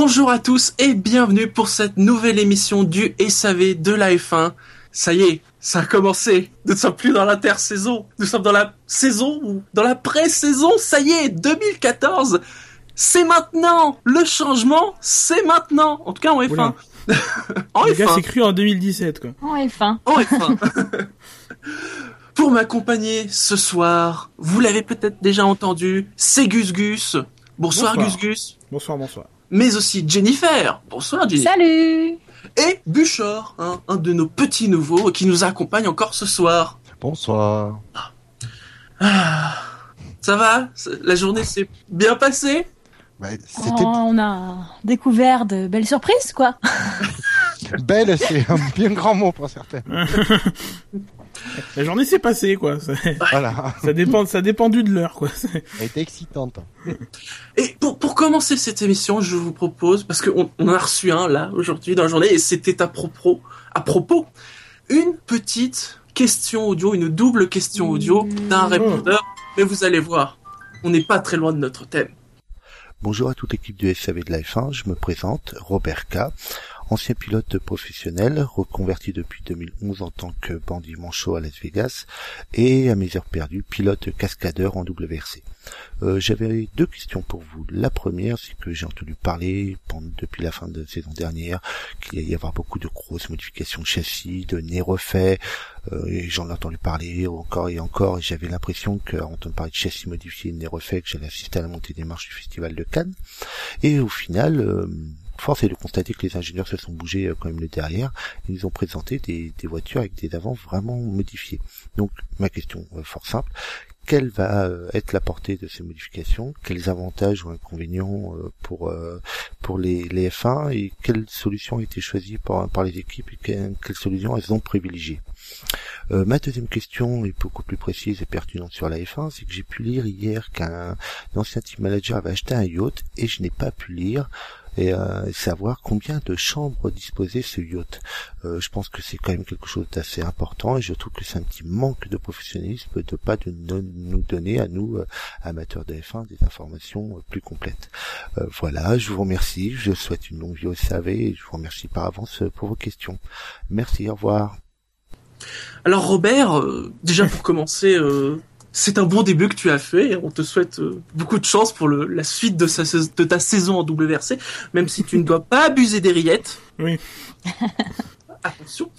Bonjour à tous et bienvenue pour cette nouvelle émission du SAV de la F1. Ça y est, ça a commencé. Nous ne sommes plus dans l'intersaison. Nous sommes dans la saison ou dans la pré-saison. Ça y est, 2014. C'est maintenant. Le changement, c'est maintenant. En tout cas en F1. Oula. en Le gars F1. s'est cru en 2017, quoi. En F1. En F1. Pour m'accompagner ce soir, vous l'avez peut-être déjà entendu, c'est Gus Gus. Bonsoir, Bonsoir. Gus Gus. Bonsoir, bonsoir. Mais aussi Jennifer. Bonsoir Jennifer. Salut Et Buchor, hein, un de nos petits nouveaux qui nous accompagne encore ce soir. Bonsoir. Ah, ça va? La journée s'est bien passée? Bah, Oh, On a découvert de belles surprises, quoi. belle, c'est un bien grand mot pour certains. La journée s'est passée, quoi. Ça, Voilà, ça dépend, ça a dépendu de l'heure, quoi. elle était excitante. Et pour, pour commencer cette émission, je vous propose, parce qu'on on en a reçu un là aujourd'hui dans la journée, et c'était à propos, à propos, une petite question audio, une double question audio d'un répondeur. Mais vous allez voir, on n'est pas très loin de notre thème. Bonjour à toute l'équipe du SAV de la F1, je me présente, Robert K., ancien pilote professionnel, reconverti depuis 2011 en tant que bandit manchot à Las Vegas, et à mes heures perdues, pilote cascadeur en WRC. Euh, J'avais deux questions pour vous. La première, c'est que j'ai entendu parler pendant- depuis la fin de saison dernière qu'il y avoir beaucoup de grosses modifications de châssis, de nez refaits, euh, et j'en ai entendu parler encore et encore, et j'avais l'impression qu'à entendre parler de châssis modifiés de nez refaits, que j'allais assister à la montée des marches du Festival de Cannes. Et au final, euh, force est de constater que les ingénieurs se sont bougés euh, quand même le derrière, ils ont présenté des, voitures avec des avants vraiment modifiés. Donc ma question euh, fort simple, quelle va euh, être la portée de ces modifications? Quels avantages ou inconvénients euh, pour euh, pour les, les F1 et quelles solutions ont été choisies par, par les équipes? Et que- quelles solutions elles ont privilégiées? Euh, ma deuxième question est beaucoup plus précise et pertinente sur la F1, c'est que j'ai pu lire hier qu'un ancien team manager avait acheté un yacht et je n'ai pas pu lire et euh, savoir combien de chambres disposait ce yacht. Euh, je pense que c'est quand même quelque chose d'assez important et je trouve que c'est un petit manque de professionnalisme de pas de no- nous donner à nous euh, amateurs de F1 des informations euh, plus complètes. Euh, voilà, je vous remercie, je souhaite une longue vie au SAV et je vous remercie par avance euh, pour vos questions. Merci, au revoir. Alors Robert, déjà pour commencer, c'est un bon début que tu as fait. et On te souhaite euh, beaucoup de chance pour le, la suite de, sa, sais- de ta saison en WRC, même si tu ne dois pas abuser des rillettes. Oui. Attention.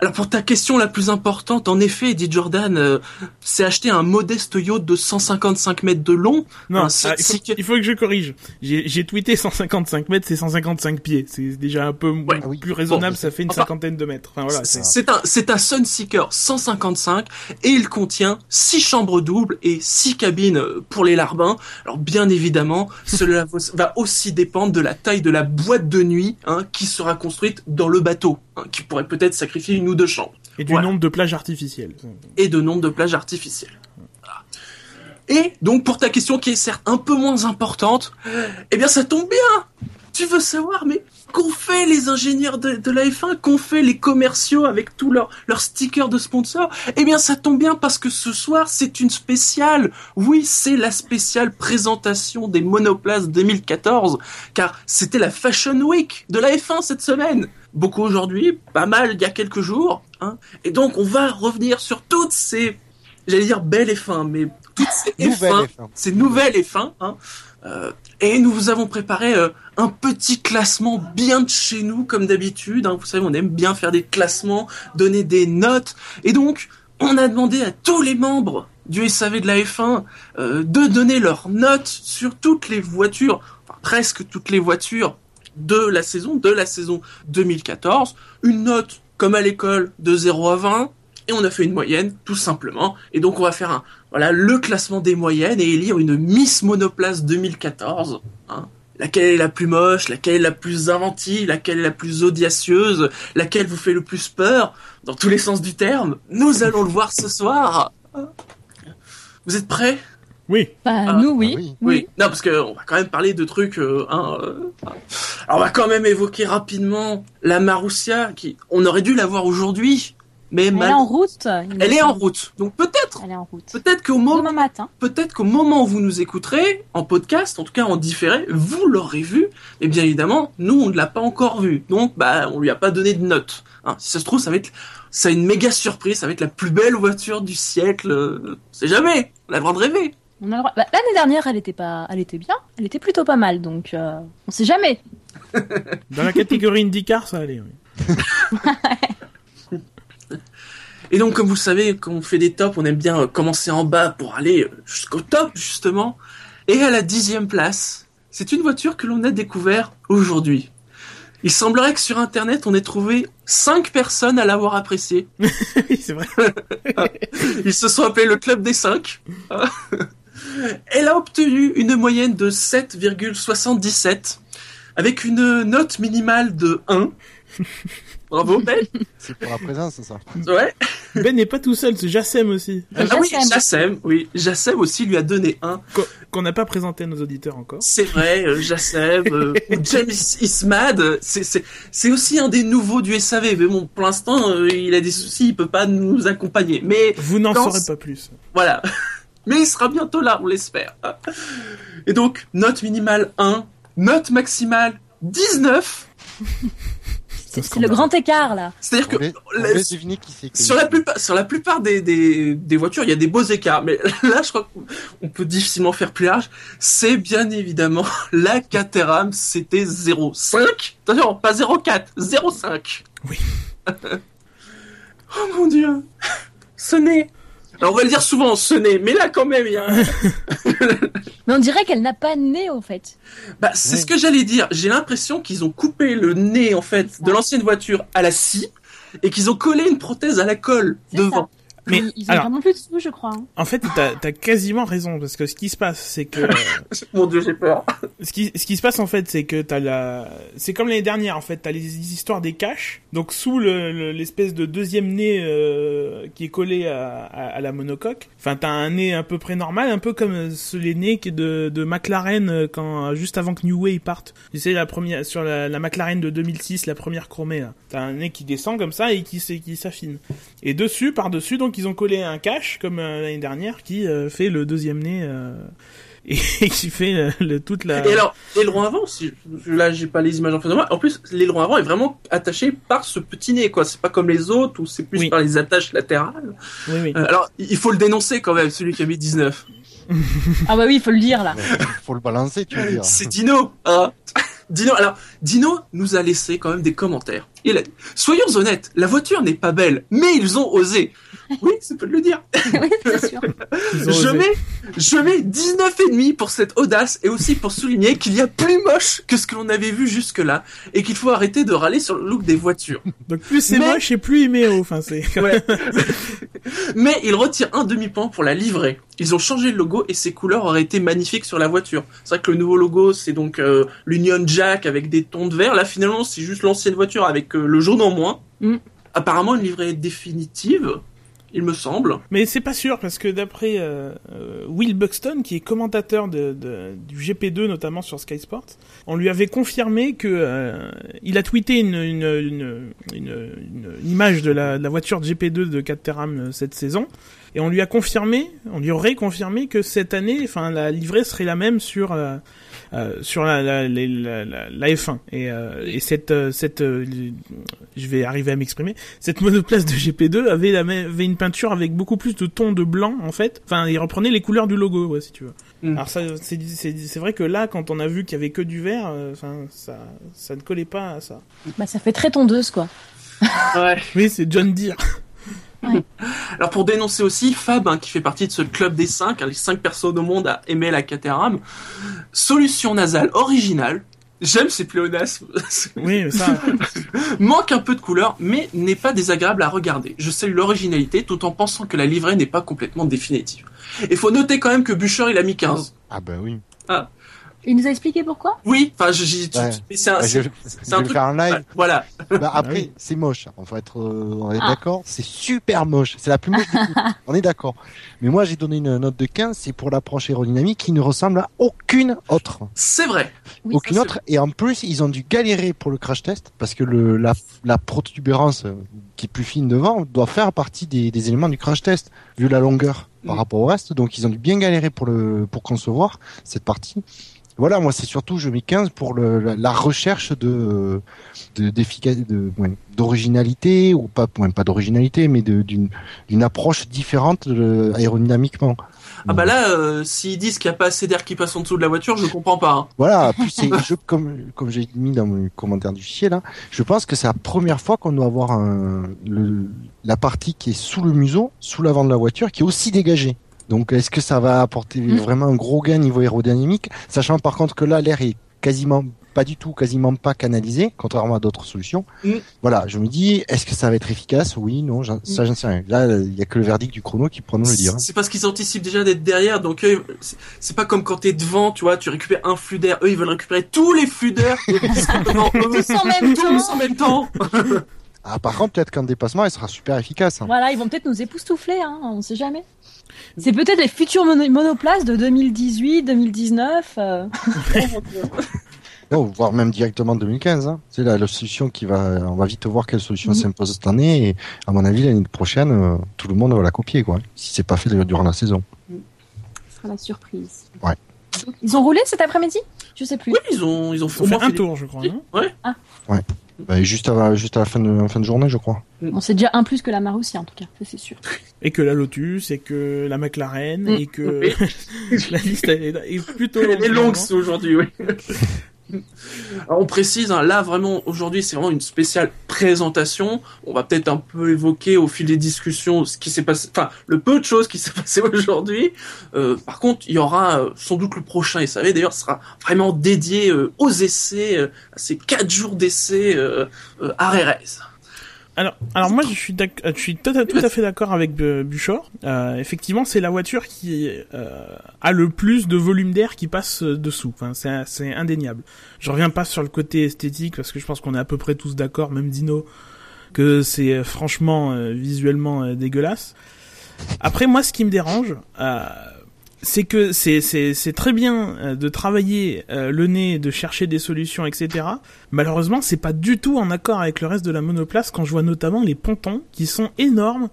Alors pour ta question la plus importante, en effet, Eddie Jordan euh, s'est acheté un modeste yacht de 155 mètres de long. Non, Un ah, il, faut, six- il faut que je corrige. J'ai tweeté 155 mètres, c'est 155 pieds. C'est déjà un peu Ouais. Oui. plus raisonnable, Bon, ça fait une enfin, cinquantaine de mètres. Enfin, voilà. C'est- c'est- C'est un, c'est un Sunseeker 155 et il contient 6 chambres doubles et 6 cabines euh, pour les larbins. Alors bien évidemment, cela va aussi dépendre de la taille de la boîte de nuit hein, qui sera construite dans le bateau, hein, qui pourrait peut-être sacrifier une ou deux chambres Et du voilà. nombre de plages artificielles. et de nombre de plages artificielles. Voilà. Et donc pour ta question qui est certes un peu moins importante, eh bien ça tombe bien. Tu veux savoir mais qu'ont fait les ingénieurs de, de la F1, qu'ont fait les commerciaux avec tous leurs stickers de sponsors? Eh bien ça tombe bien parce que ce soir c'est une spéciale. Oui, c'est la spéciale présentation des monoplaces 2014 car c'était la Fashion Week de la F1 cette semaine. Beaucoup aujourd'hui, pas mal il y a quelques jours, hein. Et donc on va revenir sur toutes ces, j'allais dire belles F1, mais toutes ces Nouvelle F1, F1. ces nouvelles F1, hein. Euh, et nous vous avons préparé euh, un petit classement bien de chez nous, comme d'habitude. hein. Vous savez, on aime bien faire des classements, donner des notes. Et donc, on a demandé à tous les membres du SAV de la F1 euh, de donner leurs notes sur toutes les voitures, enfin presque toutes les voitures de la saison, de la saison 2014. Une note comme à l'école de 0 à 20. Et on a fait une moyenne, tout simplement. Et donc on va faire un, voilà, le classement des moyennes et élire une Miss Monoplace 2014. Hein. Laquelle est la plus moche, laquelle est la plus inventive, laquelle est la plus audacieuse, laquelle vous fait le plus peur, dans tous les sens du terme. Nous allons le voir ce soir. Vous êtes prêts? Oui. Bah, Ah, nous, oui. ah oui. Oui. Non, parce que on va quand même parler de trucs. euh, hein, euh, Alors, on va quand même évoquer rapidement la Marussia, qui on aurait dû la voir aujourd'hui, mais Elle est en route. elle est en route. Donc peut-être Elle est en route. peut-être qu'au moment, matin. peut-être qu'au moment où vous nous écouterez, en podcast, en tout cas en différé, vous l'aurez vu, mais bien évidemment, nous, on ne l'a pas encore vu. Donc, bah, on lui a pas donné de note. Hein, si ça se trouve, ça va être, ça une méga surprise, ça va être la plus belle voiture du siècle. C'est jamais. On a le droit de rêver. On a le droit- bah, L'année dernière, elle était pas, elle était bien. Elle était plutôt pas mal, donc euh, on sait jamais. Dans la catégorie IndyCar, ça allait. oui. Et donc, comme vous le savez, quand on fait des tops, on aime bien euh, commencer en bas pour aller euh, jusqu'au top, justement. Et à la dixième place, c'est une voiture que l'on a découvert aujourd'hui. Il semblerait que sur Internet, on ait trouvé cinq personnes à l'avoir appréciée. oui, c'est vrai. Ils se sont appelés le club des 5. Elle a obtenu une moyenne de 7,77 avec une note minimale de 1. Bravo Ben. C'est pour la présence, ça. Ouais. Ben n'est pas tout seul, c'est Jassem aussi. Ah oui, Jassem. Oui, Jassem aussi lui a donné 1. Qu- Qu'on n'a pas présenté à nos auditeurs encore. C'est vrai, euh, Jassem euh, ou James Ismad, c'est c'est c'est aussi un des nouveaux du SAV. Mais bon, pour l'instant, euh, il a des soucis, il peut pas nous accompagner. Mais Vous n'en saurez pas plus. Voilà. Mais il sera bientôt là, on l'espère. Et donc, note minimale 1, note maximale 19. C'est le grand écart là. C'est-à-dire que la- qui sur la plupart, sur la plupart des, des, des voitures, il y a des beaux écarts. Mais là, je crois qu'on peut difficilement faire plus large. C'est bien évidemment la Caterham, c'était 0,5. Attention, pas 0,4, 0,5. Oui. oh mon dieu. Ce nez. Alors on va le dire souvent, ce nez, mais là quand même, il y a un- Mais on dirait qu'elle n'a pas de nez en fait. Bah, c'est Oui. ce que j'allais dire. J'ai l'impression qu'ils ont coupé le nez, en fait, de l'ancienne voiture à la scie et qu'ils ont collé une prothèse à la colle devant. Mais ils, ont alors, vraiment plus de sous, je crois. hein. en fait, t'as as quasiment raison parce que ce qui se passe, c'est que Mon dieu, j'ai peur. ce qui ce qui se passe en fait, c'est que t'as la, c'est comme l'année dernière en fait, t'as les histoires des caches. Donc sous le le- l'espèce de deuxième nez euh, qui est collé à, à, à la monocoque. Enfin, t'as un nez à peu près normal, un peu comme euh, ce les nez de de McLaren euh, quand juste avant que New Way parte. Tu sais la première sur la, la McLaren de 2006, la première chromée. là. T'as un nez qui descend comme ça et qui qui s'affine. Et dessus, par dessus, donc ils ont collé un cache comme euh, l'année dernière qui euh, fait le deuxième nez. euh, et qui fait le, toute la. Et alors, l'aileron avant, si, là, j'ai pas les images en face de moi. En plus, l'aileron avant est vraiment attaché par ce petit nez, quoi. C'est pas comme les autres où c'est plus Oui. par les attaches latérales. Oui, oui. Euh, alors, il faut le dénoncer quand même, celui qui a mis 19. Ah bah oui, il faut le dire là. Ouais, faut le balancer, tu veux dire. C'est Dino, hein. Dino, alors, Dino nous a laissé quand même des commentaires. Il a dit, soyons honnêtes, la voiture n'est pas belle, mais ils ont osé. Oui, c'est peu de le dire. oui, c'est sûr. Ils ont Je mets, je mets 19 et demi pour cette audace et aussi pour souligner qu'il y a plus moche que ce que l'on avait vu jusque-là et qu'il faut arrêter de râler sur le look des voitures. Donc plus c'est Mais- moche et plus il met haut. Enfin, c'est. Ouais. Mais il retire un demi-point pour la livrée. Ils ont changé le logo et ses couleurs auraient été magnifiques sur la voiture. C'est vrai que le nouveau logo, c'est donc euh, l'Union Jack avec des tons de vert. Là, finalement, c'est juste l'ancienne voiture avec le jaune en moins. Mm. Apparemment, une livrée définitive, il me semble. Mais c'est pas sûr parce que d'après euh, euh, Will Buxton, qui est commentateur de, de- du GP2 notamment sur Sky Sports, on lui avait confirmé que euh, il a tweeté une, une, une, une, une image de la, de la voiture de GP2 de Caterham euh, cette saison. Et on lui a confirmé, on lui aurait confirmé que cette année, enfin, la livrée serait la même sur euh, euh, sur la, la, la, la, la F1 et, euh, et cette euh, cette euh, je vais arriver à m'exprimer cette monoplace de GP2 avait la même, avait une peinture avec beaucoup plus de tons de blanc en fait enfin il reprenait les couleurs du logo ouais, si tu veux Mm. alors ça c'est c'est c'est vrai que là quand on a vu qu'il y avait que du vert euh, enfin ça ça ne collait pas à ça Bah ça fait très tondeuse quoi. Ouais. oui c'est John Deere Alors pour dénoncer aussi, Fab, hein, qui fait partie de ce club des 5, les 5 personnes au monde à aimer la Caterham, solution nasale originale, j'aime ces pléonasmes, oui ça manque un peu de couleur, mais n'est pas désagréable à regarder. Je salue l'originalité tout en pensant que la livrée n'est pas complètement définitive. Et faut noter quand même que Bûcher il a mis 15. Ah ben oui. Il nous a expliqué pourquoi? Oui, enfin, je- j'ai. tu- Ouais. c'est un. Bah, je, un truc- faire live. Voilà. Bah, après, oui. c'est moche. On va être, euh, on est Ah. d'accord. C'est super moche. C'est la plus moche toutes. On est d'accord. Mais moi, j'ai donné une note de 15. C'est pour l'approche aérodynamique qui ne ressemble à aucune autre. C'est vrai. Oui, aucune ça, autre. Et en plus, ils ont dû galérer pour le crash test parce que le, la, la protubérance euh, qui est plus fine devant doit faire partie des, des éléments du crash test vu la longueur par rapport au reste. Donc, ils ont dû bien galérer pour le, pour concevoir cette partie. Voilà, moi, c'est surtout, je mets 15 pour le, la, la recherche de, de, de, d'originalité, ou pas, pas d'originalité, mais de, d'une, d'une approche différente euh, aérodynamiquement. Ah bah là, euh, s'ils disent qu'il n'y a pas assez d'air qui passe en dessous de la voiture, je comprends pas. hein. Voilà, c'est, je, comme, comme j'ai mis dans mon commentaire du fichier là, je pense que c'est la première fois qu'on doit avoir un, le, la partie qui est sous le museau, sous l'avant de la voiture, qui est aussi dégagée. Donc, est-ce que ça va apporter Mm. vraiment un gros gain niveau aérodynamique, sachant par contre que là, l'air est quasiment pas du tout, quasiment pas canalisé, contrairement à d'autres solutions. Mm. Voilà, je me dis, est-ce que ça va être efficace? Oui, non, j'en- ça j'en sais rien. Là, il y a que le verdict du chrono qui pourra nous le dire. C'est parce qu'ils anticipent déjà d'être derrière, donc eux, c'est- pas comme quand t'es devant, tu vois, tu récupères un flux d'air. Eux, ils veulent récupérer tous les flux d'air. Tous en même Tous en même temps. Ah, par contre, peut-être qu'en dépassement, elle sera super efficace. hein. Voilà, ils vont peut-être nous époustoufler, hein, on sait jamais. C'est peut-être les futurs mono- monoplaces de 2018, 2019. euh. Non, voire même directement 2015. Hein. C'est la, la solution qui va. On va vite voir quelle solution Mhm. s'impose cette année. Et à mon avis, l'année prochaine, euh, tout le monde va la copier, quoi. Si c'est pas fait durant la saison. Ce sera la surprise. Ouais. Ils ont roulé cet après-midi? Je sais plus. Oui, ils ont, ils ont moins un fait tour, je crois. non? Bah, juste, à la, juste à la fin de, fin de journée, je crois. Bon, c'est déjà un plus que la Marussia en tout cas, ça c'est sûr. Et que la Lotus, et que la McLaren, Mm. et que la liste est, est plutôt Elle est longue finalement. aujourd'hui, oui. Alors, on précise, hein, là vraiment aujourd'hui c'est vraiment une spéciale présentation. On va peut-être un peu évoquer au fil des discussions ce qui s'est passé, enfin le peu de choses qui s'est passé aujourd'hui. Euh, par contre, il y aura euh, sans doute le prochain SAV d'ailleurs sera vraiment dédié euh, aux essais, euh, à ces quatre jours d'essais euh, à RRS. Alors, alors moi, je suis, euh, je suis tout à, tout à fait d'accord avec Buchor. Euh, effectivement, c'est la voiture qui euh, a le plus de volume d'air qui passe euh, dessous. C'est, indéniable. Je reviens pas sur le côté esthétique parce que je pense qu'on est à peu près tous d'accord, même Dino, que c'est euh, franchement visuellement dégueulasse. Après, moi, ce qui me dérange, euh, c'est que c'est très bien euh, de travailler euh, le nez, de chercher des solutions, etc. Malheureusement, c'est pas du tout en accord avec le reste de la monoplace quand je vois notamment les pontons qui sont énormes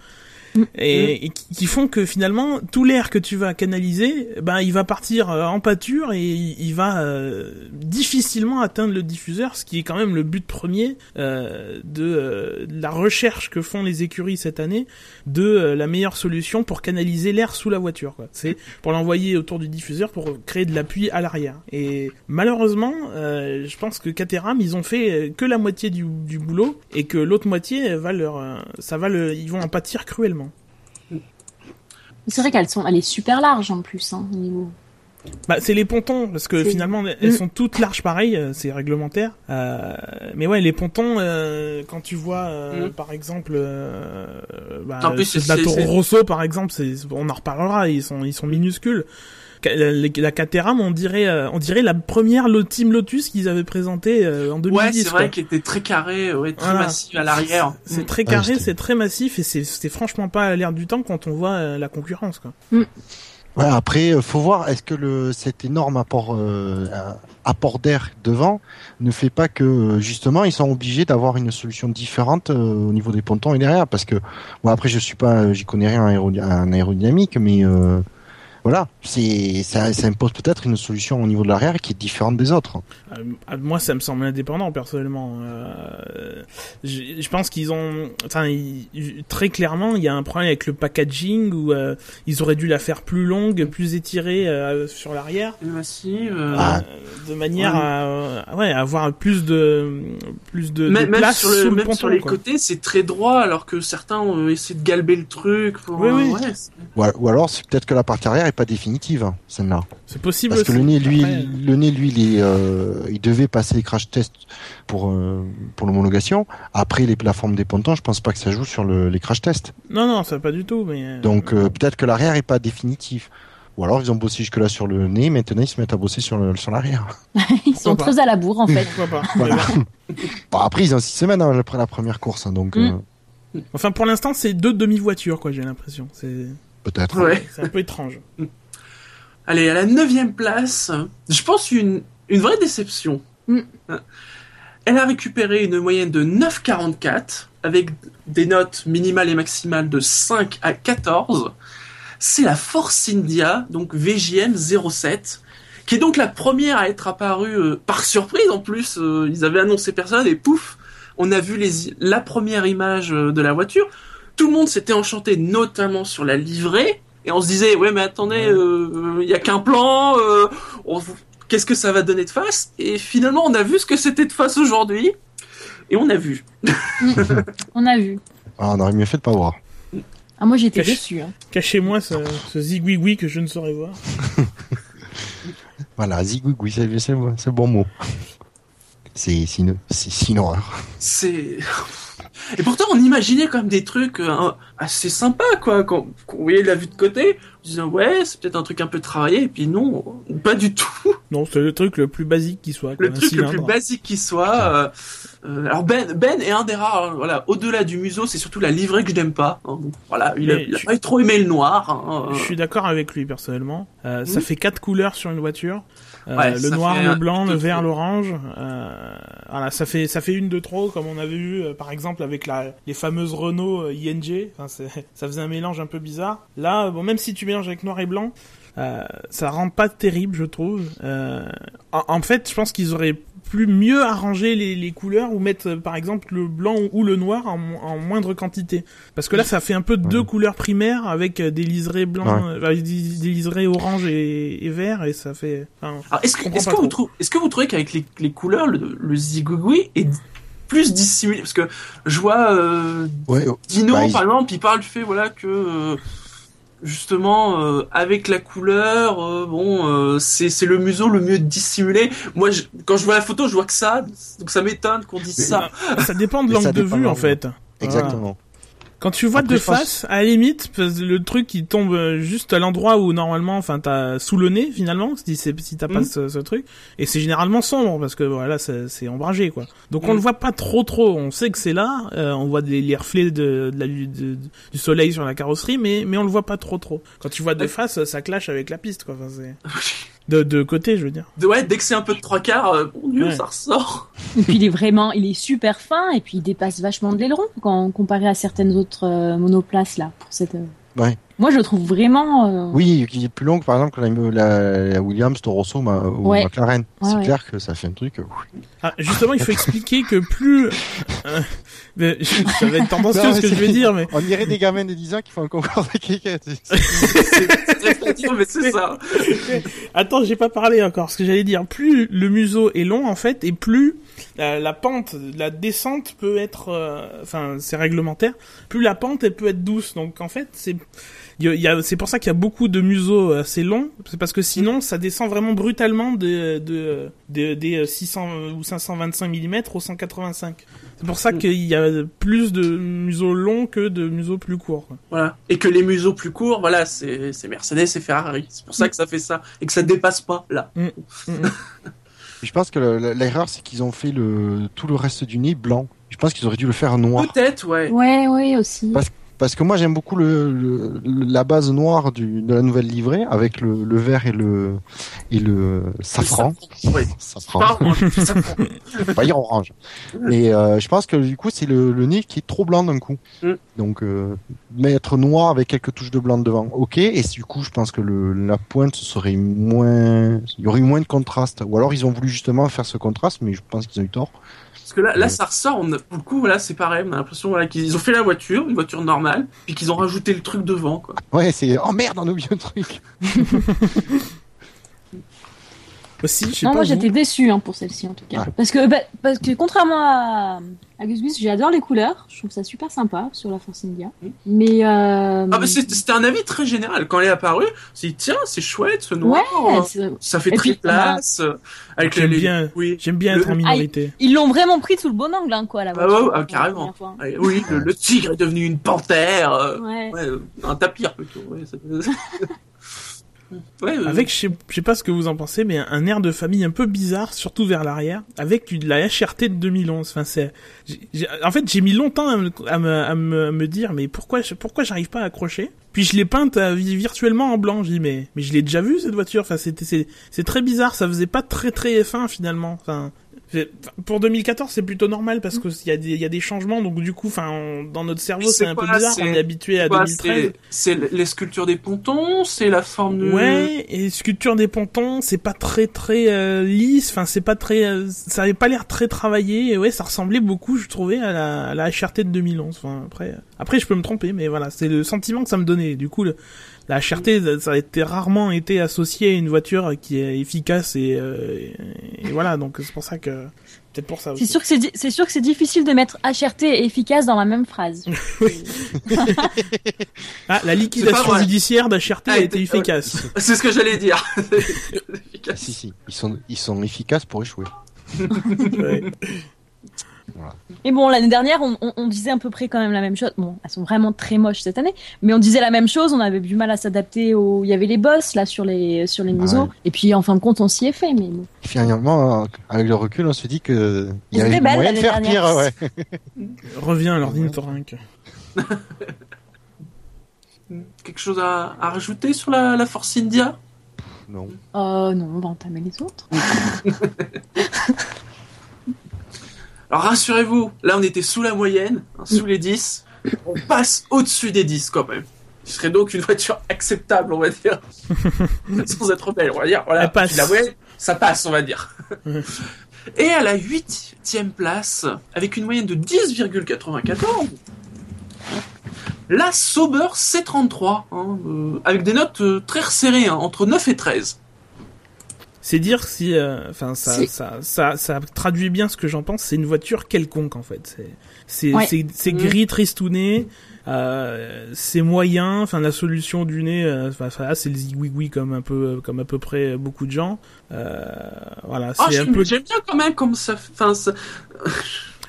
et, et qui font que finalement tout l'air que tu vas canaliser, ben il va partir euh, en pâture et il, va euh, difficilement atteindre le diffuseur, ce qui est quand même le but premier euh, de, euh, de la recherche que font les écuries cette année de euh, la meilleure solution pour canaliser l'air sous la voiture. C'est pour l'envoyer autour du diffuseur pour créer de l'appui à l'arrière. Et malheureusement, euh, je pense que Caterham, ils ont fait que la moitié du, du boulot et que l'autre moitié va leur, ça va le, ils vont en pâtir cruellement. C'est vrai qu'elles sont, elle est super large en plus, hein, au niveau. Bah, c'est les pontons, parce que finalement, elles Mm. sont toutes larges pareil, euh, c'est réglementaire. Euh, mais ouais, les pontons, euh, quand tu vois, euh, Mm. par exemple, euh, bah, En plus, la Toro Rosso, par exemple, c'est, on en reparlera, ils sont, ils sont minuscules. La, Caterham, on dirait, euh, on dirait la première Team Lotus qu'ils avaient présentée euh, en 2010. Ouais, c'est vrai qu'il était très carré, ouais, très Voilà. massif à l'arrière. C'est Mm. très carré, c'est très massif et c'est, franchement pas à l'air du temps quand on voit euh, la concurrence, quoi. Ouais, après, faut voir, est-ce que le, cet énorme apport, euh, apport d'air devant ne fait pas que, justement, ils sont obligés d'avoir une solution différente euh, au niveau des pontons et derrière? Parce que, bon, après, je suis pas, j'y connais rien en, aéro- en aérodynamique, mais euh, voilà, c'est, ça, ça impose peut-être une solution au niveau de l'arrière qui est différente des autres. Euh, à- moi, ça me semble indépendant personnellement. Euh, je, je pense qu'ils ont, enfin, ils- très clairement, il y a un problème avec le packaging où euh, ils auraient dû la faire plus longue, plus étirée euh, sur l'arrière, euh, Ah. de manière Ouais. à, ouais, avoir plus de, plus de, de même, même place sur, sous le, le même ponton. sur les quoi. côtés, c'est très droit, alors que certains ont essayé de galber le truc. Pour, Oui, euh, oui. ouais, c'est- Ou, ou alors, c'est peut-être que la partie arrière est pas définitive, hein, celle-là. C'est possible. Parce que le nez, lui, Après, le nez, lui, il, est, euh, il devait passer les crash tests pour euh, pour l'homologation. Après, les, la forme des pontons, je pense pas que ça joue sur le, les crash tests. Non, non, ça pas du tout. Mais euh, Donc euh, peut-être que l'arrière est pas définitif. Ou alors ils ont bossé jusque là sur le nez, maintenant ils se mettent à bosser sur le- sur l'arrière. Ils sont Pourquoi très à la bourre en fait. Pourquoi pas Voilà. Mais bon. Bon, après ils ont six semaines hein, après la première course, hein, donc Mm. euh, Enfin, pour l'instant, c'est deux demi-voitures, quoi, j'ai l'impression. C'est peut-être. Ouais. c'est un peu étrange. Allez, à la neuvième place, je pense une, une vraie déception. Mm. Elle a récupéré une moyenne de 9,44 avec des notes minimales et maximales de 5 à 14. C'est la Force India, donc VJM 07, qui est donc la première à être apparue euh, par surprise en plus. euh, ils avaient annoncé personne et pouf, on a vu les, la première image euh, de la voiture. Tout le monde s'était enchanté, notamment sur la livrée. Et on se disait, ouais, mais attendez, il y a qu'un plan. euh, on- Qu'est-ce que ça va donner de face? Et finalement, on a vu ce que c'était de face aujourd'hui. Et on a vu. On a vu. Ah, on aurait mieux fait de pas voir. Ah, moi j'étais Cache- déçu. Hein. Cachez-moi ce, ce zigouigoui que je ne saurais voir. Voilà, zigouigoui, c'est c'est c'est le bon mot. C'est c'est une, c'est c'est une horreur. C'est. Et pourtant, on imaginait quand même des trucs euh, assez sympas, quoi. Quand, quand on voyait la vue de côté, on se disait, ouais, c'est peut-être un truc un peu travaillé. Et puis non, pas du tout. Non, c'est le truc le plus basique qui soit. Le truc le plus basique qui soit. euh, euh, alors Ben, Ben est un des rares. hein, voilà, au-delà du museau, c'est surtout la livrée que je n'aime pas. hein. Voilà, il a, il pas trop aimé le noir. hein, euh. Je suis d'accord avec lui personnellement. Ça fait quatre couleurs sur une voiture. Euh, Ouais, le noir, le blanc, le vert, l'orange. Euh, voilà, ça fait ça fait une de trop, comme on avait vu euh, par exemple avec la les fameuses Renault euh, ING. Enfin, ça faisait un mélange un peu bizarre. Là, bon, même si tu mélanges avec noir et blanc, euh, ça rend pas terrible, je trouve. Euh, en, en fait, je pense qu'ils auraient plus mieux arranger les, les couleurs ou mettre euh, par exemple le blanc ou le noir en, en moindre quantité. Parce que là ça fait un peu deux couleurs primaires avec euh, des liserés blancs euh, avec des, des liserés orange et, et vert et ça fait enfin, Alors, est-ce que, pas que vous trouvez, est-ce que vous trouvez qu'avec les, les couleurs, le, le zigouigoui est plus dissimulé? Parce que je vois euh, Ouais, Dino, Bah, il- par exemple, il parle du fait voilà que euh, justement euh, avec la couleur, euh, bon, euh, c'est c'est le museau le mieux dissimulé. Moi, je- quand je vois la photo, je vois que ça, donc ça m'étonne qu'on dise ça. ça dépend de l'angle de vue en fait exactement. Quand tu vois Après, de pense- face, à la limite, le truc qui tombe euh, juste à l'endroit où normalement, enfin, t'as sous le nez finalement, si, t'as pas Mhm. ce, ce truc, et c'est généralement sombre parce que voilà, c'est ombragé quoi. Donc on Mhm. le voit pas trop trop. On sait que c'est là, euh, on voit des, les reflets de, de la, de- du soleil sur la carrosserie, mais mais on le voit pas trop trop. Quand tu vois de face, ça clash avec la piste quoi. Enfin, de de côté, je veux dire. De- ouais, dès que c'est un peu de trois quarts, euh, mon dieu, Ouais. ça ressort. Et puis il est vraiment, il est super fin et puis il dépasse vachement de l'aileron quand comparé à certaines autres euh, monoplaces là. Pour cette, euh, Ouais. Moi je trouve vraiment. euh, Oui, qui est plus long que par exemple que la, la, la Williams, Toro ma, ou Ouais. McLaren. Ouais, c'est ouais. clair que ça fait un truc. euh, Ah, justement, il faut expliquer que plus euh, mais, ça va être tendancieux Non, ce que je vais dire, mais On dirait des gamins de 10 ans qui font un concours de cricket. C'est c'est très facile, mais c'est ça. Attends, j'ai pas parlé encore. Ce que j'allais dire, plus le museau est long en fait, et plus la pente, la descente peut être, euh, enfin c'est réglementaire. Plus la pente elle peut être douce. Donc en fait c'est, c'est pour ça qu'il y a beaucoup de museaux assez longs. C'est parce que sinon ça descend vraiment brutalement de, de, de- des 600 ou 525 mm au 185. C'est pour ça Mm. qu'il y a plus de museaux longs que de museaux plus courts. Voilà. Et que les museaux plus courts, voilà, c'est c'est Mercedes et Ferrari. C'est pour ça que ça fait ça. Et que ça dépasse pas, là. Je pense que le- le- l'erreur, c'est qu'ils ont fait le, tout le reste du nez blanc. Je pense qu'ils auraient dû le faire noir. Peut-être, ouais. Ouais, ouais aussi. Parce- Parce que moi, j'aime beaucoup le, le- la base noire du, de la nouvelle livrée avec le, le vert et le, et le safran. Ouais. Safran. Pardon, safran. Pas dire orange. Mais euh, je pense que du coup, c'est le, le nez qui est trop blanc d'un coup. Mm. Donc, euh, mettre noir avec quelques touches de blanc devant, ok. Et du coup, je pense que le, la pointe serait moins, il y aurait moins de contraste. Ou alors, ils ont voulu justement faire ce contraste, mais je pense qu'ils ont eu tort. Parce que là, là, Ouais. ça ressort. On a, pour le coup, voilà, c'est pareil. On a l'impression voilà, qu'ils ont fait la voiture, une voiture normale, puis qu'ils ont rajouté le truc devant, quoi. Ouais, c'est oh merde, on a oublié un truc. Aussi, je sais Non, pas. moi j'étais déçu hein, pour celle-ci en tout cas. Ouais. Parce que bah, parce que contrairement à, à Gus Gus, j'adore les couleurs. Je trouve ça super sympa sur la Force India. Mais euh, Ah, bah, c'était un avis très général. Quand elle est apparue, c'est dit, tiens, c'est chouette, ce noir. ouais, ça fait très puis, place. euh, avec J'aime les, bien. Oui. J'aime bien Le- être en minorité. ils l'ont vraiment pris sous le bon angle hein, quoi la Ah, ouais, ah, la carrément. fois. Ouais, Oui, le, le tigre est devenu une panthère. euh, Ouais. ouais, un tapir plutôt. Ouais, ça- Ouais, Avec, je sais, je sais pas ce que vous en pensez, mais un, air de famille un peu bizarre, surtout vers l'arrière, avec une, la HRT de 2011. Enfin, c'est, en fait, j'ai mis longtemps à me, à me, à me, à me dire, mais pourquoi, pourquoi j'arrive pas à accrocher? Puis je l'ai peinte euh, vi- virtuellement en blanc. J'ai dit, mais, mais je l'ai déjà vu cette voiture. Enfin, c'était, c'est, c'est très bizarre. Ça faisait pas très très F1 finalement. Enfin. Pour 2014, c'est plutôt normal parce que il y a des, y a des changements, donc du coup, enfin, dans notre cerveau, C'est un peu bizarre. On est habitué à quoi, 2013. c'est c'est les sculptures des pontons, c'est la forme de. Ouais, et sculpture des pontons, c'est pas très très euh, lisse, enfin c'est pas très, euh, ça avait pas l'air très travaillé. Et ouais, ça ressemblait beaucoup, je trouvais, à la, à la HRT de 2011. Enfin après, après je peux me tromper, mais voilà, c'est le sentiment que ça me donnait. Du coup, le, la HRT, ça a été rarement été associé à une voiture qui est efficace et, euh, et, et voilà, donc c'est pour ça que peut-être pour ça aussi. C'est sûr que c'est di- c'est sûr que c'est difficile de mettre HRT et efficace dans la même phrase. Ah, la liquidation vrai. judiciaire d'HRT a Ah, été efficace. C'est ce que j'allais dire. Efficace. Si, si, ils sont, ils sont efficaces pour échouer. Ouais. Et bon, l'année dernière, on, on- on disait à peu près quand même la même chose. Bon, elles sont vraiment très moches cette année, mais on disait la même chose. On avait du mal à s'adapter au. Il y avait les boss là sur les sur les Ah misos. ouais. Et puis en fin de compte, on s'y est fait. Mais bon. Finalement, euh, avec le recul, on se dit que il y avait moyen de faire pire, ouais. Reviens à. Quelque chose à, à rajouter sur la, la Force India? Non. Oh non, on va entamer les autres. Alors rassurez-vous, là on était sous la moyenne, hein, sous les 10. On passe au-dessus des 10 quand même. Ce serait donc une voiture acceptable, on va dire. Sans être belle, on va dire. Voilà, passe. La moyenne, ça passe, on va dire. Et à la huitième place, avec une moyenne de 10,94, la Sauber C33, hein, euh, avec des notes euh, très resserrées, hein, entre 9 et 13. C'est dire si, euh, enfin, ça, C'est- ça, ça, ça traduit bien ce que j'en pense. C'est une voiture quelconque en fait. C'est, c'est, c'est, Mm. gris tristouné. Euh, c'est moyen. Enfin, la solution du nez, euh, enfin, enfin, c'est le zigouigoui comme un peu, comme à peu près beaucoup de gens. Euh, voilà, Ah, c'est un j'aime peu. j'aime bien quand même comme ça. Enfin, ça,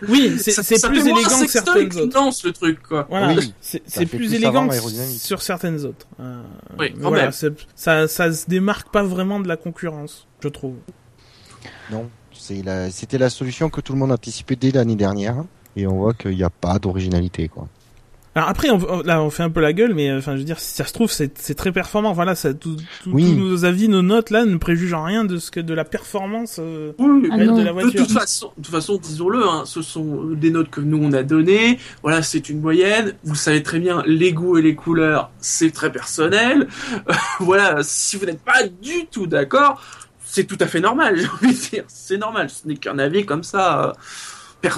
Oui, c'est, plus élégant que certaines autres. danse, le truc, quoi. Voilà, Oui, c'est, plus plus élégant sur certaines autres. Euh, Oui, mais quand voilà, même. c'est- ça, ça se démarque pas vraiment de la concurrence, je trouve. Non. C'est la, c'était la solution que tout le monde anticipait dès l'année dernière. Et on voit qu'il n'y a pas d'originalité, quoi. Alors après, on, là, on fait un peu la gueule, mais euh, enfin, je veux dire, si ça se trouve, c'est c'est très performant. Voilà, ça, tout, tout- Oui. tous nos avis, nos notes là, ne préjugent en rien de ce que de la performance euh, Oui, Ah de la de voiture. toute façon, de toute façon, disons-le, hein, ce sont des notes que nous on a données. Voilà, c'est une moyenne. Vous savez très bien, les goûts et les couleurs, c'est très personnel. voilà, si vous n'êtes pas du tout d'accord, c'est tout à fait normal. J'ai envie de dire, c'est normal. Ce n'est qu'un avis comme ça, euh, euh,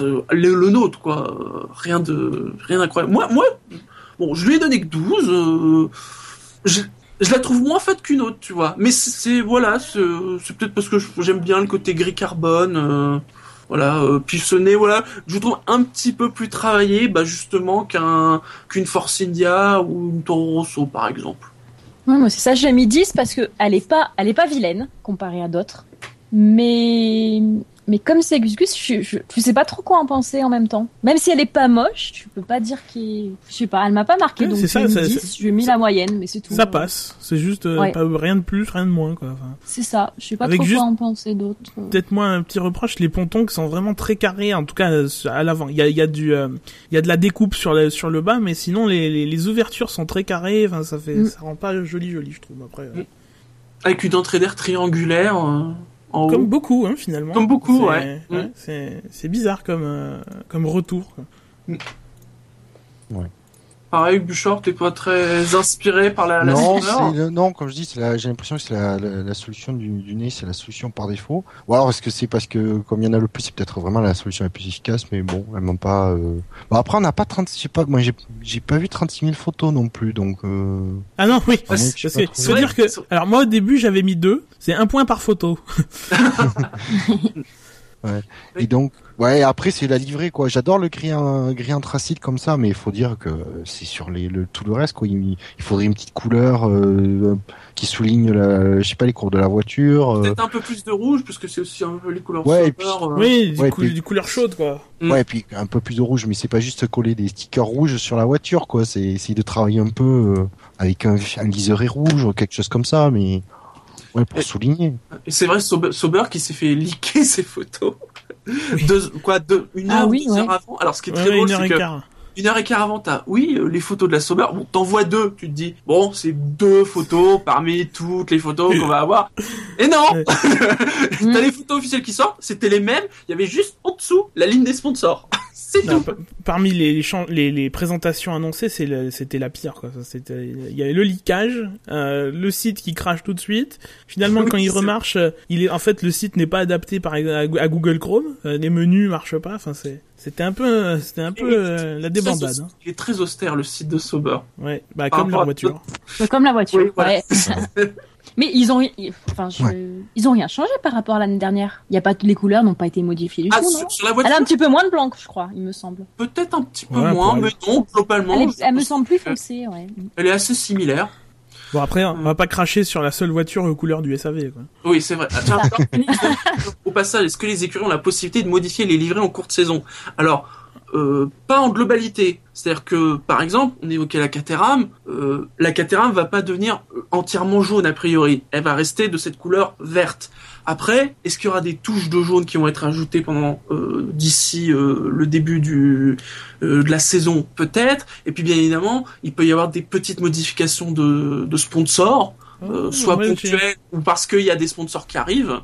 le, le nôtre, quoi. Euh, Rien de, rien d'incroyable. Moi, moi, bon, je lui ai donné que 12. euh, je, la trouve moins faite qu'une autre, tu vois. Mais c'est- voilà, c'est peut-être parce que j'aime bien le côté gris carbone. euh, voilà, euh, puis ce nez, voilà, je trouve un petit peu plus travaillé, bah justement qu'un qu'une Force India ou une Toro Rosso par exemple. Ouais, c'est ça, j'ai mis 10 parce que elle est pas, elle est pas vilaine comparée à d'autres. Mais, mais comme c'est Gus Gus, je, je, je sais pas trop quoi en penser en même temps. Même si elle est pas moche, tu peux pas dire qu'il, je sais pas, elle m'a pas marqué Ouais, donc ça, mis ça- 10, ça- j'ai mis ça- la moyenne, mais c'est tout. Ça passe. C'est juste euh, Ouais. pas, rien de plus, rien de moins, quoi. Enfin, C'est ça, je sais pas trop juste- quoi en penser d'autre. Peut-être moi un petit reproche, les pontons qui sont vraiment très carrés, en tout cas euh, à l'avant. Il y a, il y a du, euh, il y a de la découpe sur le sur le bas, mais sinon les, les, les ouvertures sont très carrées. Enfin, ça fait, Mm. ça rend pas joli joli, je trouve. Après, euh, Mm. Avec une entrée d'air triangulaire en haut. comme beaucoup, hein, finalement. Comme beaucoup, C'est- ouais. Mm. C'est c'est bizarre comme euh, comme retour. quoi. Pareil, Bouchard, t'es pas très inspiré par la, la non, le- non, comme je dis, la- j'ai l'impression que c'est la, la, la solution du, du nez, c'est la solution par défaut. Ou alors est-ce que c'est parce que comme il y en a le plus, c'est peut-être vraiment la solution la plus efficace, mais bon, elles m'ont pas. euh, Bon après, on n'a pas 30, je sais pas, moi j'ai j'ai pas vu 36 000 photos non plus, donc. Euh... Ah non, oui. Parce que c'est dire que. Alors moi au début j'avais mis deux. C'est un point par photo. Et donc, Ouais, après c'est la livrée quoi. J'adore le gris, en- gris anthracite comme ça, mais il faut dire que c'est sur les, le, tout le reste quoi. Il, il faudrait une petite couleur euh, qui souligne, la, je sais pas, les courbes de la voiture. euh, Peut-être un peu plus de rouge, puisque c'est aussi un peu les couleurs Ouais, euh. Oui, du, Ouais, cou- puis- du couleur chaude, quoi. Mm. Ouais, et puis un peu plus de rouge, mais c'est pas juste coller des stickers rouges sur la voiture quoi. C'est essayer de travailler un peu euh, avec un, un liseré rouge ou quelque chose comme ça, mais ouais pour Et- souligner. Et c'est vrai, Sober, Sober qui s'est fait liquer ses photos. Deux, quoi, deux, une Ah heure, oui, deux ouais. heures avant. Alors, ce qui est très drôle, c'est que quart. Une heure et quart avant, t'as, oui, euh, les photos de la Sober. Bon, t'envoies deux, tu te dis, bon, c'est deux photos parmi toutes les photos qu'on va avoir. Et non! Ouais. t'as les photos officielles qui sortent, c'était les mêmes, il y avait juste en dessous la ligne des sponsors. c'est tout. pa- parmi les, les, les, les présentations annoncées, c'est le- c'était la pire. Quoi. Ça, c'était- Il y avait le leakage, euh, le site qui crache tout de suite. Finalement, Oui, quand il remarche, euh, il est en fait le site n'est pas adapté par à, à Google Chrome. euh, les menus marchent pas. Enfin, c'est c'était un peu c'était un peu euh, la débandade. Hein. Il est très austère, le site de Sober. Ouais, bah comme à voiture. Comme la voiture. Oui, voilà. ouais. Mais ils ont, ils- enfin, je- Ouais. ils ont rien changé par rapport à l'année dernière. Il y a pas les couleurs n'ont pas été modifiées du Ah, tout, non? sur, sur la Elle a un petit peu moins de blanc, je crois, il me semble. peut-être un petit peu Ouais, moins, mais non, globalement. Elle, est- elle me semble plus foncée, ouais. Elle est assez similaire. Bon après, on va pas cracher sur la seule voiture aux couleurs du SAV. Quoi. Oui, c'est vrai. Ah, tiens, au passage, est-ce que les écuries ont la possibilité de modifier les livrets en courte saison? Alors, euh, pas en globalité. C'est-à-dire que, par exemple, on évoquait la Caterham. Euh, la Caterham va pas devenir euh, entièrement jaune a priori. Elle va rester de cette couleur verte. Après, est-ce qu'il y aura des touches de jaune qui vont être ajoutées pendant euh, d'ici euh, le début du euh, de la saison Peut-être? Et puis bien évidemment, il peut y avoir des petites modifications de, de sponsors euh, Oh, soit moi, j'ai- ponctuel ou parce qu'il y a des sponsors qui arrivent.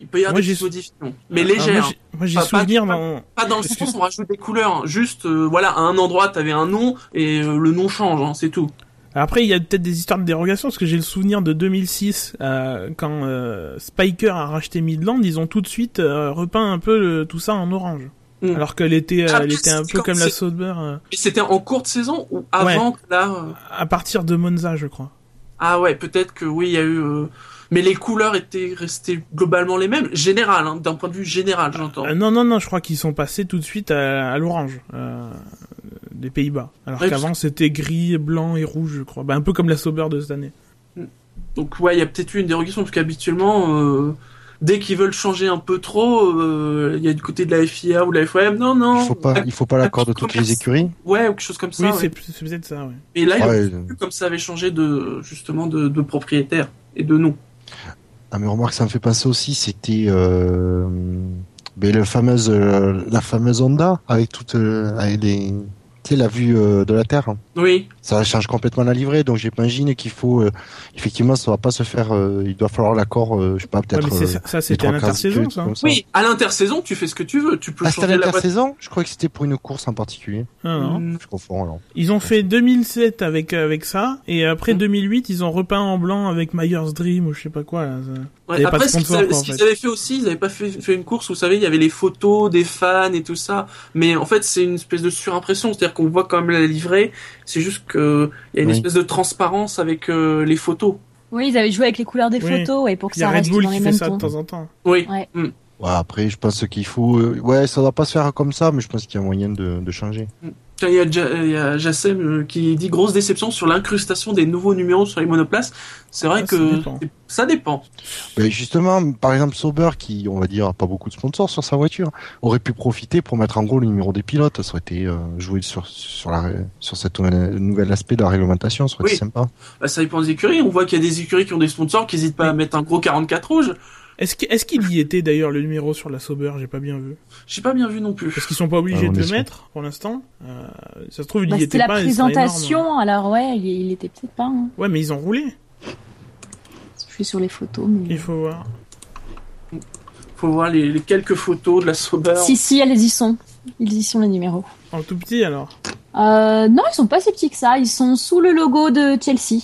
Il peut y avoir Moi, des modifications, mais Alors, légères. Moi, j'ai- souvenir pas- dans Pas dans le sens où on rajoute des couleurs, hein. juste euh, voilà, à un endroit t'avais un nom et le nom change, hein, c'est tout. Après, il y a peut-être des histoires de dérogation, parce que j'ai le souvenir de 2006, euh, quand euh, Spiker a racheté Midland, ils ont tout de suite euh, repeint un peu le- tout ça en orange. Mm. Alors qu'elle était, euh, Ah, elle était un peu comme la Sauber euh, Et c'était en courte saison ou avant que là euh, à partir de Monza, je crois. Ah ouais, peut-être que oui, il y a eu. euh, Mais les couleurs étaient restées globalement les mêmes, général, hein, d'un point de vue général, j'entends. Euh, non, non, non, je crois qu'ils sont passés tout de suite à, à l'orange euh, des Pays-Bas. Alors Ouais, qu'avant, c'était gris, blanc et rouge, je crois. Bah, un peu comme la Sauber de cette année. Donc ouais, il y a peut-être eu une dérogation parce qu'habituellement, euh, dès qu'ils veulent changer un peu trop, euh, il y a du côté de la FIA ou de la FOM, non non. Il faut pas, il faut pas l'accord de toutes les écuries. Ouais, ou quelque chose comme ça. oui, ouais. c'est c'est peut-être ça, ouais. Et là, il Ouais, a vu comme ça avait changé de justement de, de propriétaire et de nom. Ah mais remarque, ça me fait penser aussi, c'était euh, ben, le fameuse, euh, la fameuse Honda avec toute, euh, avec les, tu sais, la vue euh, de la Terre. Oui. Ça change complètement la livrée, donc j'imagine qu'il faut, euh, effectivement, ça va pas se faire. euh, il doit falloir l'accord, euh, je sais pas, Ouais, peut-être. c'est euh, ça, c'était à l'intersaison, ça. Oui, à l'intersaison, tu fais ce que tu veux. Tu peux Ah, c'était à changer la voiture. l'intersaison? Je croyais que c'était pour une course en particulier. Ah, non. Je confonds alors. Ils ont fait 2007 avec avec ça et après Mm. 2008 ils ont repeint en blanc avec Myers Dream ou je sais pas quoi. Là. Ouais, pas après, ce qu'ils avaient, fait. avaient fait aussi, ils avaient pas fait, fait une course où, vous savez, il y avait les photos des fans et tout ça. Mais en fait, c'est une espèce de surimpression. C'est-à-dire qu'on voit quand même la livrée. C'est juste que il y a une Oui. espèce de transparence avec euh, les photos. Oui, ils avaient joué avec les couleurs des Oui. photos, et pour que y ça reste Bull dans qui les fait mêmes ça de tons. temps en temps. Oui. Ouais. Mm. Ouais, après, je pense qu'il faut. euh, ouais, ça doit pas se faire comme ça, mais je pense qu'il y a moyen de, de changer. Tiens, Il y a, y a Jassem euh, qui dit grosse déception sur l'incrustation des nouveaux numéros sur les monoplaces. C'est vrai Ah, ça que dépend. ça dépend. Mais justement, par exemple, Sauber, qui, on va dire, a pas beaucoup de sponsors sur sa voiture, aurait pu profiter pour mettre en gros le numéro des pilotes. Ça aurait été euh, joué sur sur la sur cette euh, nouvel aspect de la réglementation. Ça aurait été Oui. sympa. Bah, ça dépend des écuries. On voit qu'il y a des écuries qui ont des sponsors qui n'hésitent pas à mettre un gros 44 rouge. Est-ce qu'il y était d'ailleurs le numéro sur la Sauber? J'ai pas bien vu. J'ai pas bien vu non plus. Parce qu'ils sont pas obligés Ah, on de le mettre pour l'instant. Euh, ça se trouve il Bah, y c'était était la pas. serait énorme. présentation, alors ouais, il, il était peut-être pas. hein. Ouais, mais ils ont roulé. Je suis sur les photos, mais. Il faut voir. Faut voir les, les quelques photos de la Sauber. Si, si, elles y sont. Ils y sont les numéros. En tout petit alors. Euh, non, ils sont pas si petits que ça. Ils sont sous le logo de Chelsea.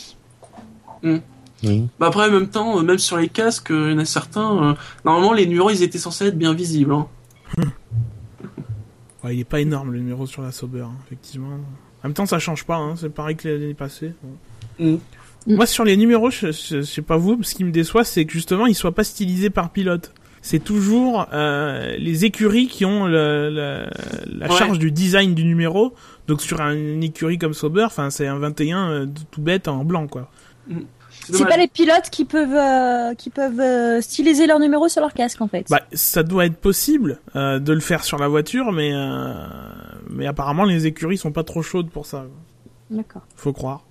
Oui. Bah après, en même temps, euh, même sur les casques, euh, il y en a certains. euh, normalement, les numéros, ils étaient censés être bien visibles. Hein. Ouais, il est pas énorme le numéro sur la Sauber, hein, effectivement. En même temps, ça change pas, hein, c'est pareil que l'année passée. Mm. Moi, sur les numéros, je, je- je sais pas vous, ce qui me déçoit, c'est que justement, ils soient pas stylisés par pilote. c'est toujours euh, les écuries qui ont le, le- la Ouais. charge du design du numéro. Donc sur un- une écurie comme Sauber, enfin c'est un 21 euh, tout bête en blanc quoi. C'est pas les pilotes qui peuvent euh, qui peuvent euh, styliser leur numéro sur leur casque en fait. Bah ça doit être possible euh, de le faire sur la voiture, mais euh, mais apparemment les écuries sont pas trop chaudes pour ça. D'accord. Faut croire.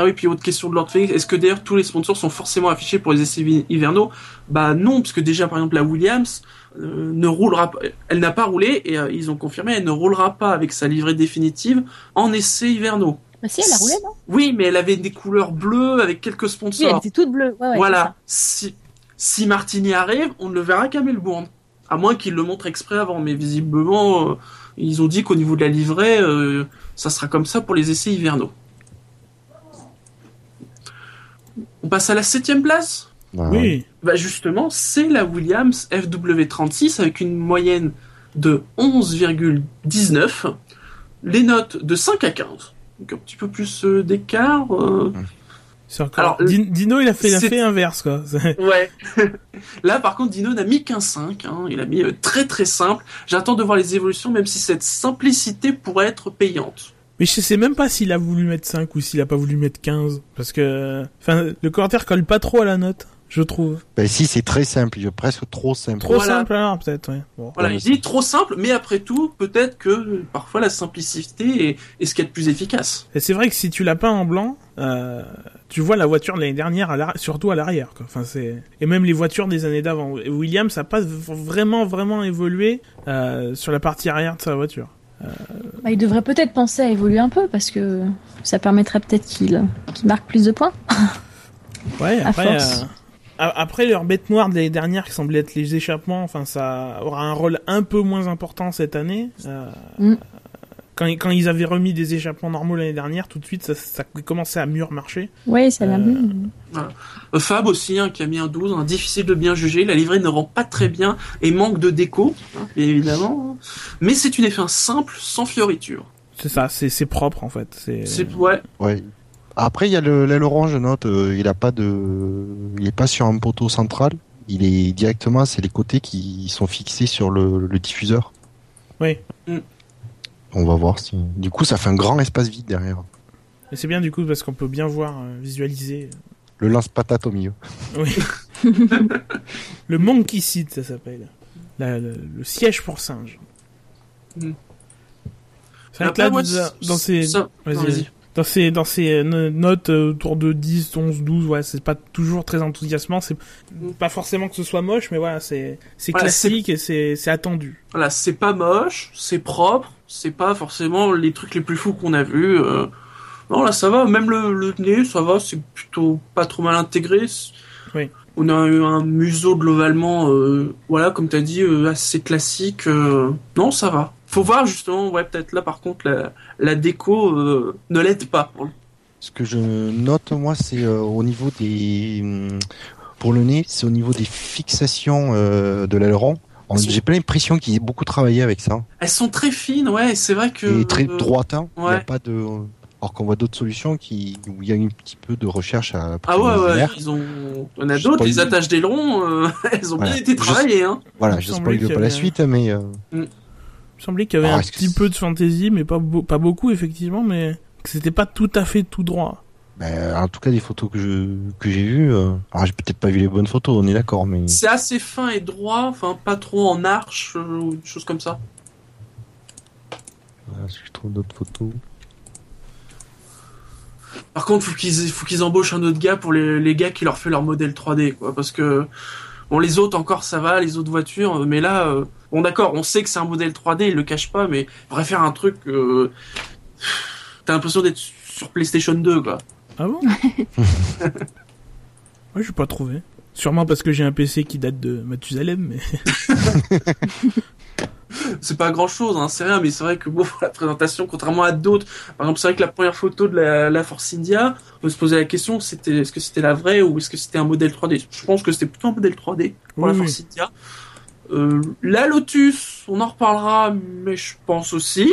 Ah oui, puis autre question de Lord Phoenix, est-ce que d'ailleurs tous les sponsors sont forcément affichés pour les essais hi- hivernaux? Bah non, parce que déjà par exemple la Williams euh, ne roulera pas, elle n'a pas roulé et euh, ils ont confirmé, elle ne roulera pas avec sa livrée définitive en essais hivernaux. Bah si, elle a roulé, non? Oui, mais elle avait des couleurs bleues avec quelques Oui, elle sponsors. était toute bleue. Ouais, ouais, voilà. Si, si Martini arrive, on ne le verra qu'à Melbourne. À moins qu'il le montre exprès avant, mais visiblement, euh, ils ont dit qu'au niveau de la livrée, euh, ça sera comme ça pour les essais hivernaux. On passe à la septième place? Bah, Oui. bah justement, c'est la Williams FW36 avec une moyenne de 11,19, les notes de 5 à 15. Donc un petit peu plus euh, d'écart. euh. C'est encore. Alors, Din- Dino il a fait c'est- l'effet inverse quoi. Ouais. Là, par contre, Dino n'a mis qu'un 5. Hein. Il a mis euh, très très simple. J'attends de voir les évolutions, même si cette simplicité pourrait être payante. Mais je sais même pas s'il a voulu mettre 5 ou s'il a pas voulu mettre 15 parce que enfin le commentaire colle pas trop à la note, je trouve. Bah, si, c'est très simple, presque trop simple. Trop Voilà. simple alors peut-être. Bon. Voilà, Ouais, il dit trop simple, mais après tout, peut-être que euh, parfois la simplicité est, est ce qu'il y a de plus efficace. Et c'est vrai que si tu l'as pas en blanc, euh, tu vois la voiture de l'année dernière, à surtout à l'arrière. quoi. Enfin, c'est et même les voitures des années d'avant. Williams a pas v- vraiment vraiment évolué euh, sur la partie arrière de sa voiture. Bah, il devrait peut-être penser à évoluer un peu parce que ça permettrait peut-être qu'il qu'il marque plus de points. Ouais. À Après, force. Après leur bête noire de l'année dernière qui semblait être les échappements, enfin ça aura un rôle un peu moins important cette année. Euh, Mm. Quand, quand ils avaient remis des échappements normaux l'année dernière, tout de suite ça, ça commençait à mieux remarcher. Oui, ça a l'air Euh. Euh, Fab aussi, hein, qui a mis un 12, hein, difficile de bien juger. La livrée ne rend pas très bien et manque de déco, hein, évidemment. hein. Mais c'est une F1 simple, sans fioriture. C'est ça, c'est propre en fait. C'est C'est ouais, Ouais. Après, il y a le l'aileron, je note, euh, il a pas de, il est pas sur un poteau central. Il est directement, c'est les côtés qui sont fixés sur le, le diffuseur. Oui. Mm. On va voir si. Du coup, ça fait un grand espace vide derrière. Et c'est bien du coup parce qu'on peut bien voir, euh, visualiser. Le lance-patate au milieu. Oui. le monkey seat, ça s'appelle. Le, le siège pour singe. Mm. C'est vrai que là, dans, ces, ça- vas-y, vas-y. Dans ces, dans ces euh, no- notes euh, autour de 10, 11, 12, ouais, c'est pas toujours très enthousiasmant. C'est pas forcément que ce soit moche, mais voilà, c'est, c'est Voilà, classique et c'est, c'est attendu. Voilà, c'est pas moche, c'est propre, c'est pas forcément les trucs les plus fous qu'on a vus. euh. Non, là ça va, même le, le nez, ça va, c'est plutôt pas trop mal intégré. Oui. On a eu un museau globalement, euh, voilà, comme t'as dit, euh, assez classique. Non, ça va. Faut voir justement, ouais, peut-être là par contre, la, la déco euh, ne l'aide pas. Ce que je note, moi, c'est euh, au niveau des. hum, Pour le nez, c'est au niveau des fixations euh, de l'aileron. Sont- J'ai pas l'impression qu'il ait beaucoup travaillé avec ça. Elles sont très fines, ouais, c'est vrai que. Et très euh, droitain. Il y a ouais. pas de. Alors qu'on voit d'autres solutions qui où il y a un petit peu de recherche à Ah ouais, ouais, ils ont. On a d'autres, les attaches d'aileron, euh, elles ont bien Voilà. été Je- travaillées, hein. Voilà, Il je spoil qu'il y pas la avait suite, mais euh, Il me semblait qu'il y avait Ah, un petit peu de fantaisie, mais pas, pas beaucoup, effectivement, mais que c'était pas tout à fait tout droit. ben, en tout cas des photos que je que j'ai vues. euh, alors j'ai peut-être pas vu les bonnes photos, on est d'accord, mais C'est assez fin et droit, enfin pas trop en arche euh, ou des choses comme ça. Voilà, si je trouve d'autres photos? Par contre, faut qu'ils faut qu'ils embauchent un autre gars pour les, les gars qui leur fait leur modèle 3D, quoi, parce que bon les autres encore ça va, les autres voitures, mais là, euh, bon d'accord, on sait que c'est un modèle 3D, ils le cachent pas, mais il faudrait faire un truc. Euh, T'as l'impression d'être sur PlayStation 2, quoi. Ah bon Ouais, j'ai pas trouvé. Sûrement parce que j'ai un PC qui date de Mathusalem, mais... c'est pas grand chose, hein, c'est rien, mais c'est vrai que bon, pour la présentation, contrairement à d'autres, par exemple, c'est vrai que la première photo de la, la Force India, on se poser la question, c'était, est-ce que c'était la vraie ou est-ce que c'était un modèle 3D Je pense que c'était plutôt un modèle 3D pour la Oui, Force India. Euh, la Lotus, on en reparlera, mais je pense aussi,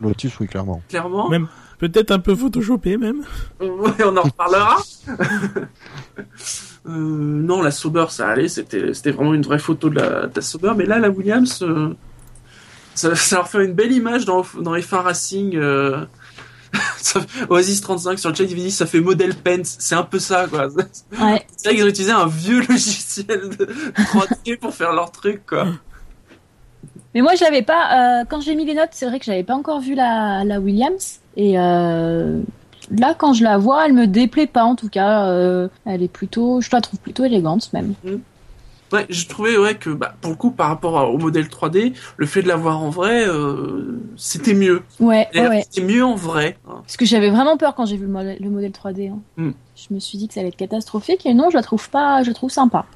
Lotus, oui, clairement. clairement. Même- Peut-être un peu photoshopé même. Ouais, on en reparlera. Euh, non, la Sauber, ça allait, c'était c'était vraiment une vraie photo de la, de la Sauber, mais là, la Williams, euh, ça, ça leur fait une belle image dans, dans F1 Racing. Oasis 35 sur le chat, il dit ça fait modèle Pence, c'est un peu ça, quoi. Ouais. C'est vrai qu'ils ont utilisé un vieux logiciel de 3D pour faire leur truc, quoi. Mais moi, je l'avais pas. euh, quand j'ai mis les notes, c'est vrai que j'avais pas encore vu la, la Williams. Et euh, là, quand je la vois, elle me déplaît pas. En tout cas, euh, elle est plutôt. Je la trouve plutôt élégante même. Ouais, je trouvais ouais que bah, pour le coup par rapport au modèle 3D, le fait de l'avoir en vrai, euh, c'était mieux. Ouais, ouais. C'était mieux en vrai. hein. Parce que j'avais vraiment peur quand j'ai vu le modèle, le modèle 3D. hein. Hmm. Je me suis dit que ça allait être catastrophique. Et non, je la trouve pas. Je la trouve sympa.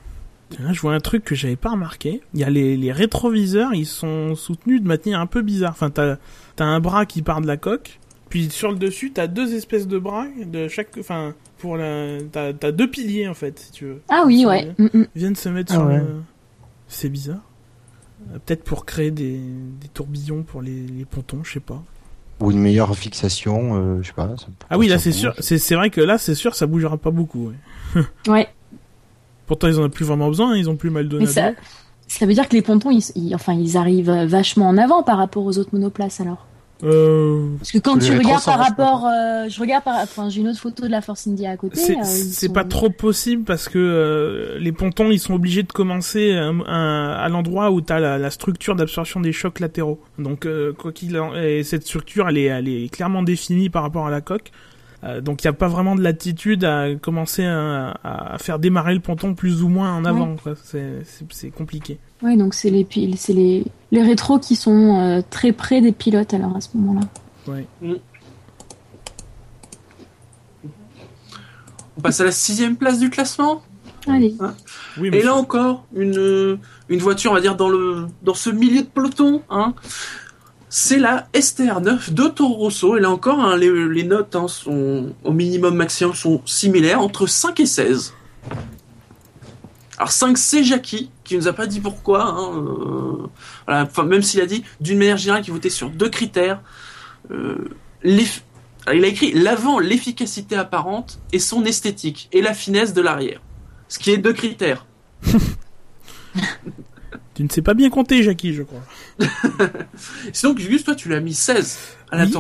Là, je vois un truc que j'avais pas remarqué. Il y a les, les rétroviseurs, ils sont soutenus de manière un peu bizarre. Enfin, t'as as un bras qui part de la coque, puis sur le dessus, t'as deux espèces de bras de chaque. Enfin, pour la, t'as as deux piliers en fait, si tu veux. Ah oui, ouais. Mm, mm. Ils viennent se mettre Ah sur ouais. le... C'est bizarre. Euh, Peut-être pour créer des, des tourbillons pour les, les pontons, je sais pas. Ou une meilleure fixation, euh, je sais pas. ça- Ah oui, là c'est bouge. sûr. C'est c'est vrai que là c'est sûr ça bougera pas beaucoup. ouais. Ouais. Pourtant ils en ont plus vraiment besoin, ils ont plus mal donné. Mais ça, ça veut dire que les pontons, ils, ils- enfin, ils arrivent vachement en avant par rapport aux autres monoplaces alors. Euh, Parce que quand tu regardes par rapport, euh, je regarde par, enfin, j'ai une autre photo de la Force India à côté. C'est euh, sont- pas trop possible parce que euh, les pontons ils sont obligés de commencer à l'endroit où t'as la, la structure d'absorption des chocs latéraux. Donc euh, quoi qu'il en et cette structure elle est elle est clairement définie par rapport à la coque. Euh, donc il y a pas vraiment de latitude à commencer à, à faire démarrer le ponton plus ou moins en avant. C'est compliqué. Ouais, donc c'est les, les, les rétros qui sont euh, très près des pilotes alors à ce moment-là. Ouais. On passe à la sixième place du classement. Allez. Oui, Et mais là encore, une, une voiture, on va dire, dans, le, dans ce milieu de peloton. Hein. C'est la STR9 de Toro Rosso. Et là encore, hein, les, notes hein, sont au minimum maximum sont similaires, entre 5 et 16. Alors 5 c'est Jackie, qui nous a pas dit pourquoi. Hein, euh, voilà, enfin, même s'il a dit, d'une manière générale, qu'il votait sur deux critères. Euh, il a écrit l'avant, l'efficacité apparente et son esthétique, et la finesse de l'arrière. Ce qui est deux critères. tu ne sais pas bien compter, Jackie, je crois. Sinon, Gugus, toi, tu l'as mis 16 à la Oui.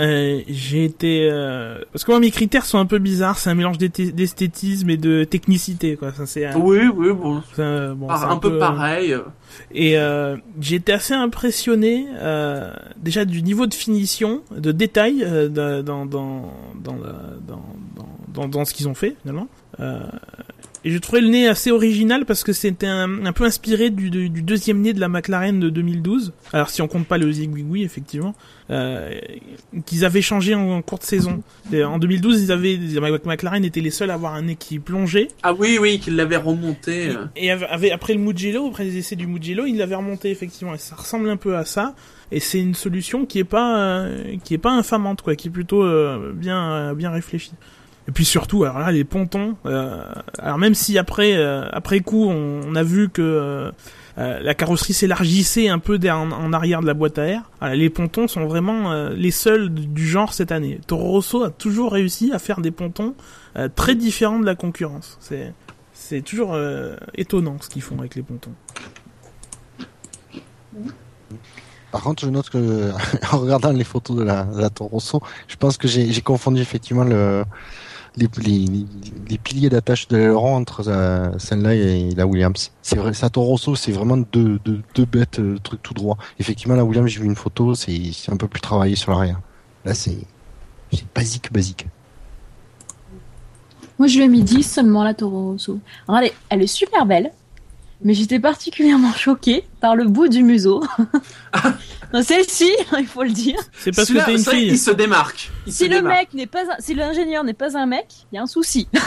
Euh, j'ai été euh, parce que moi mes critères sont un peu bizarres. C'est un mélange d'esthé- d'esthétisme et de technicité, quoi. Ça c'est Oui, oui, bon, un- bon, par- c'est un, peu, pareil. Et euh, j'ai été assez impressionné euh, déjà du niveau de finition, de détail euh, dans, dans, dans, dans, dans, dans, dans ce qu'ils ont fait finalement. Euh, et je trouvais le nez assez original parce que c'était un, un peu inspiré du, du, du deuxième nez de la McLaren de 2012. Alors si on compte pas le Zigwigwi effectivement, euh, qu'ils avaient changé en, en courte saison. Et en 2012, ils avaient McLaren était les seuls à avoir un nez qui plongeait. Ah oui, oui, qu'il l'avait remonté. Et av- avait- après le Mugello, après les essais du Mugello, il l'avait remonté effectivement. Et ça ressemble un peu à ça. Et c'est une solution qui est pas euh, qui est pas infamante quoi, qui est plutôt euh, bien euh, bien réfléchie. Et puis surtout, alors là, les pontons. euh, alors même si après euh, après coup, on, on a vu que euh, euh, la carrosserie s'élargissait un peu en, en arrière de la boîte à air. Alors, les pontons sont vraiment euh, les seuls du genre cette année. Toro Rosso a toujours réussi à faire des pontons euh, très différents de la concurrence. C'est c'est toujours étonnant ce qu'ils font avec les pontons. Par contre, je note que, en regardant les photos de la, de la Toro Rosso, je pense que j'ai confondu effectivement le, les, les, piliers d'attache de l'aileron entre euh, celle-là et la Williams. C'est vrai, sa Toro Rosso, c'est vraiment deux, deux, deux bêtes, euh, trucs tout droit. Effectivement, la Williams, j'ai vu une photo, c'est un peu plus travaillé sur l'arrière. Là, c'est c'est basique, basique. Moi, je lui ai mis 10 seulement, la Toro Rosso. Alors, elle est, elle est super belle, mais j'étais particulièrement choquée par le bout du museau. Celle-ci, il faut le dire. C'est parce que t'es une c'est vrai fille. qu'il se démarque. Il Si se le démarque. mec n'est pas un- si l'ingénieur n'est pas un mec, il y a un souci.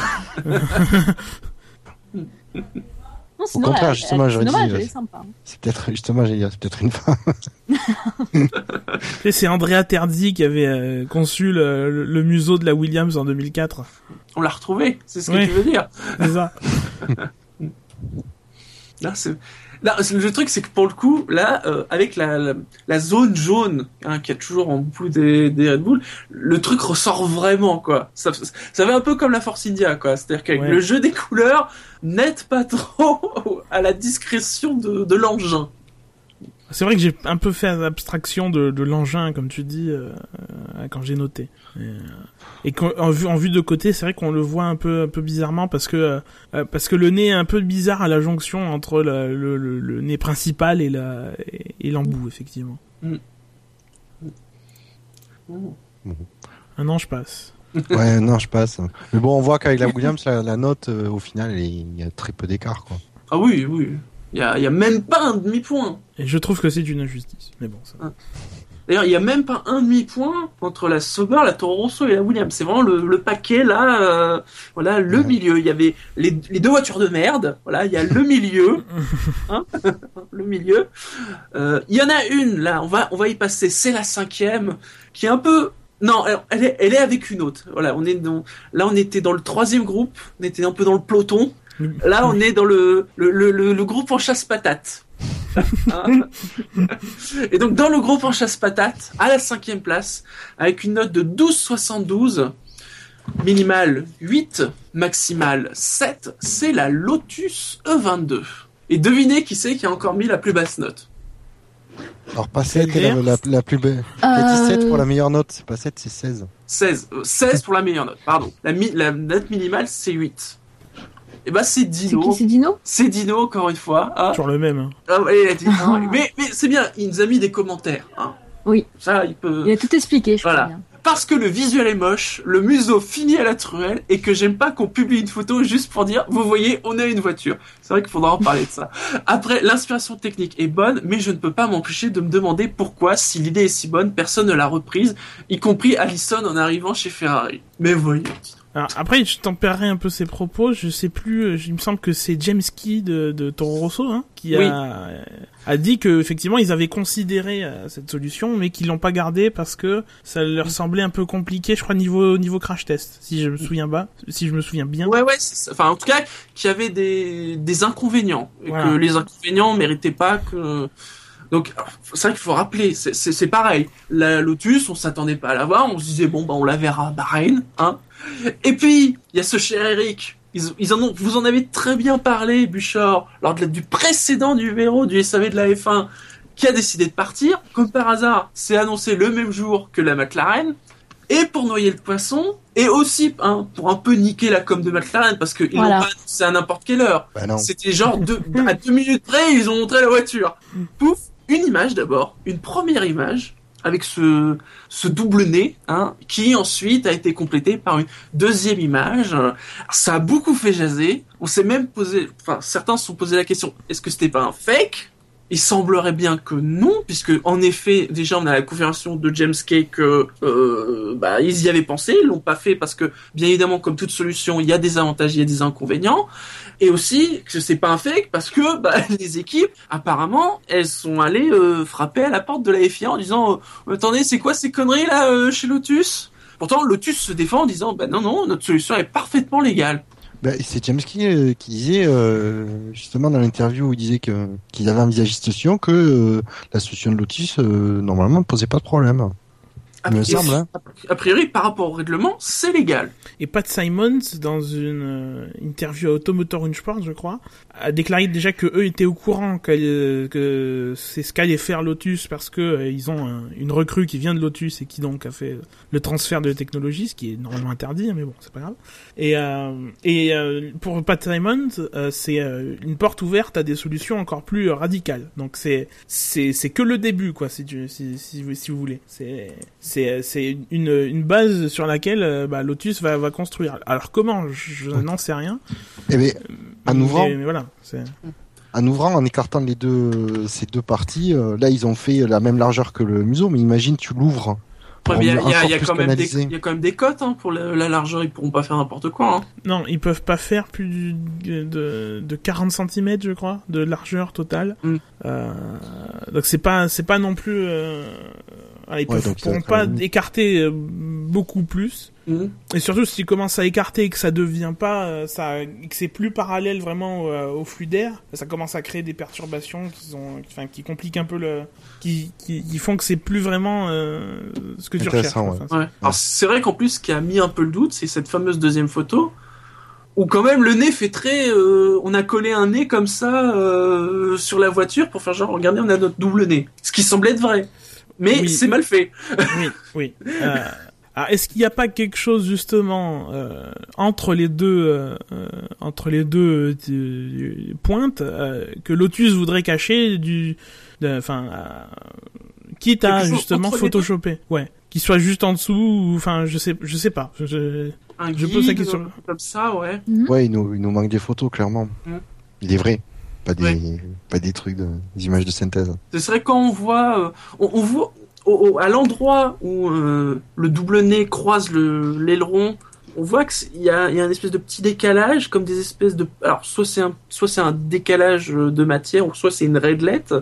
Non, sinon, contraire, elle- justement, elle- j'aurais c'est dit, dommage, elle est sympa. C'est peut-être, justement, j'ai dit, c'est peut-être une femme. C'est Andrea Terzi qui avait euh, conçu le, le- le museau de la Williams en 2004. On l'a retrouvé, c'est ce que Oui. tu veux dire. C'est ça. Là, c'est- Là, le truc, c'est que pour le coup, là, euh, avec la, la, la zone jaune hein, qu'il y a toujours en bout des, des Red Bull, le truc ressort vraiment, quoi. Ça, ça fait un peu comme la Force India, quoi. C'est-à-dire qu'avec Ouais. le jeu des couleurs, n'aide pas trop à la discrétion de, de l'engin. C'est vrai que j'ai un peu fait abstraction de, de l'engin, comme tu dis, euh, euh, quand j'ai noté. Et, euh, et qu'en- en, vue, en vue de côté, c'est vrai qu'on le voit un peu, un peu bizarrement parce que, euh, parce que le nez est un peu bizarre à la jonction entre la- le, le, le nez principal et la et, et l'embout, effectivement. Un an, je passe. Ouais, non, je passe. Mais bon, on voit qu'avec la Williams, la, la note, euh, au final, il y a très peu d'écart, quoi. Ah oui, oui. Il y a, y a même pas un demi-point. Et je trouve que c'est une injustice. Mais bon, ça. D'ailleurs, il y a même pas un demi-point entre la Sauber, la Toro Rosso et la Williams. C'est vraiment le, le paquet là, euh, voilà, le Ouais. milieu. Il y avait les, les deux voitures de merde. Voilà, il y a le milieu, hein, le milieu. Euh, Il y en a une là, on va on va y passer. C'est la cinquième, qui est un peu non, elle, elle est elle est avec une autre. Voilà, on est dans là on était dans le troisième groupe, on était un peu dans le peloton. Là, on est dans le le, le, le, le groupe en chasse patate. Hein et donc dans le groupe en chasse patate, à la cinquième place, avec une note de 12,72, minimale 8, maximale 7, c'est la Lotus E22. Et devinez qui c'est qui a encore mis la plus basse note. Alors, pas 7 est la, la, la plus belle. A 17 Euh, pour la meilleure note, c'est pas 7, c'est 16. 16, euh, 16 pour la meilleure note, pardon. La, mi- la note minimale c'est 8. Et bah c'est C'est qui Dino. c'est Dino C'est Dino encore une fois. hein. Toujours le même. hein. Ah ouais, il a dit, hein. mais mais c'est bien, il nous a mis des commentaires. Hein. Oui. Ça, il peut. Il a tout expliqué, je Voilà. crois bien. Parce que le visuel est moche, le museau finit à la truelle et que j'aime pas qu'on publie une photo juste pour dire, vous voyez, on a une voiture. C'est vrai qu'il faudra en parler de ça. Après, l'inspiration technique est bonne, mais je ne peux pas m'empêcher de me demander pourquoi, si l'idée est si bonne, personne ne l'a reprise, y compris Allison en arrivant chez Ferrari. Mais voyons. Alors, après, je tempérerai un peu ses propos. Je sais plus. euh, Il me semble que c'est James Key de, de Toro Rosso hein, qui Oui. a, a dit que effectivement ils avaient considéré euh, cette solution, mais qu'ils l'ont pas gardée parce que ça leur semblait un peu compliqué. Je crois niveau niveau crash test, si je me souviens pas, si je me souviens bien. Ouais, ouais, enfin, en tout cas, qu'il y avait des, des inconvénients. Et Voilà. que les inconvénients méritaient pas que. Donc, c'est vrai qu'il faut rappeler, c'est- c'est c'est pareil. La Lotus, on s'attendait pas à la voir, on se disait, bon, bah, on la verra à Bahreïn, hein. Et puis, il y a ce cher Eric. Ils, ils en ont, vous en avez très bien parlé, Bouchard, lors de la- du précédent numéro du SAV de la F1, qui a décidé de partir. Comme par hasard, c'est annoncé le même jour que la McLaren. Et pour noyer le poisson, et aussi hein, pour un peu niquer la com de McLaren, parce qu'ils Voilà. l'ont pas annoncé à n'importe quelle heure. Bah non. C'était genre deux, à deux minutes près, ils ont montré la voiture. Pouf, une image d'abord, une première image avec ce, double nez, hein, qui ensuite a été complété par une deuxième image. Ça a beaucoup fait jaser. On s'est même posé, enfin certains se sont posé la question est-ce que c'était pas un fake? Il semblerait bien que non, puisque en effet, déjà on a la confirmation de James Kay que euh, bah, ils y avaient pensé, ils l'ont pas fait parce que bien évidemment, comme toute solution, il y a des avantages, il y a des inconvénients, et aussi que c'est pas un fake parce que bah, les équipes, apparemment, elles sont allées euh, frapper à la porte de la FIA en disant euh, attendez, c'est quoi ces conneries là euh, chez Lotus? Pourtant, Lotus se défend en disant bah non non, notre solution est parfaitement légale. Bah, c'est James Key euh, qui disait, euh, justement, dans l'interview où il disait que qu'ils avaient cette solution, que euh, la solution de Lotus, euh, normalement, ne posait pas de problème. A Il me priori- semble, hein. A priori, par rapport au règlement, c'est légal. Et Pat Simons, dans une euh, interview à Automotor Sport, je crois, a déclaré déjà que eux étaient au courant que, euh, que c'est ce qu'allait faire Lotus parce que euh, ils ont un- une recrue qui vient de Lotus et qui donc a fait le transfert de technologie, ce qui est normalement interdit, hein, mais bon, c'est pas grave. Et, euh, et euh, pour Pat Simons, euh, c'est euh, une porte ouverte à des solutions encore plus radicales. Donc c'est c'est c'est que le début, quoi, si tu si si, vous- si vous voulez. C'est c'est c'est une une base sur laquelle euh, bah, Lotus va va construire. Alors comment? Je, je n'en sais rien. Eh ben, en ouvrant, mais voilà. c'est- en ouvrant, en écartant les deux, ces deux parties, euh, là, ils ont fait la même largeur que le museau, mais imagine, tu l'ouvres. Il y a, quand même des, canaliser. il y a quand même des cotes hein, pour la, la largeur, ils pourront pas faire n'importe quoi. Hein. Non, ils peuvent pas faire plus de, de, de 40 cm, je crois, de largeur totale. Mm. Euh, donc c'est pas c'est pas non plus euh, Voilà, ils Ouais, peuvent- donc ça pourront pas un- écarter euh, beaucoup plus. Mhm. Et surtout, s'ils commencent à écarter et que ça devient pas, euh, ça, que c'est plus parallèle vraiment euh, au flux d'air, ça commence à créer des perturbations qui sont, enfin, qui compliquent un peu le, qui, qui, qui font que c'est plus vraiment euh, ce que tu recherches. Ouais. Alors c'est vrai qu'en plus, ce qui a mis un peu le doute, c'est cette fameuse deuxième photo où quand même le nez fait très. euh, on a collé un nez comme ça euh, sur la voiture pour faire genre regardez, on a notre double nez, ce qui semblait être vrai, mais Oui. c'est mal fait. oui, oui. Euh, alors, est-ce qu'il n'y a pas quelque chose justement euh, entre les deux, euh, entre les deux euh, pointes euh, que Lotus voudrait cacher du, enfin, euh, quitte à justement photoshopper, ouais, qu'il soit juste en dessous, ou, enfin, je sais, je sais pas. Je- je- Un Je pose la question. comme ça, ouais. Ouais, il nous, il nous manque des photos, clairement. Mm. Des vrais. Pas des, Ouais. pas des trucs de, des images de synthèse. Ce serait quand on voit, euh, on, on voit au- au- à l'endroit où euh, le double nez croise le l'aileron, on voit que c'est- il y a, il y a un espèce de petit décalage, comme des espèces de, alors soit c'est un, soit c'est un décalage de matière, ou soit c'est une raidelette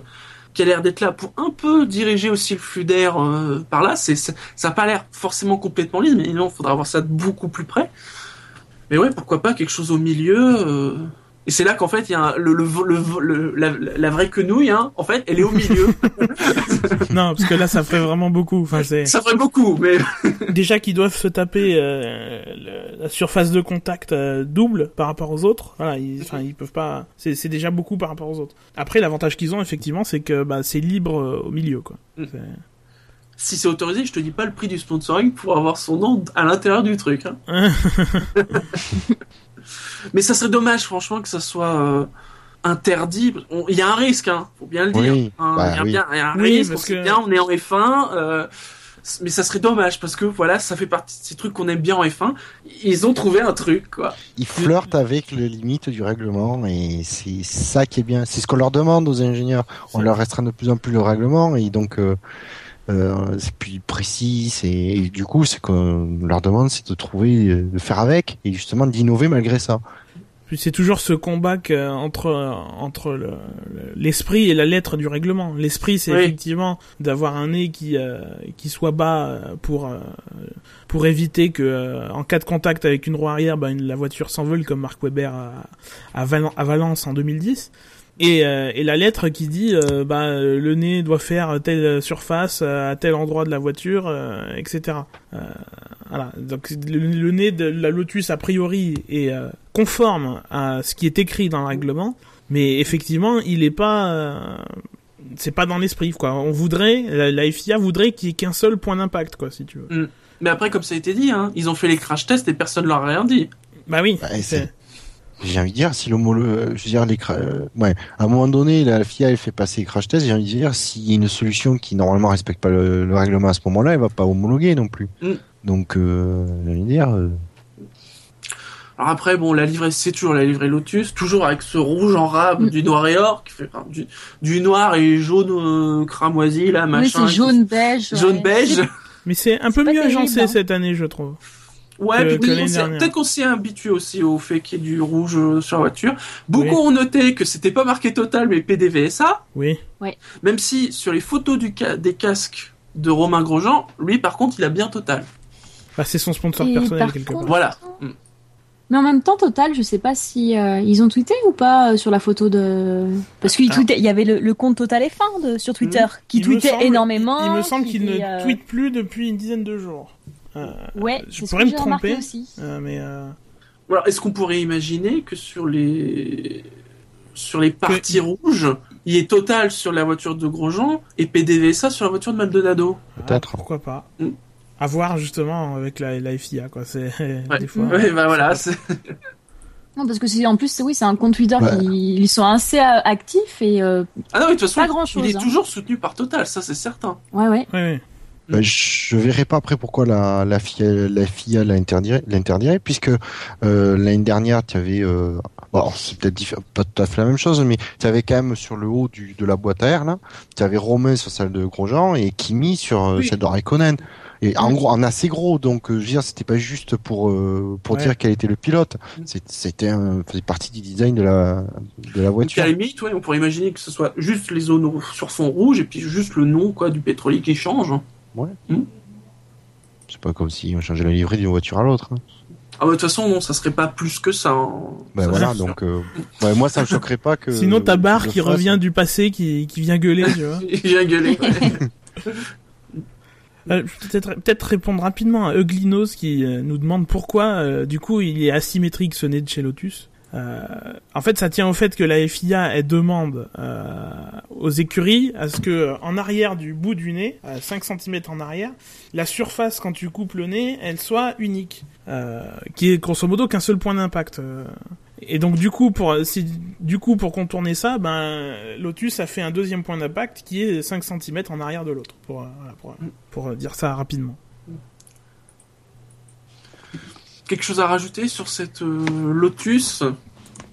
qui a l'air d'être là pour un peu diriger aussi le flux d'air euh, par là. C'est, ça n'a pas l'air forcément complètement lisse, mais non, faudra voir ça de beaucoup plus près. Mais ouais, pourquoi pas quelque chose au milieu. euh, Et c'est là qu'en fait, il y a un- le, le, le- le- la, la vraie quenouille, hein, en fait, elle est au milieu. non, parce que là, ça ferait vraiment beaucoup. Enfin, c'est Ça ferait beaucoup, mais déjà qu'ils doivent se taper euh, la surface de contact euh, double par rapport aux autres. Voilà, ils, enfin, ils peuvent pas. C'est c'est déjà beaucoup par rapport aux autres. Après, l'avantage qu'ils ont effectivement, c'est que bah, c'est libre euh, au milieu, quoi. Mm. C'est- si c'est autorisé, je te dis pas le prix du sponsoring pour avoir son nom à l'intérieur du truc. Hein. mais ça serait dommage, franchement, que ça soit euh, interdit. On- Il y a un risque, hein, faut bien le dire. Oui, hein. bah il y a oui. bien il y a un Oui, risque, parce que- bien, on est en F1. euh, mais ça serait dommage parce que voilà, ça fait partie de ces trucs qu'on aime bien en F1. Ils ont trouvé un truc, quoi. Ils flirtent avec les limites du règlement et c'est ça qui est bien. C'est ce qu'on leur demande aux ingénieurs. On leur restreint de plus en plus le règlement et donc euh, euh, c'est plus précis. c'est- Et du coup, c'est qu'on leur demande, c'est de trouver, euh, de faire avec et justement d'innover malgré ça. Puis c'est toujours ce combat que, entre entre le- le- l'esprit et la lettre du règlement. L'esprit, c'est Oui. effectivement d'avoir un nez qui euh, qui soit bas euh, pour euh, pour éviter que euh, en cas de contact avec une roue arrière, bah, une- la voiture s'envole comme Mark Webber à, à, Valen- à Valence en 2010. Et, euh, et la lettre qui dit euh, bah euh, le nez doit faire telle surface euh, à tel endroit de la voiture, euh, etc. Euh, voilà. Donc le, le nez de la Lotus a priori est euh, conforme à ce qui est écrit dans le règlement, mais effectivement il est pas euh, c'est pas dans l'esprit quoi. On voudrait la, la FIA voudrait qu'il y ait qu'un seul point d'impact quoi si tu veux. Mais après, comme ça a été dit, hein, ils ont fait les crash tests et personne leur a rien dit. Bah oui. C'est- J'ai envie de dire, si l'homologue, je veux dire, les euh, ouais, à un moment donné, la FIA, elle fait passer les crash tests, j'ai envie de dire, s'il y a une solution qui normalement respecte pas le, le règlement à ce moment-là, elle va pas homologuer non plus. Mm. Donc, euh, j'ai envie de dire, euh, Alors après, bon, la livrée, c'est toujours la livrée Lotus, toujours avec ce rouge en rab, Mm. du noir et or, qui fait enfin, du, du noir et jaune euh, cramoisi, là, Oui, machin. c'est jaune beige. ouais. Jaune beige. Mais c'est un peu mieux agencé hein. cette année, je trouve. Ouais, puis oui, peut-être qu'on s'est habitué aussi au fait qu'il y ait du rouge euh, sur la voiture. Beaucoup Oui. ont noté que c'était pas marqué total, mais PDVSA. Oui. Même si sur les photos du ca- des casques de Romain Grosjean, lui, par contre, il a bien total. Bah c'est son sponsor Et personnel quelque contre- part. Voilà. Mm. Mais en même temps, Total, je sais pas si euh, ils ont tweeté ou pas euh, sur la photo de. Parce qu'il tweetait, il y avait le, le compte Total F1 de, sur Twitter qui Il me tweetait semble- énormément. Il me semble qui qu'il ne euh, tweete plus depuis une dizaine de jours. Euh, Ouais, je pourrais que me tromper. aussi. euh, mais euh, Alors, est-ce qu'on pourrait imaginer que sur les sur les parties rouges, il y ait total sur la voiture de Grosjean et PDVSA sur la voiture de Maldonado? Peut-être. ah, pourquoi pas. Mm. À voir justement avec la, la FIA quoi. C'est Ouais, des fois. ouais, bah voilà. c'est- Non, parce que c'est en plus, c'est- oui, c'est un compte Twitter Ouais. qui ils sont assez actifs et euh, Ah non, mais de toute façon, Pas grand-chose, il est hein. toujours soutenu par Total, ça c'est certain. ouais, ouais. Ouais, ouais. Bah, je verrai pas après pourquoi la, la FIA, la FIA l'interdirait, l'interdirait, puisque euh, l'année dernière, tu avais, euh, bon, alors, c'est peut-être pas tout à fait la même chose, mais tu avais quand même sur le haut du, de la boîte à air là, tu avais Romain sur celle de Grosjean et Kimi sur euh, Oui. celle de Raikkonen. Et en gros, en assez gros, donc euh, je veux dire, c'était pas juste pour euh, pour Ouais. dire quel était le pilote. C'est- C'était un, faisait partie du design de la de la Donc voiture. à la limite, ouais, on pourrait imaginer que ce soit juste les zones sur fond rouge et puis juste le nom quoi du pétrolier qui change. Ouais. Hmm. C'est pas comme si on changeait la livrée d'une voiture à l'autre. hein. Ah bah, de toute façon, non, ça serait pas plus que ça. hein. Ben Ça, voilà, donc euh, ouais, moi ça me choquerait pas que. Sinon, ta barre qui le fasse. revient du passé, qui, qui vient gueuler, tu vois. J'ai gueulé. ouais. Euh, je vais peut-être peut-être répondre rapidement à Ugly Nose qui euh, nous demande pourquoi, euh, du coup, il est asymétrique ce nez de chez Lotus. Euh, en fait, ça tient au fait que la FIA elle demande euh, aux écuries à ce que en arrière du bout du nez, à 5 cm en arrière, la surface quand tu coupes le nez, elle soit unique, euh, qui est grosso modo qu'un seul point d'impact. euh. Et donc du coup pour si, du coup pour contourner ça, ben Lotus a fait un deuxième point d'impact qui est 5 cm en arrière de l'autre pour, euh, pour pour euh, dire ça rapidement. Quelque chose à rajouter sur cette euh, Lotus?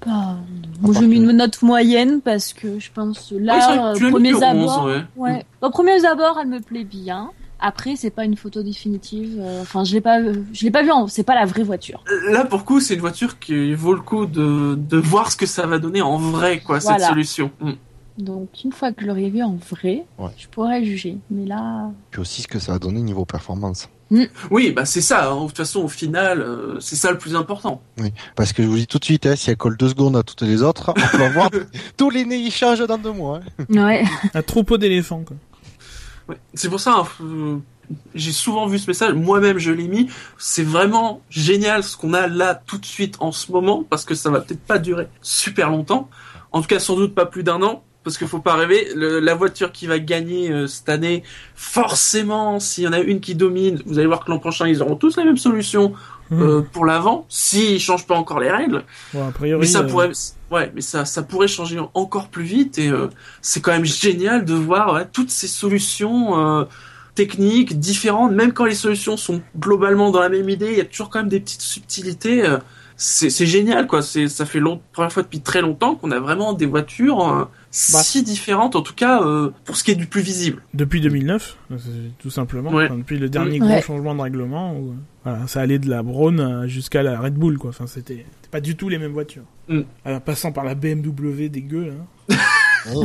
Bah, moi, je mets une note moyenne parce que je pense Ouais, vrai là, euh, tu l'as mis premiers que 11, abords, ouais. ouais. Premiers abords, elle me plaît bien. Après, c'est pas une photo définitive. euh, Enfin, je l'ai pas, je l'ai pas vu. En... C'est pas la vraie voiture. Là, pour le coup, c'est une voiture qui vaut le coup de, de voir ce que ça va donner en vrai, quoi, cette solution. Mm. Donc, une fois que je l'aurai vu en vrai, Ouais. je pourrais juger. Mais là, Puis aussi ce que ça a donné niveau performance. Oui, bah c'est ça. hein. De toute façon, au final, euh, c'est ça le plus important. Parce que je vous dis tout de suite, hein, si elle colle deux secondes à toutes les autres, on va voir tous les nez changent dans deux mois. hein. ouais. Un troupeau d'éléphants. Ouais. C'est pour ça, hein, euh, j'ai souvent vu ce message. Moi-même, je l'ai mis. C'est vraiment génial ce qu'on a là tout de suite en ce moment, parce que ça va peut-être pas durer super longtemps. En tout cas, sans doute pas plus d'un an. Parce qu'il faut pas rêver, le- la voiture qui va gagner euh, cette année, forcément, s'il y en a une qui domine, vous allez voir que l'an prochain, ils auront tous la même solution euh, pour l'avant, s'ils changent pas encore les règles. Bon, a priori, Mais ça euh, pourrait, ouais, mais ça, ça pourrait changer encore plus vite et euh, c'est quand même génial de voir ouais, toutes ces solutions euh, techniques différentes, même quand les solutions sont globalement dans la même idée, il y a toujours quand même des petites subtilités. C'est génial, quoi. C'est, ça fait long, première fois depuis très longtemps qu'on a vraiment des voitures euh, Bah. si différentes, en tout cas euh, pour ce qui est du plus visible. depuis 2009, euh, tout simplement, Ouais. Enfin, depuis le dernier Ouais. gros changement de règlement, où, voilà, ça allait de la Braun jusqu'à la Red Bull, quoi. Enfin, c'était pas du tout les mêmes voitures. Mm. Passant par la BMW dégueu, là. Oh.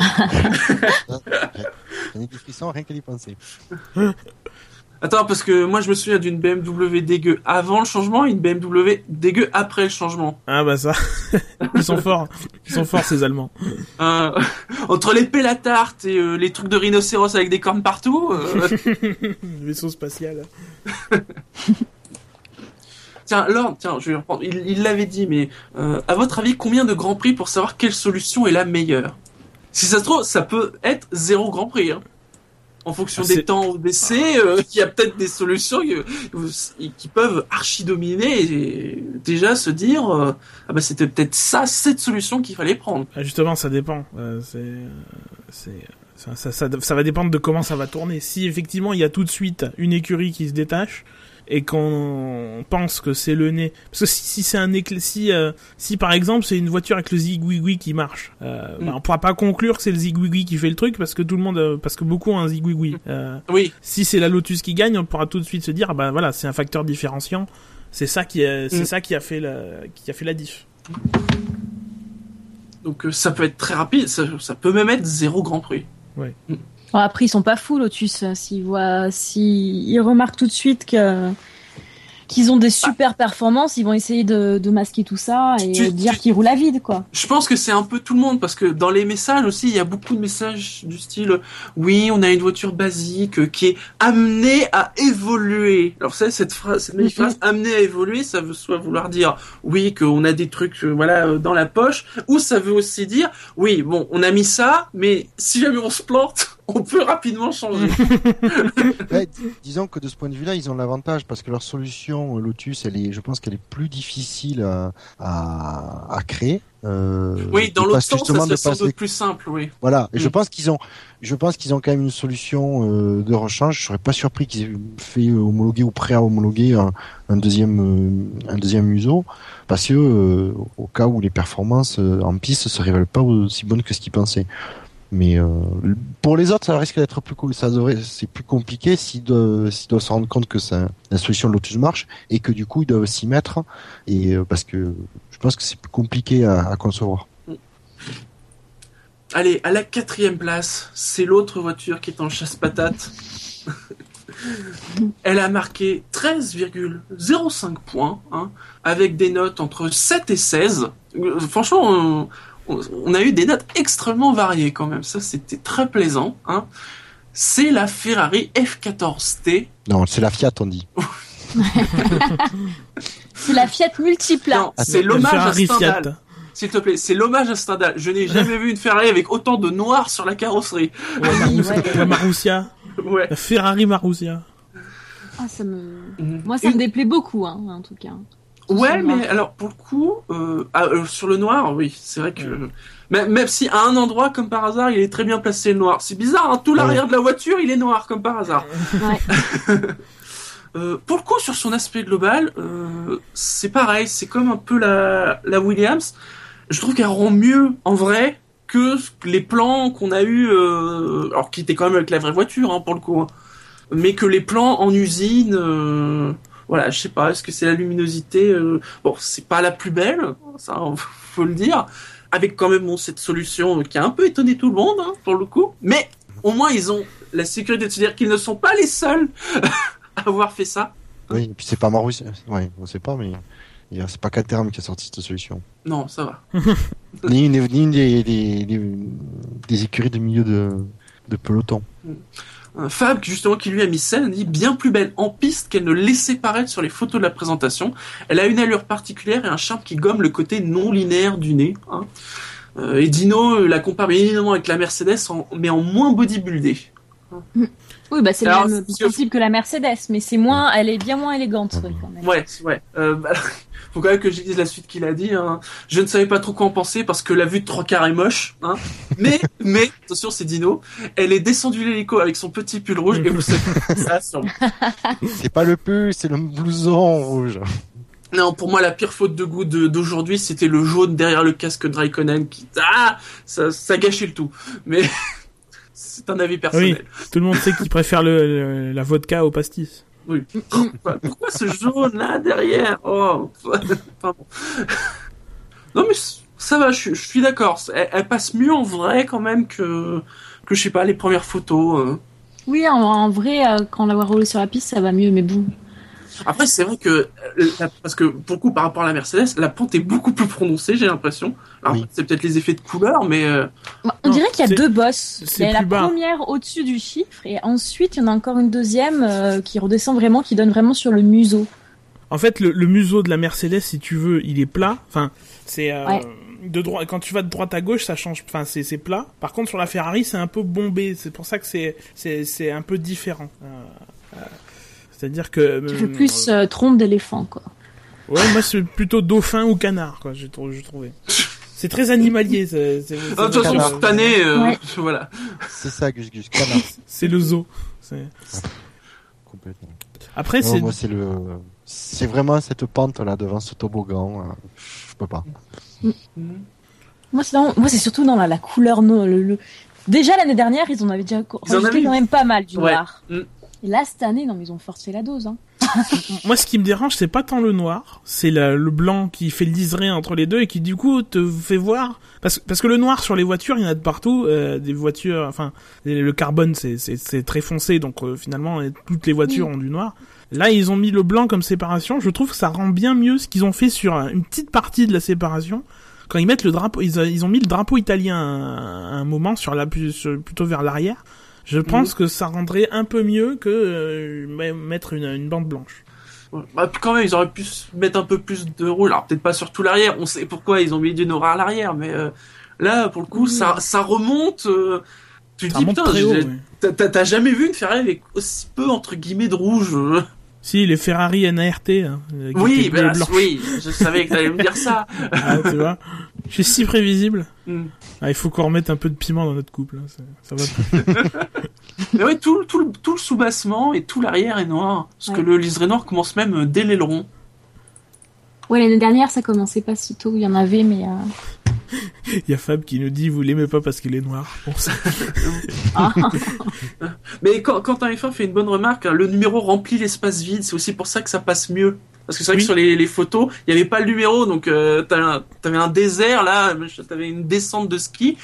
J'en ai des frissons rien qu'à y penser. Attends, parce que moi je me souviens d'une BMW dégueu avant le changement et une BMW dégueu après le changement. Ah bah ça, ils sont forts, ils sont forts ces Allemands. Euh, entre les tarte et euh, les trucs de rhinocéros avec des cornes partout. euh, Vaisseau spatial. tiens, Lord, tiens, je vais reprendre. Il il l'avait dit, mais euh, à votre avis, combien de grands prix pour savoir quelle solution est la meilleure? Si ça se trouve, ça peut être zéro grand prix. Hein. En fonction Ah, des temps d'essai, euh, il y a peut-être des solutions qui, qui peuvent archi dominer et déjà se dire euh, ah bah c'était peut-être ça cette solution qu'il fallait prendre. Ah, justement, ça dépend. Euh, c'est, euh, c'est, ça, ça, ça, ça va dépendre de comment ça va tourner. Si effectivement il y a tout de suite une écurie qui se détache et qu'on pense que c'est le nez, parce que si, si c'est un si, euh, si par exemple c'est une voiture avec le zigouigoui qui marche, euh, Mm. bah, on pourra pas conclure que c'est le zigouigoui qui fait le truc parce que tout le monde, euh, parce que beaucoup ont un zigouigoui. Euh, Oui, si c'est la Lotus qui gagne, on pourra tout de suite se dire, bah voilà, c'est un facteur différenciant. C'est ça qui, est, c'est Mm. ça qui a fait la, qui a fait la diff. donc ça peut être très rapide, ça, ça peut même être zéro grand prix. Bon, après, ils sont pas fous, Lotus. S'ils voient, s'ils ils remarquent tout de suite que qu'ils ont des super performances, ils vont essayer de, de masquer tout ça et Tu- dire tu- qu'ils roulent à vide, quoi. Je pense que c'est un peu tout le monde parce que dans les messages aussi, il y a beaucoup de messages du style euh, oui, on a une voiture basique euh, qui est amenée à évoluer. Alors ça, cette phrase, cette magnifique Mhm. phrase amenée à évoluer, ça veut soit vouloir dire oui qu'on a des trucs euh, voilà euh, dans la poche, ou ça veut aussi dire oui, bon, on a mis ça, mais si jamais on se plante, on peut rapidement changer. Ouais, disons que de ce point de vue-là, ils ont l'avantage parce que leur solution euh, Lotus, elle est, je pense qu'elle est plus difficile à, à, à créer. Euh, oui, dans l'autre sens, ça serait sans doute plus simple, oui. Voilà, et je Mm. pense qu'ils ont, je pense qu'ils ont quand même une solution euh, de rechange. Je serais pas surpris qu'ils aient fait homologuer ou prêt à homologuer un, un deuxième, euh, un deuxième museau, parce que euh, au cas où les performances euh, en piste se révèlent pas aussi bonnes que ce qu'ils pensaient. Mais euh, pour les autres, ça risque d'être plus. Ça c'est plus compliqué s'ils doivent, doivent se rendre compte que ça, la solution Lotus marche et que du coup ils doivent s'y mettre. Et euh, parce que je pense que c'est plus compliqué à, concevoir. Allez, à la quatrième place, c'est l'autre voiture qui est en chasse-patate. Elle a marqué 13,05 points, hein, avec des notes entre 7 et 16. Euh, Franchement, on a eu des notes extrêmement variées quand même. Ça, c'était très plaisant. Hein. C'est la Ferrari F14T. Non, c'est la Fiat, on dit. C'est la Fiat Multipla. Non, c'est l'hommage à Ferrari Stendhal. Fiat. S'il te plaît, c'est l'hommage à Stendhal. Je n'ai jamais vu une Ferrari avec autant de noir sur la carrosserie. Ouais, Marussia. ouais. Ouais, Marussia. Ouais. La Ferrari Marussia. Ah, ça me... Mhm. Moi, ça me déplaît beaucoup, hein, en tout cas. Ouais, mais alors pour le coup, euh, ah, euh, sur le noir, oui, c'est vrai que même, même si à un endroit comme par hasard, il est très bien placé le noir. C'est bizarre, hein, tout l'arrière de la voiture, il est noir comme par hasard. Ouais. Euh, pour le coup, sur son aspect global, euh, c'est pareil, c'est comme un peu la, la Williams. Je trouve qu'elle rend mieux en vrai que les plans qu'on a eu, euh, alors qui étaient quand même avec la vraie voiture hein, pour le coup, hein. mais que les plans en usine. Voilà, je sais pas, est-ce que c'est la luminosité euh, Bon, c'est pas la plus belle, ça, faut le dire. Avec quand même bon, cette solution qui a un peu étonné tout le monde, hein, pour le coup. Mais au moins, ils ont la sécurité de se dire qu'ils ne sont pas les seuls à avoir fait ça. Oui, et puis c'est pas Marus. Ouais, on sait pas, mais c'est pas Caterham qui a sorti cette solution. Non, ça va. ni une, ni des, des, des, des écuries de milieu de, de peloton. Un Fab, justement, qui lui a mis celle, dit bien plus belle en piste qu'elle ne laissait paraître sur les photos de la présentation. Elle a une allure particulière et un charme qui gomme le côté non linéaire du nez. hein. Euh, et Dino euh, la compare bien évidemment avec la Mercedes, mais en moins bodybuildé. Oui, bah, c'est le même principe que la Mercedes, mais c'est moins, elle est bien moins élégante, oui, quand même. Ouais, ouais. Euh, bah, faut quand même que je dise la suite qu'il a dit. hein. Je ne savais pas trop quoi en penser parce que la vue de trois quarts est moche. Hein. Mais, mais, attention, c'est Dino. Elle est descendue l'hélico avec son petit pull rouge et vous savez ça sur C'est pas le pull, c'est le blouson rouge. Non, pour moi, la pire faute de goût d'aujourd'hui, c'était le jaune derrière le casque de Raikkonen qui, ah, ça, ça gâchait le tout. Mais c'est un avis personnel. Tout le monde sait qu'il préfère le, le- la vodka au pastis. Oui. Pourquoi ce jaune là derrière? Oh, pardon. Non mais ça va, je, je suis d'accord. Elle, elle passe mieux en vrai quand même que que je sais pas les premières photos. euh. Oui, en, en vrai, euh, quand on la voit rouler sur la piste, ça va mieux, mais bon. Après, c'est vrai que, euh, la- parce que pour le coup, par rapport à la Mercedes, la pente est beaucoup plus prononcée, j'ai l'impression. Alors, Oui. c'est peut-être les effets de couleur, mais euh, Bah, On Non, dirait qu'il y a deux bosses. c'est Il y a la bas. première au-dessus du chiffre, et ensuite, il y en a encore une deuxième euh, qui redescend vraiment, qui donne vraiment sur le museau. En fait, le, le museau de la Mercedes, si tu veux, il est plat. Enfin, c'est euh, Ouais. de droite. Quand tu vas de droite à gauche, ça change. Enfin, c'est c'est plat. Par contre, sur la Ferrari, c'est un peu bombé. C'est pour ça que c'est c'est c'est un peu différent. C'est-à-dire que fait euh, plus euh, trompe d'éléphant, quoi. Ouais, moi c'est plutôt dauphin ou canard, quoi. J'ai trou- j'ai trouvé. C'est très animalier. c'est- de toute façon, canard. cette année, euh, Ouais. voilà. C'est ça, Gus Gus. Canard. C'est le zoo. Complètement. Après, c'est moi, c'est le, c'est vraiment cette pente là devant ce toboggan. euh, Je peux pas. Moi, c'est dans- moi, c'est surtout dans la, la couleur. no- le, le- Déjà, l'année dernière, ils en avaient déjà Ils en avaient quand même pas mal du Ouais. noir. Mm. Et là, cette année, non, mais ils ont forcé la dose. Hein. moi ce qui me dérange, c'est pas tant le noir, c'est le blanc qui fait le liseré entre les deux et qui du coup te fait voir parce, parce que le noir sur les voitures, il y en a de partout, euh, des voitures, enfin le carbone c'est très foncé donc euh, finalement euh, toutes les voitures Oui. ont du noir. Là, ils ont mis le blanc comme séparation. Je trouve que ça rend bien mieux ce qu'ils ont fait sur euh, une petite partie de la séparation. Quand ils mettent le drapeau, ils, ils ont mis le drapeau italien à un, à un moment sur la sur- plutôt vers l'arrière. Je pense que ça rendrait un peu mieux que euh, me- mettre une, une bande blanche. Ouais. Bah, quand même, ils auraient pu mettre un peu plus de rouge. Alors peut-être pas sur tout l'arrière. On sait pourquoi ils ont mis du noir à l'arrière, mais euh, là, pour le coup, ça, ça remonte. euh, tu te dis putain, ouais. t'as jamais vu une Ferrari avec aussi peu entre guillemets de rouge euh. Si, les Ferrari NART. Hein, euh, Oui, bah, blanc. oui, je savais que t'allais me dire ça. Ah, tu vois Je suis si prévisible. Hmm. Ah, il faut qu'on remette un peu de piment dans notre couple. hein, Ça, ça va plus. Mais oui, tout, tout, le- tout le sous-bassement et tout l'arrière est noir. Parce que Ouais. le liseré noir commence même euh, dès l'aileron. Ouais, l'année dernière, ça commençait pas si tôt. Il y en avait, mais. euh, Il y a Fab qui nous dit vous l'aimez pas parce qu'il est noir. Bon, ça- ah. Mais quand, quand un F1 fait une bonne remarque, hein, le numéro remplit l'espace vide, c'est aussi pour ça que ça passe mieux. Parce que c'est vrai Oui. que sur les, les photos, il n'y avait pas le numéro, donc euh, t'avais un- désert là, t'avais une descente de ski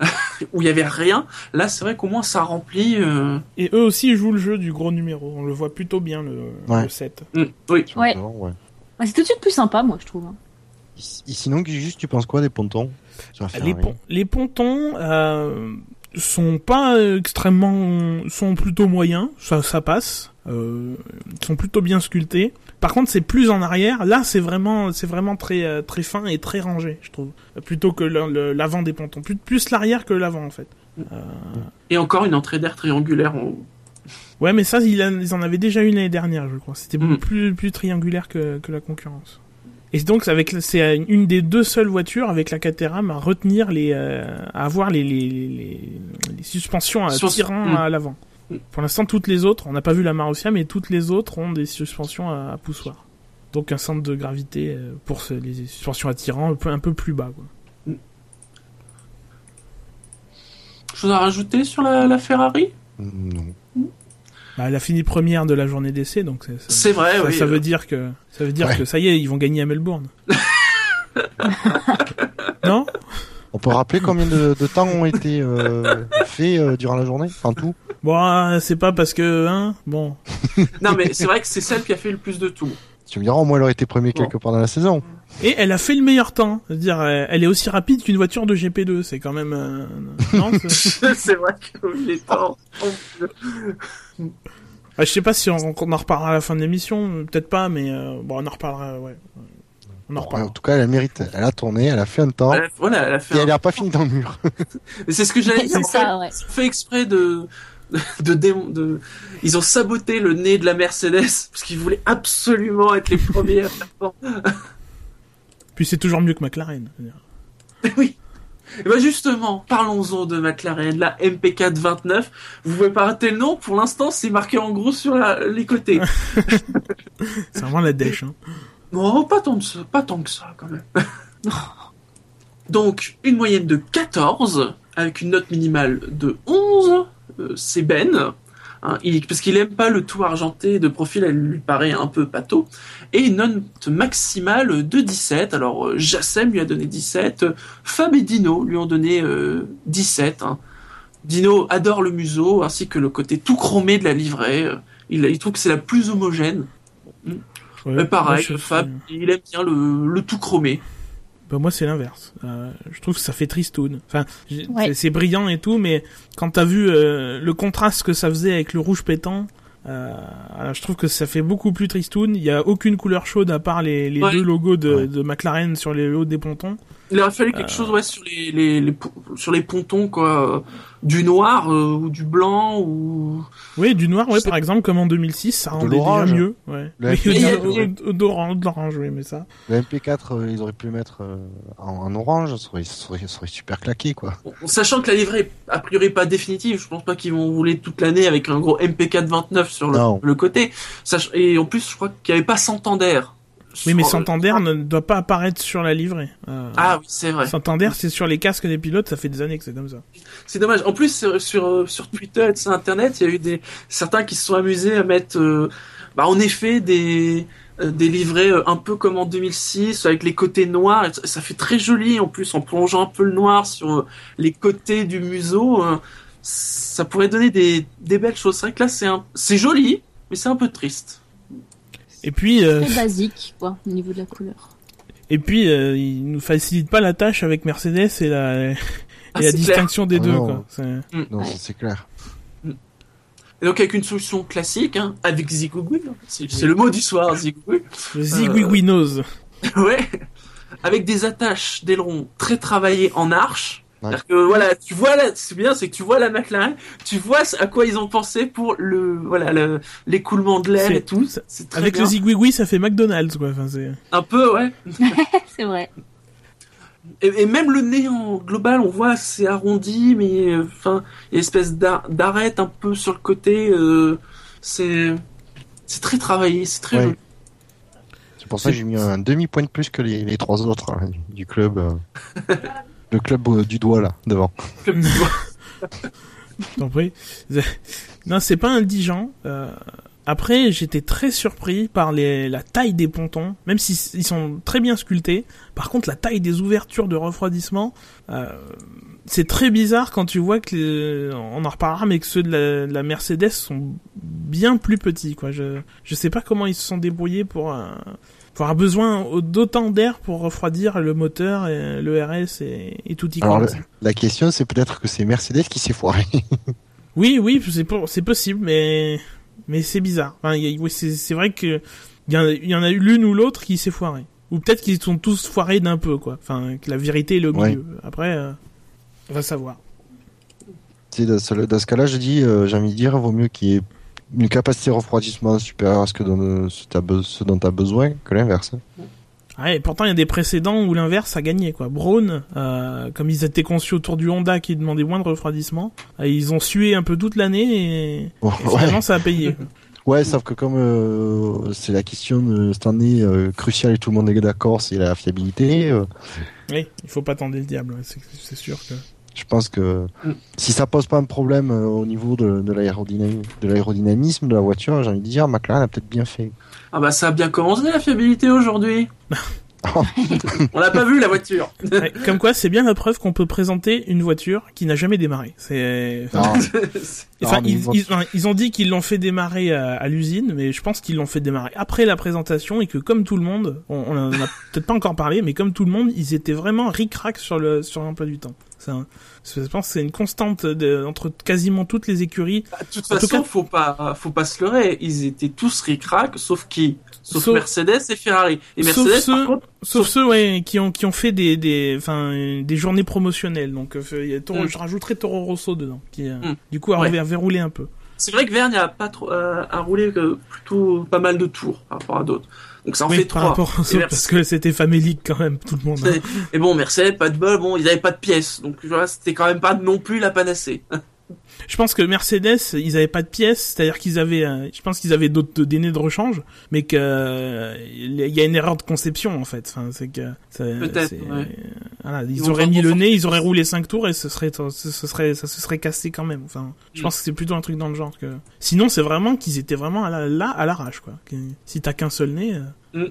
où il y avait rien. Là, c'est vrai qu'au moins ça remplit. Euh... Et eux aussi jouent le jeu du gros numéro. On le voit plutôt bien le, Ouais. le set. mm, oui. Ouais. C'est tout de suite plus sympa, moi, je trouve. hein. Et sinon, juste, tu penses quoi des pontons Les, pon- les pontons euh, sont pas extrêmement, sont plutôt moyens, ça, ça passe. Euh, ils sont plutôt bien sculptés. Par contre, c'est plus en arrière. Là, c'est vraiment, c'est vraiment très, euh, très fin et très rangé, je trouve. Plutôt que l'avant des pontons. Plus, plus l'arrière que l'avant, en fait. Et encore une entrée d'air triangulaire. En... Ouais, mais ça, ils en avaient déjà une l'année dernière, je crois. C'était Mm. plus, plus triangulaire que, que la concurrence. Et donc, c'est avec, c'est une des deux seules voitures avec la Caterham à retenir les, euh, à avoir les, les, les, les suspensions à Sur- tirant Mm. à l'avant. Mm. Pour l'instant, toutes les autres, on n'a pas vu la Marussia, mais toutes les autres ont des suspensions à, à poussoir. Donc, un centre de gravité euh, pour ce- les suspensions attirant un peu, un peu plus bas, quoi. Chose à rajouter sur la, la Ferrari? Non. Bah, elle a fini première de la journée d'essai, donc c'est- c'est- C'est vrai, ça, oui. ça veut dire que ça veut dire Ouais. que ça y est, ils vont gagner à Melbourne. non? On peut rappeler combien de, de temps ont été euh, faits euh, durant la journée En tout? Bon, c'est pas parce que hein, bon. Non, mais c'est vrai que c'est celle qui a fait le plus de tout. Tu me diras, au moins elle aurait été premier quelque part dans la saison. Et elle a fait le meilleur temps, c'est-à-dire euh, elle est aussi rapide qu'une voiture de GP2, c'est quand même euh, non c'est- vrai qu'il est temps. Ah, je sais pas si on, on en reparlera à la fin de l'émission, peut-être pas, mais euh, bon, on en reparlera, ouais. On en Bon, reparlera. en tout cas, elle mérite. Elle a tourné, elle a fait un temps. Elle a- Voilà, elle a fait. Et un- elle n'a pas fini dans le mur. Mais c'est ce que j'allais dire. C'est en ça, ouais. Fait exprès de, de, ils ont saboté le nez de la Mercedes parce qu'ils voulaient absolument être les premiers à faire fort. Puis c'est toujours mieux que McLaren. Oui. Et ben justement, parlons-en de McLaren, la MP4 29. Vous pouvez pas rater le nom, pour l'instant c'est marqué en gros sur la- les côtés. C'est vraiment la dèche. Hein. Non, pas tant, de ça, pas tant que ça quand même. Donc, une moyenne de 14, avec une note minimale de 11, euh, c'est Ben. Hein, il- parce qu'il aime pas le tout argenté de profil, elle lui paraît un peu pâteau. Et une note maximale de 17. Alors, euh, Jassem lui a donné 17. euh, Fab et Dino lui ont donné euh, 17. hein. Dino adore le museau, ainsi que le côté tout chromé de la livrée. euh, Il, il trouve que c'est la plus homogène. Ouais, Mais pareil, Fab, il aime bien le, le tout chromé. Bah, moi c'est l'inverse. Euh, je trouve que ça fait tristoun. Enfin, Ouais. c'est- c'est brillant et tout, mais quand t'as vu euh, le contraste que ça faisait avec le rouge pétant, euh, alors, je trouve que ça fait beaucoup plus tristoun. Il y a aucune couleur chaude à part les, les Ouais. deux logos de, Ouais. de McLaren sur les hauts des pontons. Il aurait fallu quelque Euh. chose ouais, sur les, les, les sur les pontons, quoi. Du noir euh, ou du blanc ou. Oui, du noir, ouais, par exemple, comme en 2006, ça rendait déjà mieux. Ouais. Le Oui, MP4, de- ouais. de- d'orange, de l'orange, oui, mais ça. Le MP4, euh, ils auraient pu le mettre euh, en, en orange, ça aurait, ça aurait- ça aurait super claqué, quoi. Sachant que la livrée est a priori pas définitive, je pense pas qu'ils vont rouler toute l'année avec un gros MP4 29 sur le, le côté. Et en plus, je crois qu'il n'y avait pas Santander. Oui, mais Santander ne doit pas apparaître sur la livrée. Euh, Ah oui, c'est vrai. Santander, c'est sur les casques des pilotes, ça fait des années que c'est comme ça. C'est dommage. En plus, sur, sur, euh, sur Twitter et sur Internet, il y a eu des certains qui se sont amusés à mettre, euh, bah, en effet, des euh, des livrets un peu comme en 2006 avec les côtés noirs. Ça- ça fait très joli en plus en plongeant un peu le noir sur les côtés du museau. ça pourrait donner des des belles choses. C'est vrai que là, c'est joli, mais c'est un peu triste. Et puis, euh, Très basique, quoi, au niveau de la couleur. et puis, euh, il nous facilite pas la tâche avec Mercedes et la, et Ah, la c'est clair. distinction des Ah deux, non. quoi. C'est- Non, Ouais. ça, c'est clair. Et donc avec une solution classique, hein, avec Zigugui, hein. c'est c'est le mot du soir, Zigugui. Le zigouigouinose. Ouais. Avec des attaches d'aileron très travaillées en arche. C'est-à-dire que voilà, tu vois là, c'est bien, c'est que tu vois la McLaren, tu vois à quoi ils ont pensé pour le voilà le- l'écoulement de l'air C'est- et tout. c'est- C'est très Avec bien. le zigouigoui, ça fait McDonald's, quoi. Enfin, c'est... Un peu, ouais. C'est vrai. Et, et même le nez en global, on voit c'est arrondi, mais euh, enfin, il y a une espèce d'ar- d'arête un peu sur le côté. euh, c'est c'est très travaillé, c'est très Ouais. joli. C'est pour ça que j'ai mis un demi-point de plus que les, les trois autres hein, du- du club. euh, le club euh, du doigt, là, devant. Comme tu vois. T'en prie. Non, c'est pas indigent. Euh, Après, j'étais très surpris par les, la taille des pontons, même s'ils ils sont très bien sculptés. Par contre, la taille des ouvertures de refroidissement, euh, c'est très bizarre quand tu vois que les- on en reparlera, mais que ceux de la, de la Mercedes sont bien plus petits. Quoi. Je je sais pas comment ils se sont débrouillés pour euh, avoir besoin d'autant d'air pour refroidir le moteur, et le RS et, et tout y Alors. La question, c'est peut-être que c'est Mercedes qui s'est foiré. Oui, oui, c'est possible, mais mais c'est bizarre. Enfin, il c'est vrai que il y, en a- il y en a eu l'une ou l'autre qui s'est foirée. Ou peut-être qu'ils sont tous foirés d'un peu, quoi. Enfin, que la vérité est Ouais. milieu. Après, euh, on va savoir. Dans ce, ce cas-là, je dis, euh, j'ai envie de dire, vaut mieux qu'il y ait une capacité de refroidissement supérieure à ce, que dont, ce, ce dont tu as besoin que l'inverse. Ouais, et pourtant, il y a des précédents où l'inverse a gagné, quoi. Braun, euh, comme ils étaient conçus autour du Honda qui demandait moins de refroidissement, euh, ils ont sué un peu toute l'année et, et Bon, finalement, ouais. ça a payé. ouais, sauf que comme euh, c'est la question de cette année euh, cruciale et tout le monde est d'accord, c'est la fiabilité. euh, oui, il faut pas tendre le diable, c'est sûr que... je pense que si ça pose pas un problème euh, au niveau de, de l'aérodynamisme, de l'aérodynamisme de la voiture, j'ai envie de dire, McLaren a peut-être bien fait. Ah bah ça a bien commencé la fiabilité aujourd'hui. On l'a pas vu la voiture. Ouais, comme quoi, c'est bien la preuve qu'on peut présenter une voiture qui n'a jamais démarré. C'est... Non, Enfin, ils, ont dit qu'ils l'ont fait démarrer à, à l'usine, mais je pense qu'ils l'ont fait démarrer après la présentation et que comme tout le monde, on, on en a peut-être pas encore parlé, mais comme tout le monde, ils étaient vraiment ric-rac sur le sur l'emploi du temps. Je pense que c'est une constante de- entre quasiment toutes les écuries. Bah, De toute En tout façon, cas- faut pas, faut pas se leurrer. Ils étaient tous ric-rac, sauf qui? Sauf, Sauf- Mercedes et Ferrari. Et Sauf Mercedes, ceux- par contre, Sauf ceux ouais, qui ont qui ont fait des des enfin des journées promotionnelles. Donc euh, Toro- Mm. je rajouterai Toro Rosso dedans, qui euh, Mm. du coup a Ouais. verroulé un peu. c'est vrai que Verne a pas trop, euh, a roulé plutôt pas mal de tours par rapport à d'autres. Donc ça en Oui, fait par trois. rapport aux Et autres, Merce- parce que c'était famélique quand même tout le monde. hein. Et bon, Mercedes, pas de bol, bon, ils avaient pas de pièces. Donc voilà, c'était quand même pas non plus la panacée. Je pense que Mercedes, ils avaient pas de pièces, c'est-à-dire qu'ils avaient, euh, je pense qu'ils avaient d'autres délais de rechange, mais que euh, il y a une erreur de conception en fait. Enfin, c'est que Peut-être, ouais. Voilà, ils, auraient mis le nez, ils auraient roulé 5 tours et ce serait, ce, serait, ça se serait cassé quand même. Enfin, je Mm. pense que c'est plutôt un truc dans le genre que. Sinon, c'est vraiment qu'ils étaient vraiment à la- là à l'arrache quoi. Que- Si t'as qu'un seul nez. euh,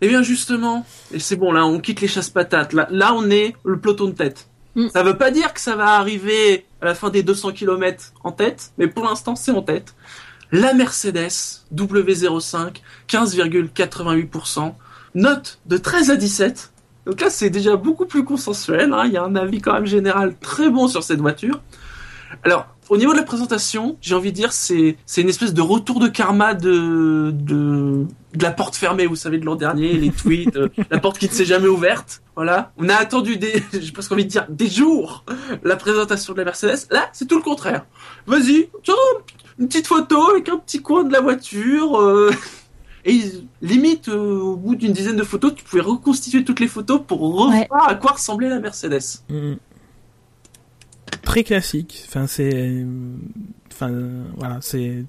Eh bien justement, et c'est bon là, on quitte les chasses patates. Là, là on est le peloton de tête. Mm. Ça veut pas dire que ça va arriver à la fin des 200 km en tête, mais pour l'instant c'est en tête. La Mercedes W05, 15,88%, note de 13 à 17. Donc là c'est déjà beaucoup plus consensuel. hein. Il y a un avis quand même général très bon sur cette voiture. Alors, au niveau de la présentation, j'ai envie de dire, c'est c'est une espèce de retour de karma de de, de la porte fermée, vous savez, de l'an dernier, les tweets, euh, la porte qui ne s'est jamais ouverte. Voilà, on a attendu des, j'ai presque envie de dire des jours, la présentation de la Mercedes. Là, c'est tout le contraire. Vas-y, tiens, une petite photo avec un petit coin de la voiture. euh, Et limite, euh, au bout d'une dizaine de photos, tu pouvais reconstituer toutes les photos pour revoir Ouais. à quoi ressemblait la Mercedes. Mm. Très classique. Enfin, c'est, enfin, voilà, c'est,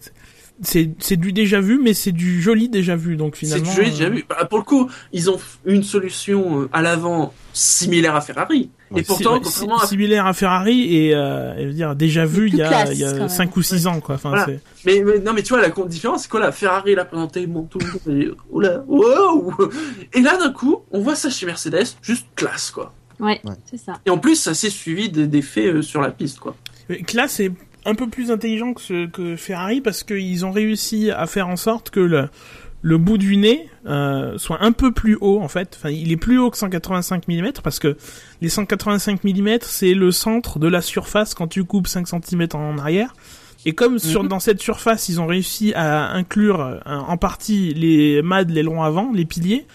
c'est, c'est du déjà vu, mais c'est du joli déjà vu. Donc C'est finalement. du joli, euh, déjà vu. Bah, pour le coup, ils ont une solution euh, à l'avant similaire à Ferrari. Ouais, et pourtant, contrairement à... similaire à Ferrari et, euh, et je veux dire déjà vu il y a, classe, il y a même. 5 ou 6 ans quoi. Enfin, Voilà. c'est- mais, mais non, mais tu vois, la grande différence, c'est quoi la Ferrari l'a présenté, bon, tout est, oula, wow Et là, d'un coup, on voit ça chez Mercedes, juste classe, quoi. Ouais, Ouais. c'est ça. Et en plus, ça s'est suivi des, faits euh, sur la piste, quoi. Mais Classe est un peu plus intelligent que, ce, que Ferrari parce qu'ils ont réussi à faire en sorte que le, le bout du nez euh, soit un peu plus haut en fait. Enfin, il est plus haut que 185 mm parce que les 185 mm c'est le centre de la surface quand tu coupes 5 cm en arrière. Et comme sur, Mhm. dans cette surface, ils ont réussi à inclure euh, en partie les mâts de l'aileron avant, les piliers,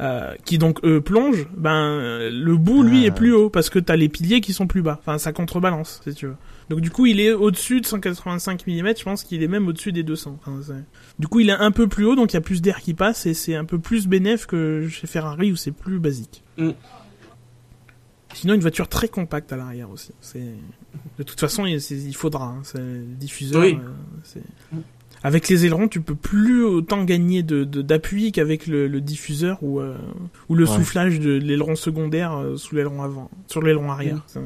euh, qui donc eux plongent, ben euh, le bout lui Ah. est plus haut parce que t'as les piliers qui sont plus bas. Enfin, ça contrebalance si tu veux. Donc du coup, il est au-dessus de 185 mm. Je pense qu'il est même au-dessus des 200. Enfin, du coup, il est un peu plus haut, donc il y a plus d'air qui passe et c'est un peu plus bénéf que chez Ferrari où c'est plus basique. Mm. Sinon, une voiture très compacte à l'arrière aussi. C'est de toute façon, il, faudra. hein. C'est diffuseur. Oui. euh, Avec les ailerons, tu peux plus autant gagner de de- d'appui qu'avec le, le diffuseur ou euh, ou le Ouais. soufflage de l'aileron secondaire euh, sous l'aileron avant, sur l'aileron arrière. Ça-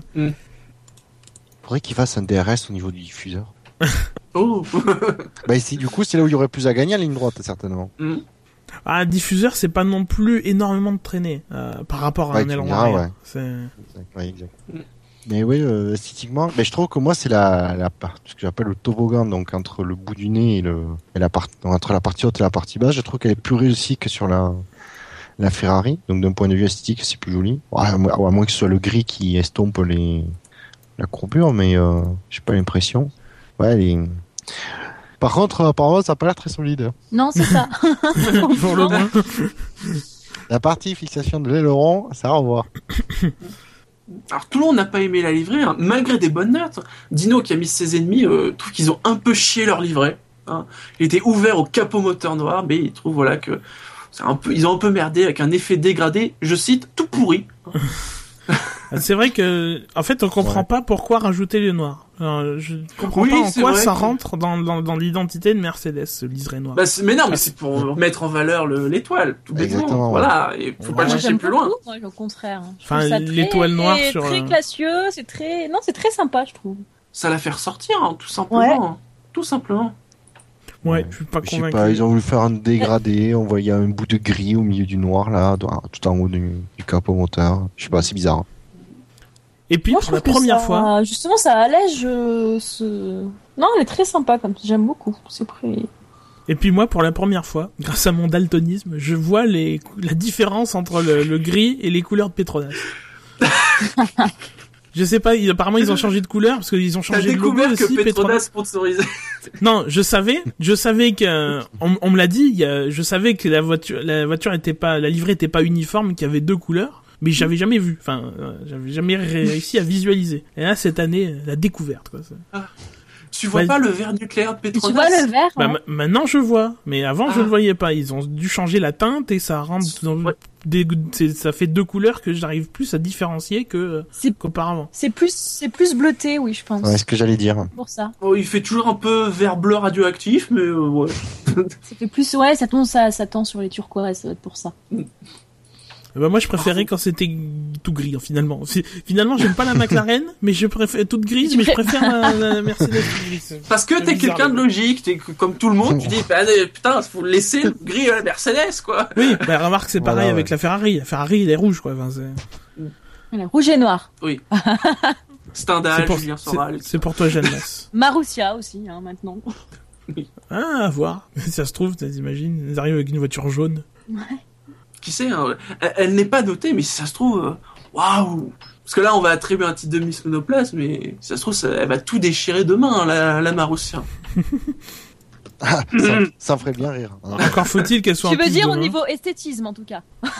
faudrait qu'il fasse un DRS au niveau du diffuseur. Oh. Bah ici, du coup, c'est là où il y aurait plus à gagner à la ligne droite, certainement. Hmm. Ah, diffuseur, c'est pas non plus énormément de traîner euh, par rapport à Ouais, un aileron diras, arrière. ouais. C'est- Ouais, exact. Mais oui, euh, esthétiquement, mais je trouve que moi c'est la, la part, ce que j'appelle le toboggan, donc entre le bout du nez et le, et la part, entre la partie haute et la partie basse, je trouve qu'elle est plus réussie que sur la, la Ferrari. Donc d'un point de vue esthétique, c'est plus joli. Ouais, à, moins- à moins que ce soit le gris qui estompe les, la courbure, mais euh, j'ai pas l'impression. Ouais, elle est- Par contre, apparemment, ça a pas l'air très solide. Non, c'est ça. Pour le moins. La partie fixation de l'aileron, ça à revoir. Alors tout le monde n'a pas aimé la livrée, hein, malgré des bonnes notes. Dino qui a mis ses ennemis euh, trouve qu'ils ont un peu chié leur livret. hein. Il était ouvert au capot moteur noir, mais il trouve voilà que un peu, ils ont un peu merdé avec un effet dégradé. Je cite tout pourri. C'est vrai que, en fait, on comprend Ouais. pas pourquoi rajouter le noir. Alors, je comprends Oui, pas en c'est quoi ça que- rentre dans, dans, dans l'identité de Mercedes, ce liseré noir. Bah, c'est- mais non, mais c'est pour mettre en valeur le- l'étoile, tout bêtement. Exactement, ouais. Voilà, et faut pas le chercher plus loin. beaucoup, moi, au contraire. Je Enfin, l'étoile noire sur, Très euh, classieux, c'est très. Non, c'est très sympa, je trouve. Ça la fait ressortir, hein, tout simplement. Tout simplement. ouais, je suis pas Je sais convaincu. pas, ils ont voulu faire un dégradé, on voyait un bout de gris au milieu du noir là, tout en haut du, du capot moteur. Je sais pas, c'est bizarre. Et puis, Moi, pour la première ça- fois, Justement, ça allège euh, ce. Non, elle est très sympa comme ça. J'aime beaucoup. C'est près. et puis moi, pour la première fois, grâce à mon daltonisme, je vois les, la différence entre le, le gris et les couleurs de Petronas. je sais pas, ils- apparemment ils ont changé de couleur parce qu'ils ont changé de logo découvert que aussi. Petronas sponsorisait. Non, je savais, je savais que on, on me l'a dit. il y a- je savais que la voiture, la voiture était pas, la livrée était pas uniforme, qu'il y avait deux couleurs, mais j'avais jamais vu. Enfin, euh, j'avais jamais ré- réussi à visualiser. Et là, cette année, la découverte, quoi. c'est- Tu vois pas le verre nucléaire de Tu Petronas vois le vert Bah, ouais. ma- maintenant, je vois, mais avant, je Ah. le voyais pas. Ils ont dû changer la teinte et ça rentre dans Ouais. des, ça fait deux couleurs que j'arrive plus à différencier que C'est- qu'auparavant. C'est plus, c'est plus bleuté, oui, je pense. Ouais, c'est ce que j'allais dire. Pour ça. Oh, il fait toujours un peu vert bleu radioactif, mais euh, ouais. Ça fait plus, ouais, ça tend, ça, ça tend sur les turquoises, ça doit être pour ça. Bah, moi, je préférais quand c'était tout gris, hein, finalement. Finalement, j'aime pas la McLaren, mais je préfère toute grise, mais je pré- préfère la, la Mercedes grise. Parce que C'est t'es quelqu'un de logique, t'es comme tout le monde, tu dis, bah, putain, faut laisser le gris à la Mercedes, quoi. Oui, bah, remarque, c'est pareil Voilà, avec ouais. la Ferrari. La Ferrari, elle est rouge, quoi. Enfin. Voilà, rouge et noir. c'est Stendhal, pour, Julien c'est- Soral. c'est pour toi, Jeanne. Marussia aussi, hein, maintenant. Ah, à voir. Ça se trouve, t'imagines, ils arrivent avec une voiture jaune. Qui sait, hein, elle, elle n'est pas notée, mais si ça se trouve, euh, waouh! Parce que là, on va attribuer un titre de Miss Monoplace, mais si ça se trouve, ça- elle va tout déchirer demain, hein, la, la Marussia. Ah, ça, ça me ferait bien rire. hein. Encore faut-il qu'elle soit tu veux dire au niveau esthétisme, en tout cas.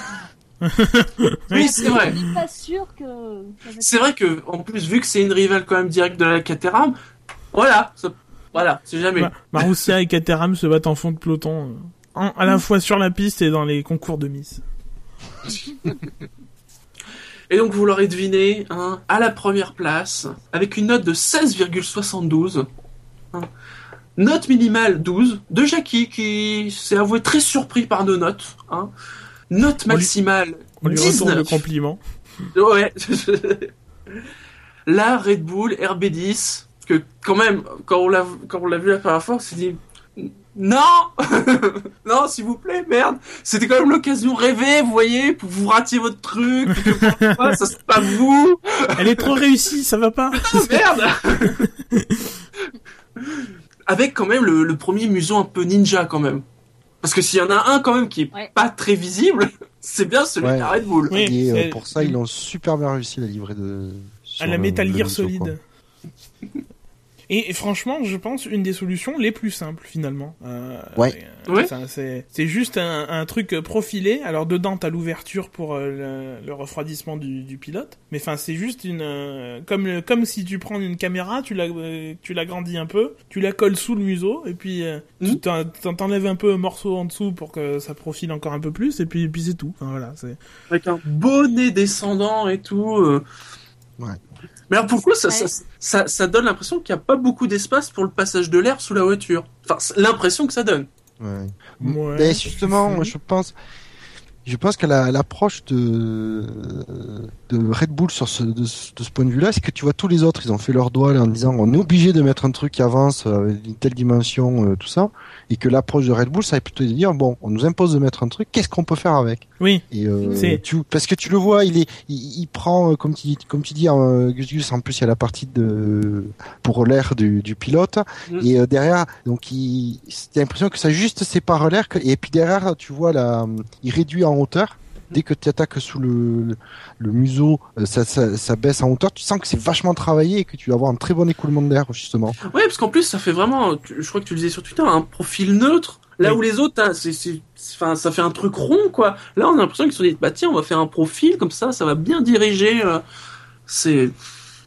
Oui, c'est vrai. Je suis pas sûr que. C'est vrai que, en plus, vu que c'est une rivale quand même directe de la Caterham, voilà, ça- voilà, c'est jamais. Ma- Marussia et Caterham se battent en fond de peloton, euh, en- à la fois sur la piste et dans les concours de Miss. Et donc, vous l'aurez deviné, hein, à la première place, avec une note de 16,72. hein. Note minimale 12 de Jackie, qui s'est avoué très surpris par nos notes. Hein. Note On lui- maximale On lui retourne le 19. compliment. Ouais. La Red Bull RB10, que quand même, quand on l'a, quand on l'a vu la première fois, on s'est dit, non, non, s'il vous plaît, merde. C'était quand même l'occasion rêvée, vous voyez, pour vous ratiez votre truc, que parfois, ça c'est pas vous. Elle est trop réussie, ça va pas Oh, merde. Avec quand même le, le premier museau un peu ninja quand même. Parce que s'il y en a un quand même qui est Ouais. pas très visible, c'est bien celui Ouais. de la Red Bull. Oui, Et euh, pour ça, ils ont super bien réussi la livrée de. sur à la le- Metal Gear. Et, et franchement, je pense une des solutions les plus simples finalement. Euh, Ouais. euh, Ouais. C'est c'est juste un, un truc profilé. Alors dedans, t'as l'ouverture pour euh, le, le refroidissement du, du pilote. Mais enfin, c'est juste une euh, comme comme si tu prends une caméra, tu la euh, tu l'agrandis un peu, tu la colles sous le museau et puis euh, tu Mhm. t'en- t'en- t'enlèves un peu un morceau en dessous pour que ça profile encore un peu plus et puis puis c'est tout. Enfin, voilà, c'est avec un bonnet descendant et tout. euh. Ouais. Mais alors pourquoi ça, ça, ça, ça donne l'impression qu'il n'y a pas beaucoup d'espace pour le passage de l'air sous la voiture? Enfin, c'est l'impression que ça donne. Ouais. Ouais, Mais justement, moi, je pense, je pense que la- l'approche de, de Red Bull sur ce, de, ce- de ce point de vue-là, c'est que tu vois tous les autres, ils ont fait leur doigt là, en disant on est obligé de mettre un truc qui avance euh, avec une telle dimension, euh, tout ça, et que l'approche de Red Bull, ça va plutôt de dire bon, on nous impose de mettre un truc, qu'est-ce qu'on peut faire avec? Oui. Et euh, tu, parce que tu le vois, il est, il, il prend euh, comme tu comme tu dis, euh, Gus Gus, en plus il y a la partie de pour l'air du, du pilote, Mm. et euh, derrière, donc il, t'as l'impression que ça juste sépare l'air, et puis derrière, tu vois la, il réduit en hauteur. Dès que tu attaques sous le, le, le museau, euh, ça, ça, ça baisse en hauteur. Tu sens que c'est vachement travaillé et que tu vas avoir un très bon écoulement d'air justement. Ouais, parce qu'en plus, ça fait vraiment, je crois que tu le disais sur Twitter, un profil neutre. Là Oui. où les autres, hein, c'est, c'est, c'est- enfin, ça fait un truc rond, quoi. Là, on a l'impression qu'ils se sont dit, bah tiens, on va faire un profil comme ça, ça va bien diriger. euh, c'est,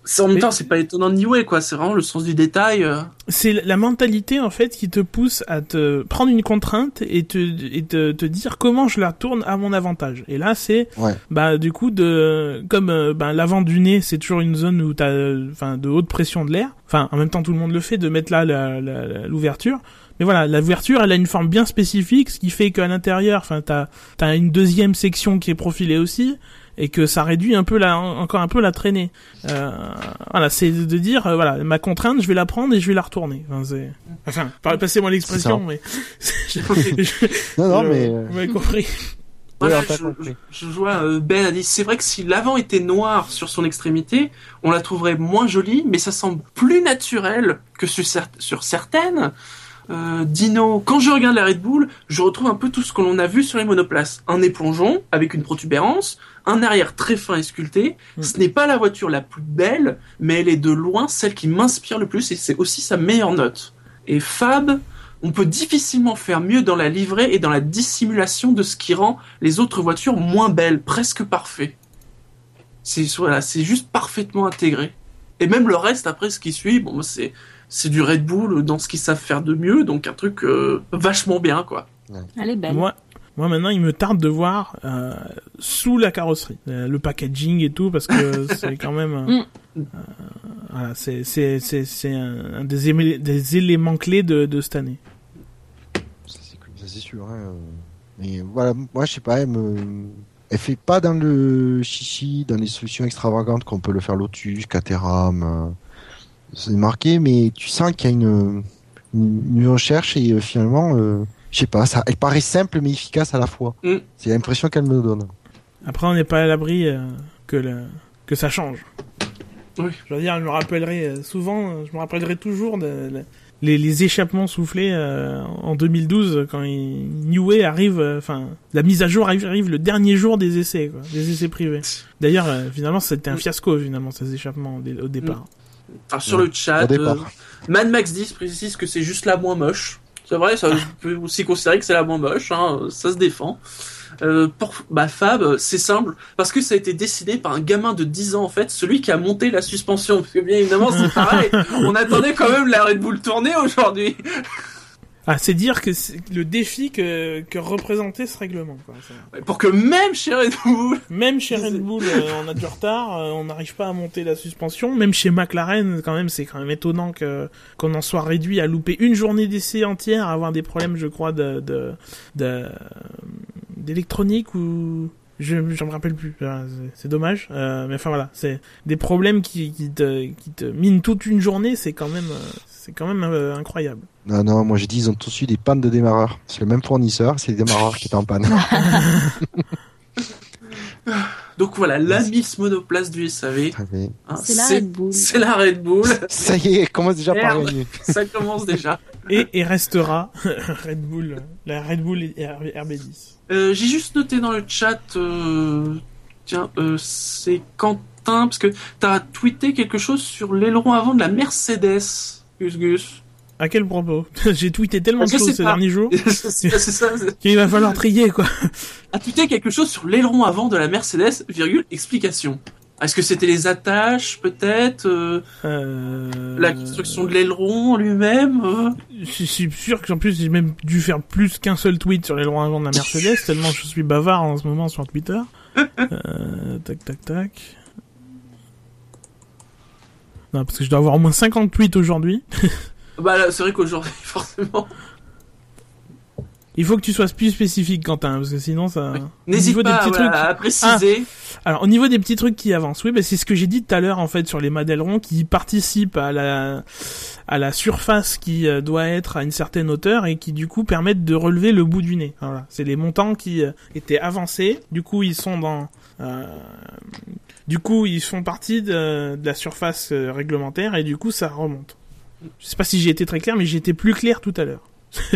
c'est en même temps, c'est pas étonnant de nier, quoi. C'est vraiment le sens du détail. euh. C'est la mentalité en fait qui te pousse à te prendre une contrainte et te et te, te dire comment je la tourne à mon avantage. Et là c'est Ouais. bah du coup de comme euh, ben l'avant du nez c'est toujours une zone où t'as enfin de haute pression de l'air. Enfin en même temps tout le monde le fait de mettre là la- la- la- l'ouverture. Mais voilà, l'ouverture, elle a une forme bien spécifique, ce qui fait qu'à l'intérieur, enfin, t'as, t'as une deuxième section qui est profilée aussi, et que ça réduit un peu la, encore un peu la traînée. Euh, voilà, c'est de dire, euh, voilà, ma contrainte, je vais la prendre et je vais la retourner. Enfin, c'est, enfin, passez-moi l'expression, mais Non, non, je- mais euh, vous m'avez compris. Voilà, je, compris. je- je vois Ben a dit c'est vrai que si l'avant était noir sur son extrémité, on la trouverait moins jolie, mais ça semble plus naturel que sur, cer- sur certaines. Euh, Dino, quand je regarde la Red Bull, je retrouve un peu tout ce que l'on a vu sur les monoplaces. Un nez plongeon avec une protubérance, un arrière très fin et sculpté. Mm. Ce n'est pas la voiture la plus belle, mais elle est de loin celle qui m'inspire le plus et c'est aussi sa meilleure note. Et Fab, on peut difficilement faire mieux dans la livrée et dans la dissimulation de ce qui rend les autres voitures moins belles, presque parfait. C'est voilà, c'est juste parfaitement intégré. Et même le reste après ce qui suit, bon, c'est c'est du Red Bull dans ce qu'ils savent faire de mieux, donc un truc euh, vachement bien quoi. Elle est belle. Moi, moi maintenant, il me tarde de voir euh, sous la carrosserie, euh, le packaging et tout, parce que c'est quand même. euh, Mm. euh, voilà, c'est c'est c'est c'est un, des, des éléments clés de, de cette année. Ça c'est cool, ça, c'est sûr. Hein. Mais voilà, moi je sais pas, elle me... elle fait pas dans le chichi, dans les solutions extravagantes qu'on peut le faire Lotus, Caterham. C'est marqué, mais tu sens qu'il y a une, une, une recherche et euh, finalement, euh, je sais pas, ça, elle paraît simple mais efficace à la fois. Mm. C'est l'impression qu'elle me donne. Après, on n'est pas à l'abri euh, que le, que ça change. Oui. Je veux dire, je me rappellerai euh, souvent, je me rappellerai toujours de, de- les, les échappements soufflés euh, en 2012 quand il, Newey arrive, euh, enfin, la mise à jour arrive, arrive le dernier jour des essais, quoi, des essais privés. D'ailleurs, euh, finalement, c'était un Mm. fiasco, finalement, ces échappements au, dé- au départ. Alors, sur Ouais, le chat, euh, Mad Max 10 précise que c'est juste la moins moche. C'est vrai, ça peut aussi considérer que c'est la moins moche, hein, ça se défend. Euh, pour bah, Fab, c'est simple, parce que ça a été dessiné par un gamin de 10 ans en fait, celui qui a monté la suspension. Parce que bien évidemment, c'est pareil, on attendait quand même la Red Bull tournée aujourd'hui. Ah, c'est dire que c'est le défi que, que représentait ce règlement. Quoi. Pour que même chez Red Bull, Même chez Red Bull, euh, on a du retard, euh, on n'arrive pas à monter la suspension. Même chez McLaren, quand même, c'est quand même étonnant que qu'on en soit réduit à louper une journée d'essai entière, à avoir des problèmes, je crois, de de de- d'électronique ou je j'en me rappelle plus. C'est- dommage, Euh, mais enfin voilà, c'est des problèmes qui qui te qui te minent toute une journée, c'est quand même euh, c'est quand même euh, incroyable. Non, non, moi j'ai dit ils ont tous eu des pannes de démarreurs. C'est le même fournisseur, c'est les démarreurs qui étaient en panne. donc voilà, la Miss Monoplace du SAV. Hein, C'est la Red Bull. C'est la Red Bull, Ça y est, elle commence déjà par gagner. ça commence déjà. Et et restera Red Bull, la Red Bull et RB10. Euh, J'ai juste noté dans le chat, euh, tiens, euh, c'est Quentin, parce que t'as tweeté quelque chose sur l'aileron avant de la Mercedes, Gus Gus. À quel propos J'ai tweeté tellement de choses ces pas. derniers jours qu'il va falloir trier quoi. A tweeté quelque chose sur l'aileron avant de la Mercedes, virgule, explication. Est-ce que c'était les attaches, peut-être euh, Euh... La construction de l'aileron lui-même euh Je suis sûr que en plus j'ai même dû faire plus qu'un seul tweet sur droits avant de la Mercedes tellement je suis bavard en ce moment sur Twitter. Tac tac tac. Non parce que je dois avoir au moins 50 tweets aujourd'hui. Bah c'est vrai qu'aujourd'hui, forcément. Il faut que tu sois plus spécifique, Quentin, parce que sinon ça. Oui. N'hésite des pas petits voilà, trucs- à préciser. Alors au niveau des petits trucs qui avancent, oui, bah, c'est ce que j'ai dit tout à l'heure en fait sur les modèlerons qui participent à la à la surface qui euh, doit être à une certaine hauteur et qui du coup permettent de relever le bout du nez. Voilà, c'est les montants qui euh, étaient avancés. Du coup, ils sont dans euh, du coup, ils font partie de, de la surface réglementaire et du coup, ça remonte. Je sais pas si j'ai été très clair, mais j'ai été plus clair tout à l'heure.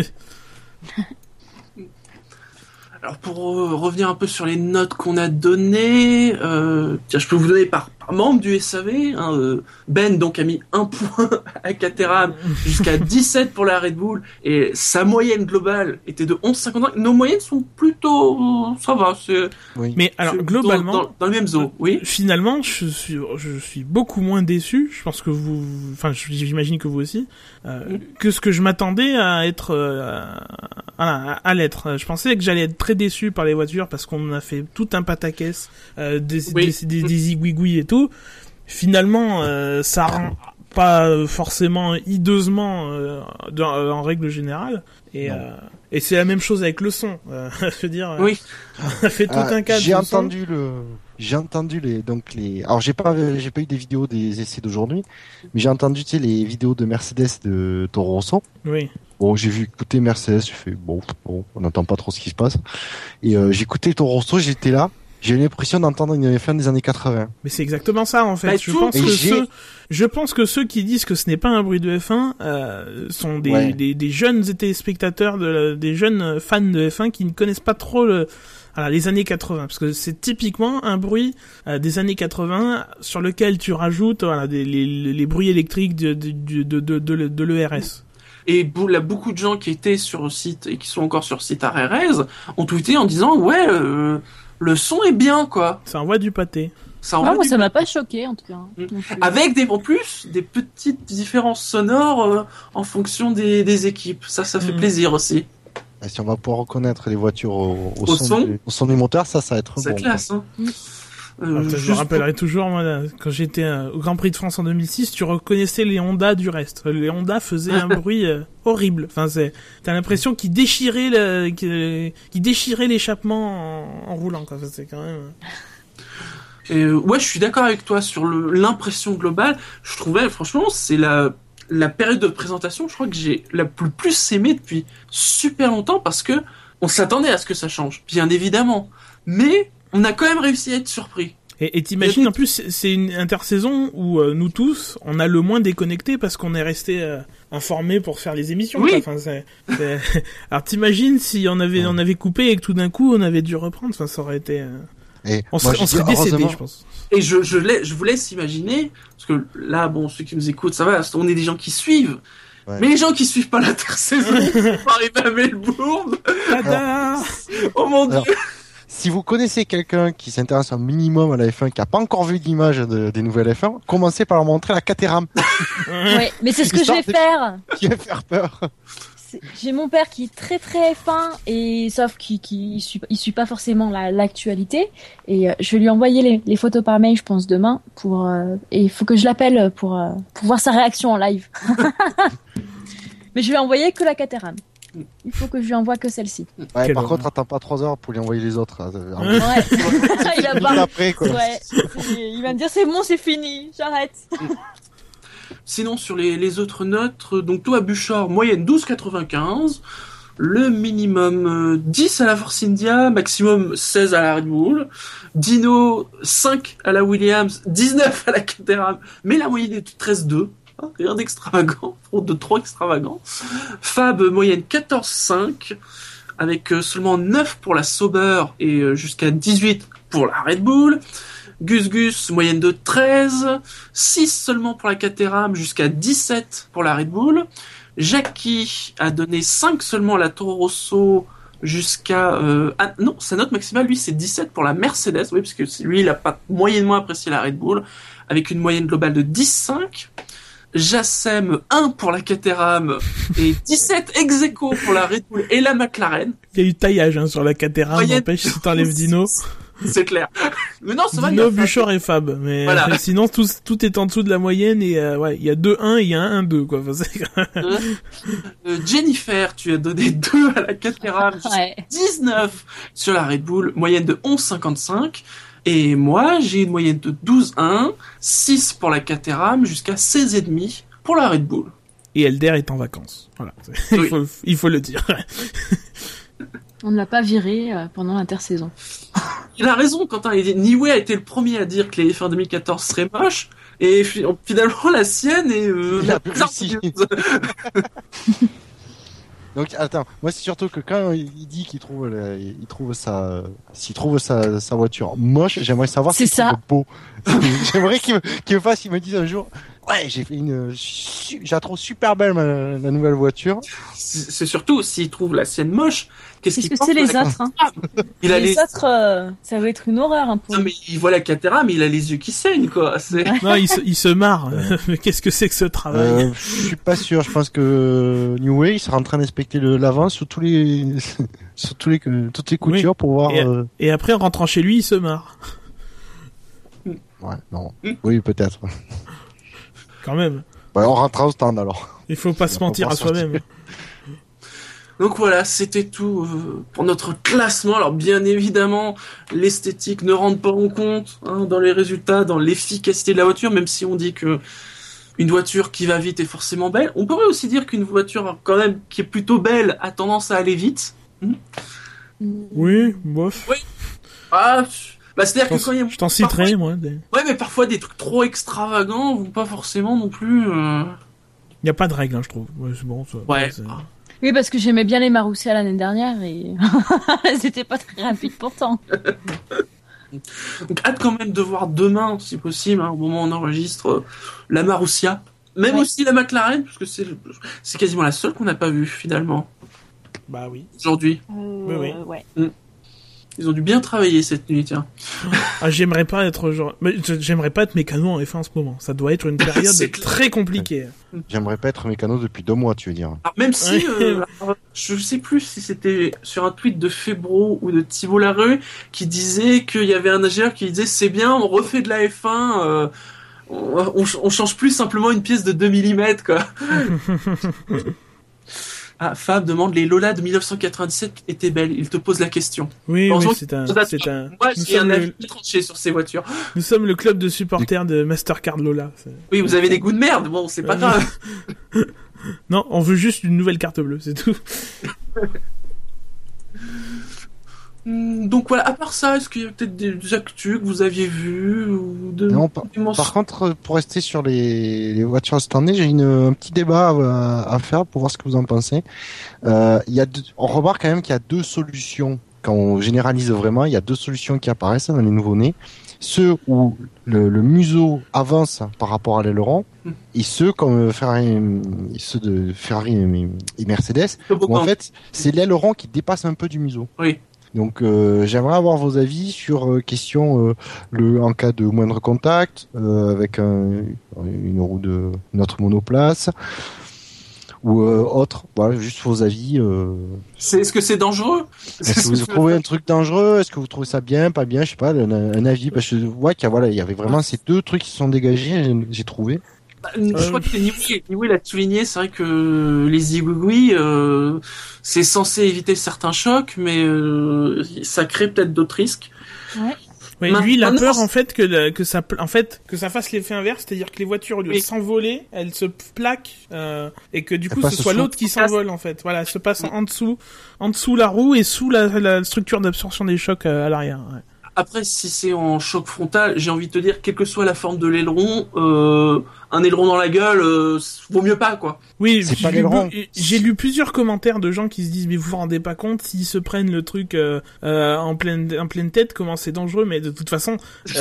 Alors pour euh, revenir un peu sur les notes qu'on a données, euh, tiens, je peux vous donner par, par membre du SAV. hein, euh, ben donc a mis un point à Caterham jusqu'à 17 pour la Red Bull et sa moyenne globale était de 11,55. Nos moyennes sont plutôt, ça va, c'est Oui. Mais alors globalement, dans, dans le même zoo, oui. Finalement, je suis, je suis beaucoup moins déçu. Je pense que vous, enfin, j'imagine que vous aussi, euh, que ce que je m'attendais à être, euh, à, à, à l'être. Je pensais que j'allais être très déçu par les voitures parce qu'on a fait tout un pataquès, euh, des, Oui. des, des, des zigouigouis et tout. Finalement, euh, ça rend pas forcément hideusement euh, dans- euh, en règle générale. Et, euh, c'est la même chose avec le son. Euh, je veux dire, Oui. on a fait tout un cadre. J'ai son. entendu le, j'ai entendu les, donc les. Alors j'ai pas, j'ai pas eu des vidéos des essais d'aujourd'hui, mais j'ai entendu tu sais les vidéos de Mercedes de Toro Rosso. Oui. Bon, j'ai vu écouter Mercedes, j'ai fait bon, bon, on n'entend pas trop ce qui se passe. Et euh, j'ai écouté Toro Rosso, j'étais là, j'ai eu l'impression d'entendre une fin des années 80. Mais c'est exactement ça en fait. Bah, je pense que ceux, je pense que ceux qui disent que ce n'est pas un bruit de F1 euh, sont des, Ouais. des, des jeunes téléspectateurs, de la- des jeunes fans de F1 qui ne connaissent pas trop le, voilà, les années 80, parce que c'est typiquement un bruit euh, des années 80 sur lequel tu rajoutes voilà, des, les, les bruits électriques de, de, de, de, de, de, de l'ERS. Et beaucoup de gens qui étaient sur le site et qui sont encore sur le site RRS ont tweeté en disant ouais, euh, le son est bien quoi. Ça envoie du pâté. Ça Ah, moi, du- ça m'a pas choqué en tout cas. Mm. Non plus. Avec des, en plus des petites différences sonores euh, en fonction des, des équipes. Ça, ça fait Mhm. plaisir aussi. Et si on va pouvoir reconnaître les voitures au, au Au son, son du, au son du moteur, ça, ça va être C'est classe. Hein. Euh, Ah, je me rappellerai toujours, moi, là, quand j'étais euh, au Grand Prix de France en 2006, tu reconnaissais les Honda du reste. Les Honda faisaient un bruit euh, horrible. Enfin, c'est, t'as l'impression qu'ils déchiraient le, qu'ils qu'ils déchiraient l'échappement en, en roulant, quoi. Ça, C'est quand même. Et, ouais, je suis d'accord avec toi sur le- l'impression globale. Je trouvais, franchement, c'est la, la période de présentation, je crois que j'ai la plus, plus aimé depuis super longtemps parce que on s'attendait à ce que ça change, bien évidemment. Mais on a quand même réussi à être surpris. Et et t'imagines, en plus, c'est- une intersaison où euh, nous tous, on a le moins déconnecté parce qu'on est resté euh, informés pour faire les émissions. Oui. Enfin, c'est- c'est- Alors t'imagines si on avait, on avait coupé et que tout d'un coup on avait dû reprendre. Enfin, ça aurait été. euh, Et On moi, serait, je on serait décédé, je pense. Et je, je, je vous laisse imaginer, parce que là, bon, ceux qui nous écoutent, ça va, on est des gens qui suivent. Ouais. Mais les gens qui suivent pas l'intersaison, pour arriver à Melbourne, Tada oh mon Alors, dieu! Si vous connaissez quelqu'un qui s'intéresse un minimum à la F1, qui a pas encore vu d'image de- des nouvelles F1, commencez par leur montrer la Caterham, Ouais, mais c'est ce que je vais faire. qui va faire peur. J'ai mon père qui est très très fin et sauf qu'il qui, suit, il suit pas forcément la- l'actualité et euh, je vais lui envoyer les, les photos par mail je pense demain pour euh, et il faut que je l'appelle pour euh, pour voir sa réaction en live. Mais je ai envoyé que la Caterham. Il faut que je lui envoie que celle-ci. Ouais, par horreur. contre, attends pas trois heures pour lui envoyer les autres. hein. Hein Ouais. il a pas. après, quoi. Ouais. Il va me dire c'est bon c'est fini j'arrête. Sinon, sur les, les autres notes, euh, donc toi, Bouchard, moyenne 12,95. Le minimum euh, 10 à la Force India, maximum 16 à la Red Bull. Dino 5 à la Williams, 19 à la Caterham, mais la moyenne est de 13,2. Hein, rien d'extravagant, de trop extravagant. Fab, euh, moyenne 14,5, avec euh, seulement 9 pour la Sauber et euh, jusqu'à 18 pour la Red Bull. Gus Gus, moyenne de 13. 6 seulement pour la Caterham, jusqu'à 17 pour la Red Bull. Jackie a donné 5 seulement à la Toro Rosso, jusqu'à... ah non, sa note maximale, lui, c'est 17 pour la Mercedes, oui, parce que lui, il a pas moyennement apprécié la Red Bull, avec une moyenne globale de 10,5. Jassem, 1 pour la Caterham, et 17 ex aequo pour la Red Bull et la McLaren. Il y a eu taillage hein, sur la Caterham, Moyenne- n'empêche si t'enlèves Dino. c'est clair. Mais non, ça va. Dino. Buchor et Fab. Mais Voilà. euh, sinon, tout, tout est en dessous de la moyenne et euh, ouais, il y a 2-1 et il y a un 1-2, quoi. Enfin, c'est- Euh, Jennifer, tu as donné 2 à la Caterham, Ouais. 19 sur la Red Bull, moyenne de 11,55. Et moi, j'ai une moyenne de 12,1, 6 pour la Caterham, jusqu'à 16,5 pour la Red Bull. et Elder est en vacances. Voilà. il, Oui. faut, il faut le dire. On ne l'a pas viré euh, pendant l'intersaison. Il a raison, Quentin. Il dit, Niwe a été le premier à dire que les F1 2014 seraient moches. Et fi- finalement, la sienne est... Euh, Il a plus. Donc attends, moi c'est surtout que quand il dit qu'il trouve, la- il trouve sa, s'il trouve sa, sa voiture moche, j'aimerais savoir C'est s'il ça. trouve beau. j'aimerais qu'il me, qu'il me fasse, il me dise un jour, ouais, j'ai fait une, la trouve super belle ma, la nouvelle voiture. C'est surtout, s'il trouve la sienne moche, qu'est-ce qu'il que pense c'est de les la autres hein Il a Les les... autres, euh, ça va être une horreur un peu. Non, mais il voit la Caterham, mais il a les yeux qui saignent, quoi. Non, il se, il se marre. Mais qu'est-ce que c'est que ce travail Euh, je suis pas sûr, je pense que New Way il sera en train d'inspecter le l'avant sur tous les, sur tous les, toutes les coutures pour voir. Et- euh, Et après, en rentrant chez lui, il se marre. Ouais, non. Mm. Oui, peut-être. Quand même. Bah, on rentrera au stand alors. Il faut pas se mentir à soi-même. Donc voilà, c'était tout euh, pour notre classement. Alors bien évidemment, l'esthétique ne rentre pas en compte hein, dans les résultats, dans l'efficacité de la voiture, même si on dit que une voiture qui va vite est forcément belle. On pourrait aussi dire qu'une voiture quand même qui est plutôt belle a tendance à aller vite. Oui, bof. Ah, bah c'est-à-dire Je que quand il y a... t'en- je t'en citerai, moi. des- Ouais, mais parfois des trucs trop extravagants vont pas forcément non plus... euh, Il n'y a pas de règle, hein, je trouve. Ouais, c'est bon, ça- Ouais. c'est- Oui, parce que j'aimais bien les Marussia l'année dernière et elles étaient pas très rapides pourtant. Donc hâte quand même de voir demain, si possible, hein, au moment où on enregistre, euh, la Marussia. Même Ouais. aussi la McLaren, parce que c'est c'est quasiment la seule qu'on n'a pas vue finalement Bah oui. aujourd'hui. Oui, oui. Euh, ouais. Ils ont dû bien travailler cette nuit, tiens. Ah, j'aimerais pas être genre, j'aimerais pas être mécano en F1 en ce moment. Ça doit être une période très compliquée. J'aimerais pas être mécano depuis deux mois, tu veux dire. Alors même si, euh, je sais plus si c'était sur un tweet de Febro ou de Thibault Larue qui disait qu'il y avait un ingénieur qui disait c'est bien, on refait de la F1, euh, on, on, on change plus simplement une pièce de 2 mm quoi. ah, Fab demande les Lola de 1997 étaient belles, il te pose la question. Oui, oui, c'est un, c'est un. Moi, j'ai un avis le, tranché sur ces voitures. nous sommes le club de supporters de Mastercard Lola. Oui, vous avez des goûts de merde, bon, c'est pas Euh, grave. Non, on veut juste une nouvelle carte bleue, c'est tout. Hmm, Donc voilà, à part ça, est-ce qu'il y a peut-être des actus que vous aviez vues ou de... Non, par, des par contre, pour rester sur les, les voitures standées, j'ai une, un petit débat à, à faire pour voir ce que vous en pensez. Euh, il y a deux- on remarque quand même qu'il y a deux solutions. Quand on généralise vraiment, il y a deux solutions qui apparaissent dans les nouveaux-nés. Ceux où le, le museau avance par rapport à l'aileron, Hmm. et ceux comme Ferrari, ceux de Ferrari et et Mercedes, où en fait c'est l'aileron qui dépasse un peu du museau. Oui. Donc euh, j'aimerais avoir vos avis sur euh, question euh, le en cas de moindre contact euh, avec un, une roue de notre monoplace ou euh, autre. Voilà, juste vos avis. Euh, C'est- Est-ce que c'est dangereux? Est-ce que vous trouvez un truc dangereux? Est-ce que vous trouvez ça bien, pas bien? Je sais pas, un, un avis. Parce que je vois qu'il y a, voilà, il y avait vraiment ces deux trucs qui se sont dégagés. J'ai trouvé. Bah, Je crois que Niwi, Niwi l'a souligné, c'est vrai que les zigouigouis, euh, c'est censé éviter certains chocs, mais euh, ça crée peut-être d'autres risques. Ouais, Ma- lui, il a peur en fait que le- que ça en fait que ça fasse l'effet inverse, c'est-à-dire que les voitures au lieu de Oui. s'envoler, elles se plaquent euh, et que du coup ce soit l'autre qui s'envole en fait. Voilà, elles se passe en dessous, en dessous la roue et sous la, la structure d'absorption des chocs euh, à l'arrière. ouais. Après, si c'est en choc frontal, j'ai envie de te dire, quelle que soit la forme de l'aileron, euh, un aileron dans la gueule, euh, vaut mieux pas, quoi. Oui, C'est j'ai pas lu, l'aileron. j'ai lu plusieurs commentaires de gens qui se disent mais vous vous rendez pas compte s'ils se prennent le truc euh, euh, en pleine en pleine tête comment c'est dangereux mais de toute façon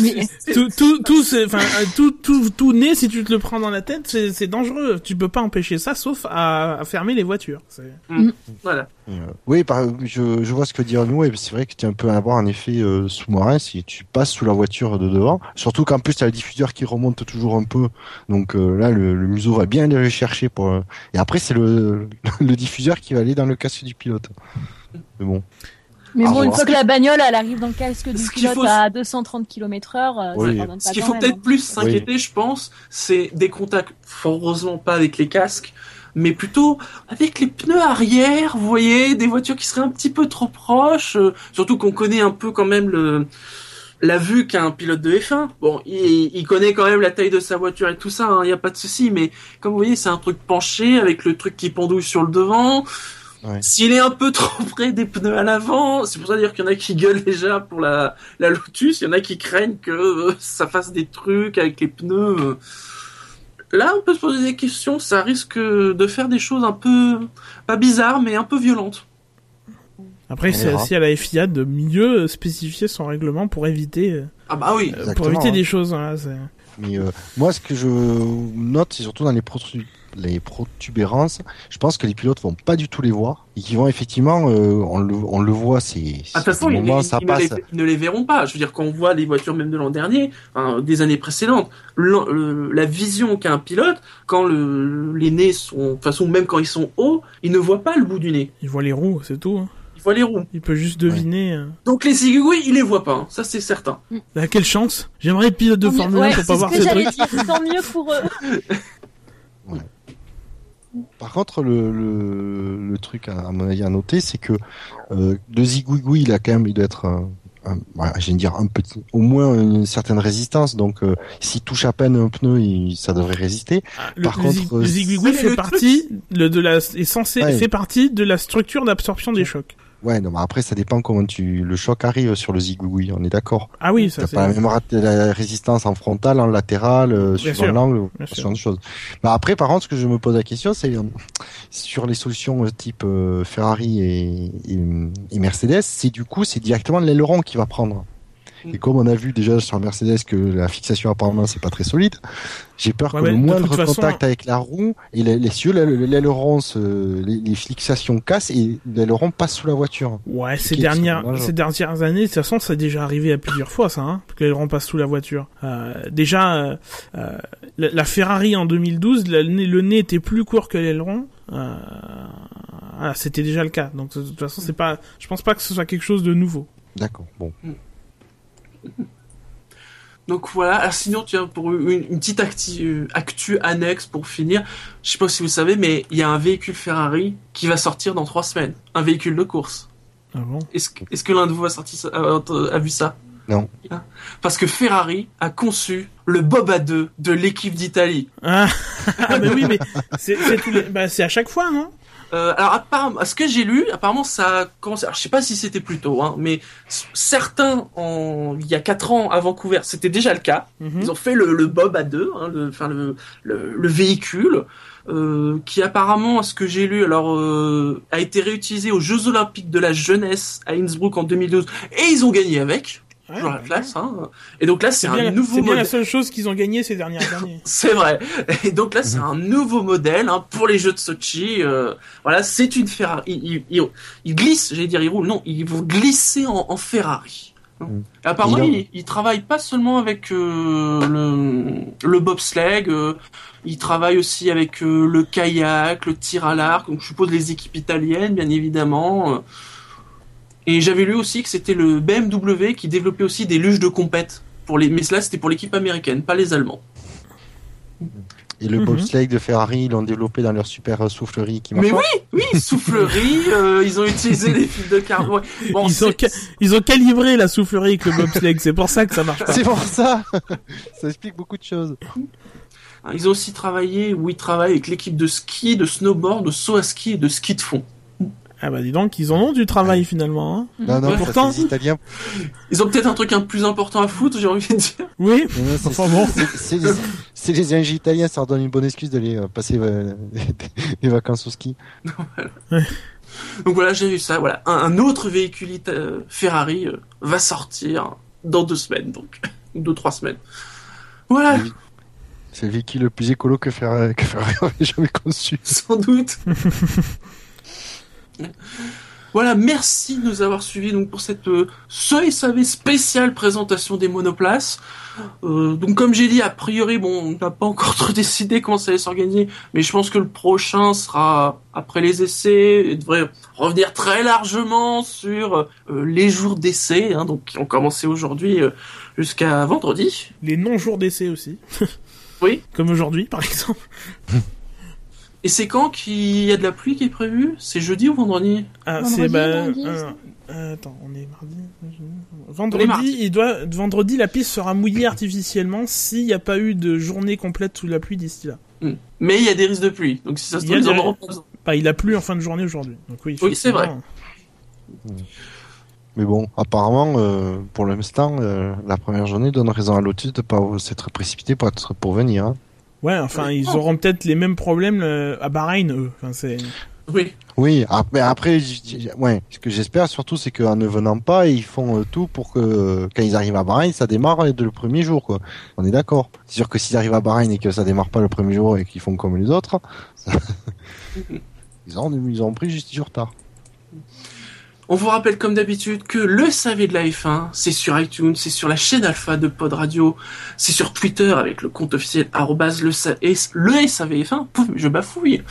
Mais- tout tout tout enfin euh, tout tout tout né si tu te le prends dans la tête c'est c'est dangereux tu peux pas empêcher ça sauf à, à fermer les voitures c'est Voilà. Euh, oui, par, je, je vois ce que dit nous et c'est vrai que tu un peu à avoir un effet euh, sous-marin si tu passes sous la voiture de devant. Surtout qu'en plus, tu as le diffuseur qui remonte toujours un peu. Donc euh, là, le, le museau va bien aller le chercher. Pour, euh, Et après, c'est le, le diffuseur qui va aller dans le casque du pilote. Mais bon. Mais bon, une fois que la bagnole, elle arrive dans le casque du Ce pilote faut- à 230 km heure, euh, Oui. ça pardonne Ce qu'il faut peut-être hein. plus s'inquiéter, je pense, c'est des contacts, fort heureusement pas avec les casques, mais plutôt avec les pneus arrière, vous voyez, des voitures qui seraient un petit peu trop proches, euh, surtout qu'on connaît un peu quand même le la vue qu'a un pilote de F1. Bon, il, il connaît quand même la taille de sa voiture et tout ça, il n'y a pas de souci, mais comme vous voyez, c'est un truc penché avec le truc qui pendouille sur le devant. Ouais. S'il est un peu trop près des pneus à l'avant, c'est pour ça dire qu'il y en a qui gueulent déjà pour la, la Lotus, il y en a qui craignent que euh, ça fasse des trucs avec les pneus. euh. Là, on peut se poser des questions, ça risque de faire des choses un peu, pas bizarres, mais un peu violentes. Après, c'est aussi à la FIA de mieux spécifier son règlement pour éviter, euh, Ah bah oui. pour éviter hein. des choses. Voilà, c'est- Mais euh, moi, ce que je note, c'est surtout dans les, protu- les protubérances, je pense que les pilotes vont pas du tout les voir et qu'ils vont effectivement, euh, on, le, on le voit, c'est Ah, De toute façon, au ils, moment ils- ça ils ne les, passe. ils ne les verront pas. Je veux dire, quand on voit les voitures même de l'an dernier, enfin, des années précédentes, le- la vision qu'a un pilote, quand le, les nez sont, de toute façon, même quand ils sont hauts, ils ne voient pas le bout du nez. Il voit les roues, c'est tout. hein. Ils voient les roues. Il peut juste deviner. euh. Donc les Zigouis, ils les voient pas. hein. Ça, c'est certain. Ah, quelle chance J'aimerais être pilote de Formule 1 ouais, pour pas ce voir que ces j'allais trucs. dire. Tant mieux pour eux. Par contre, le, le, le truc à, à mon avis à noter, c'est que euh, le zigouigoui, il a quand même, il doit être, un, un- voilà, j'allais dire un petit, au moins une certaine résistance. Donc, euh, s'il touche à peine un pneu, il, ça devrait résister. Le, Par le contre, euh, le zigouigoui fait le partie le, de la, est censé, Ouais. fait partie de la structure d'absorption des chocs. Ouais, non, mais après, ça dépend comment tu, le choc arrive sur le zigouigoui. On est d'accord. Ah oui, ça T'as c'est. pas la même la résistance en frontal, en latéral, euh, suivant l'angle, ce genre de choses. Bah après, par contre, ce que je me pose la question, c'est euh, sur les solutions euh, type euh, Ferrari et, et, et Mercedes, c'est du coup, c'est directement l'aileron qui va prendre. Mm. Et comme on a vu déjà sur Mercedes que la fixation apparemment c'est pas très solide, j'ai peur Ouais, que le moindre façon- contact avec la roue et les, les cieux, l'aile- l'aileron, se- les, les fixations cassent et l'aileron passe sous la voiture. Ouais, ces dernières, ces dernières années, de toute façon, ça a déjà arrivé à plusieurs fois, ça, hein, que l'aileron passe sous la voiture. Euh, déjà, euh, euh, la, la Ferrari en 2012, la- le nez- était plus court que l'aileron. Euh, c'était déjà le cas. Donc, de toute façon, c'est pas, je pense pas que ce soit quelque chose de nouveau. D'accord. Bon. Donc voilà. Alors, sinon, tu as pour une, une petite acti- euh, actu annexe pour finir. Je sais pas si vous savez, mais il y a un véhicule Ferrari qui va sortir dans trois semaines. Un véhicule de course. Ah bon? Est-ce que, l'un de vous a, sorti ça- a, a vu ça? Non. Hein Parce que Ferrari a conçu le Bob à deux de l'équipe d'Italie. Ah, ah, mais oui, mais c'est, bah, c'est à chaque fois, non? Euh, alors apparemment, à ce que j'ai lu, apparemment ça a commencé. Alors, je sais pas si c'était plus tôt, hein, mais certains, en, il y a quatre ans à Vancouver, c'était déjà le cas. Mhm. Ils ont fait le, le Bob à deux, hein, le, enfin le, le, le véhicule, euh, qui apparemment, à ce que j'ai lu, alors euh, a été réutilisé aux Jeux Olympiques de la jeunesse à Innsbruck en 2012, et ils ont gagné avec. Ouais, toujours la bah, classe, hein. Et donc là, c'est un nouveau c'est bien la modèle. seule chose qu'ils ont gagné ces dernières années. C'est vrai. Et donc là, c'est un nouveau modèle hein, pour les Jeux de Sochi. euh, voilà, c'est une Ferrari. Ils, ils, ils- ils glissent, j'allais dire ils roulent. Non, ils vont glisser en, en Ferrari. Mm. Et apparemment, ils, ils travaillent pas seulement avec euh, le, le bobsleigh. euh, ils travaillent aussi avec euh, le kayak, le tir à l'arc. Donc je suppose les équipes italiennes, bien évidemment. Et j'avais lu aussi que c'était le BMW qui développait aussi des luges de compète. Pour les... Mais cela, c'était pour l'équipe américaine, pas les Allemands. Et le Mhm. bobsleigh de Ferrari, ils l'ont développé dans leur super euh, soufflerie qui Mais marche. oui, oui, soufflerie, euh, ils ont utilisé les fils de carbone. Bon, ils, ont c'est- ca- ils ont calibré la soufflerie avec le bobsleigh, c'est pour ça que ça marche pas. C'est pour ça. ça explique beaucoup de choses. ils ont aussi travaillé, ou ils travaillent avec l'équipe de ski, de snowboard, de saut à ski et de ski de fond. Ah bah dis donc, ils en ont du travail finalement. Hein. Non, non, Ouais, ça, pourtant- les Italiens. Ils ont peut-être un truc un peu plus important à foutre, j'ai envie de dire. Oui, non, c'est- bon. c'est- les, les italiens, ça leur donne une bonne excuse d'aller euh, passer euh, les vacances au ski. Donc voilà, j'ai vu ça. Voilà, un, un autre véhicule ita- euh, Ferrari euh, va sortir dans deux semaines, donc ou deux trois semaines. Voilà, Oui. C'est le véhicule le plus écolo que Ferrari, que Ferrari avait jamais conçu. sans doute. Voilà, merci de nous avoir suivis donc pour cette euh, ce SAV spéciale présentation des monoplaces. Euh, donc comme j'ai dit, a priori, bon, on n'a pas encore trop décidé comment ça allait s'organiser, mais je pense que le prochain sera après les essais et devrait revenir très largement sur euh, les jours d'essai, hein, donc qui ont commencé aujourd'hui euh, jusqu'à vendredi. Les non-jours d'essai aussi. Oui. Comme aujourd'hui, par exemple. Et c'est quand qu'il y a de la pluie qui est prévue? C'est jeudi ou vendredi? Ah, Vendredi, c'est bah, euh, euh, attends, on est mardi. Est Vendredi, mardi. il doit vendredi la piste sera mouillée artificiellement s'il n'y a pas eu de journée complète sous la pluie d'ici là. Hmm. Mais il y a des risques de pluie, donc si ça se Il trouve, des- besoin. Bah, il a plu en fin de journée aujourd'hui. Donc oui, Oui, c'est vrai. effectivement. Mais bon, apparemment, euh, pour l'instant, euh, la première journée donne raison à Lotus de pas s'être précipité pour être pour venir. hein. Ouais, enfin, ils auront peut-être les mêmes problèmes euh, à Bahreïn, eux. Enfin, c'est. Oui. Oui, après, après ouais, ce que j'espère surtout, c'est qu'en ne venant pas, ils font euh, tout pour que euh, quand ils arrivent à Bahreïn, ça démarre dès le premier jour, quoi. On est d'accord. C'est sûr que s'ils arrivent à Bahreïn et que ça démarre pas le premier jour et qu'ils font comme les autres, ça- ils ont ils ont pris juste du retard. On vous rappelle comme d'habitude que le SAV de la F1, c'est sur iTunes, c'est sur la chaîne Alpha de Pod Radio, c'est sur Twitter avec le compte officiel le, sa- S- le SAVF1, pouf, je bafouille,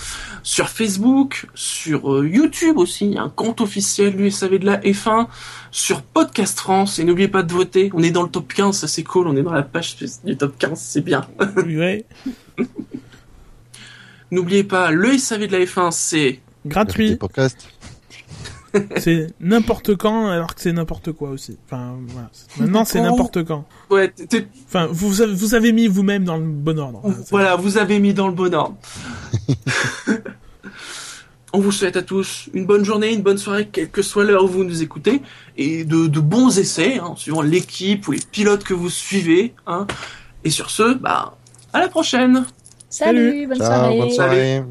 sur Facebook, sur euh, YouTube aussi, il y a un compte officiel du SAV de la F1, sur Podcast France, et n'oubliez pas de voter, on est dans le top 15, ça c'est cool, on est dans la page du top 15, c'est bien. ouais. N'oubliez pas, le SAV de la F1, c'est Gratuit. podcasts. C'est n'importe quand, alors que c'est n'importe quoi aussi. Enfin, voilà. Maintenant, c'est n'importe quand. Ouais, Enfin, vous avez, vous avez mis vous-même dans le bon ordre. Voilà, vous avez mis dans le bon ordre. On vous souhaite à tous une bonne journée, une bonne soirée, quelle que soit l'heure où vous nous écoutez, et de, de bons essais, hein, suivant l'équipe ou les pilotes que vous suivez. Hein. Et sur ce, bah, à la prochaine Salut, bonne Ciao, soirée. bonne soirée.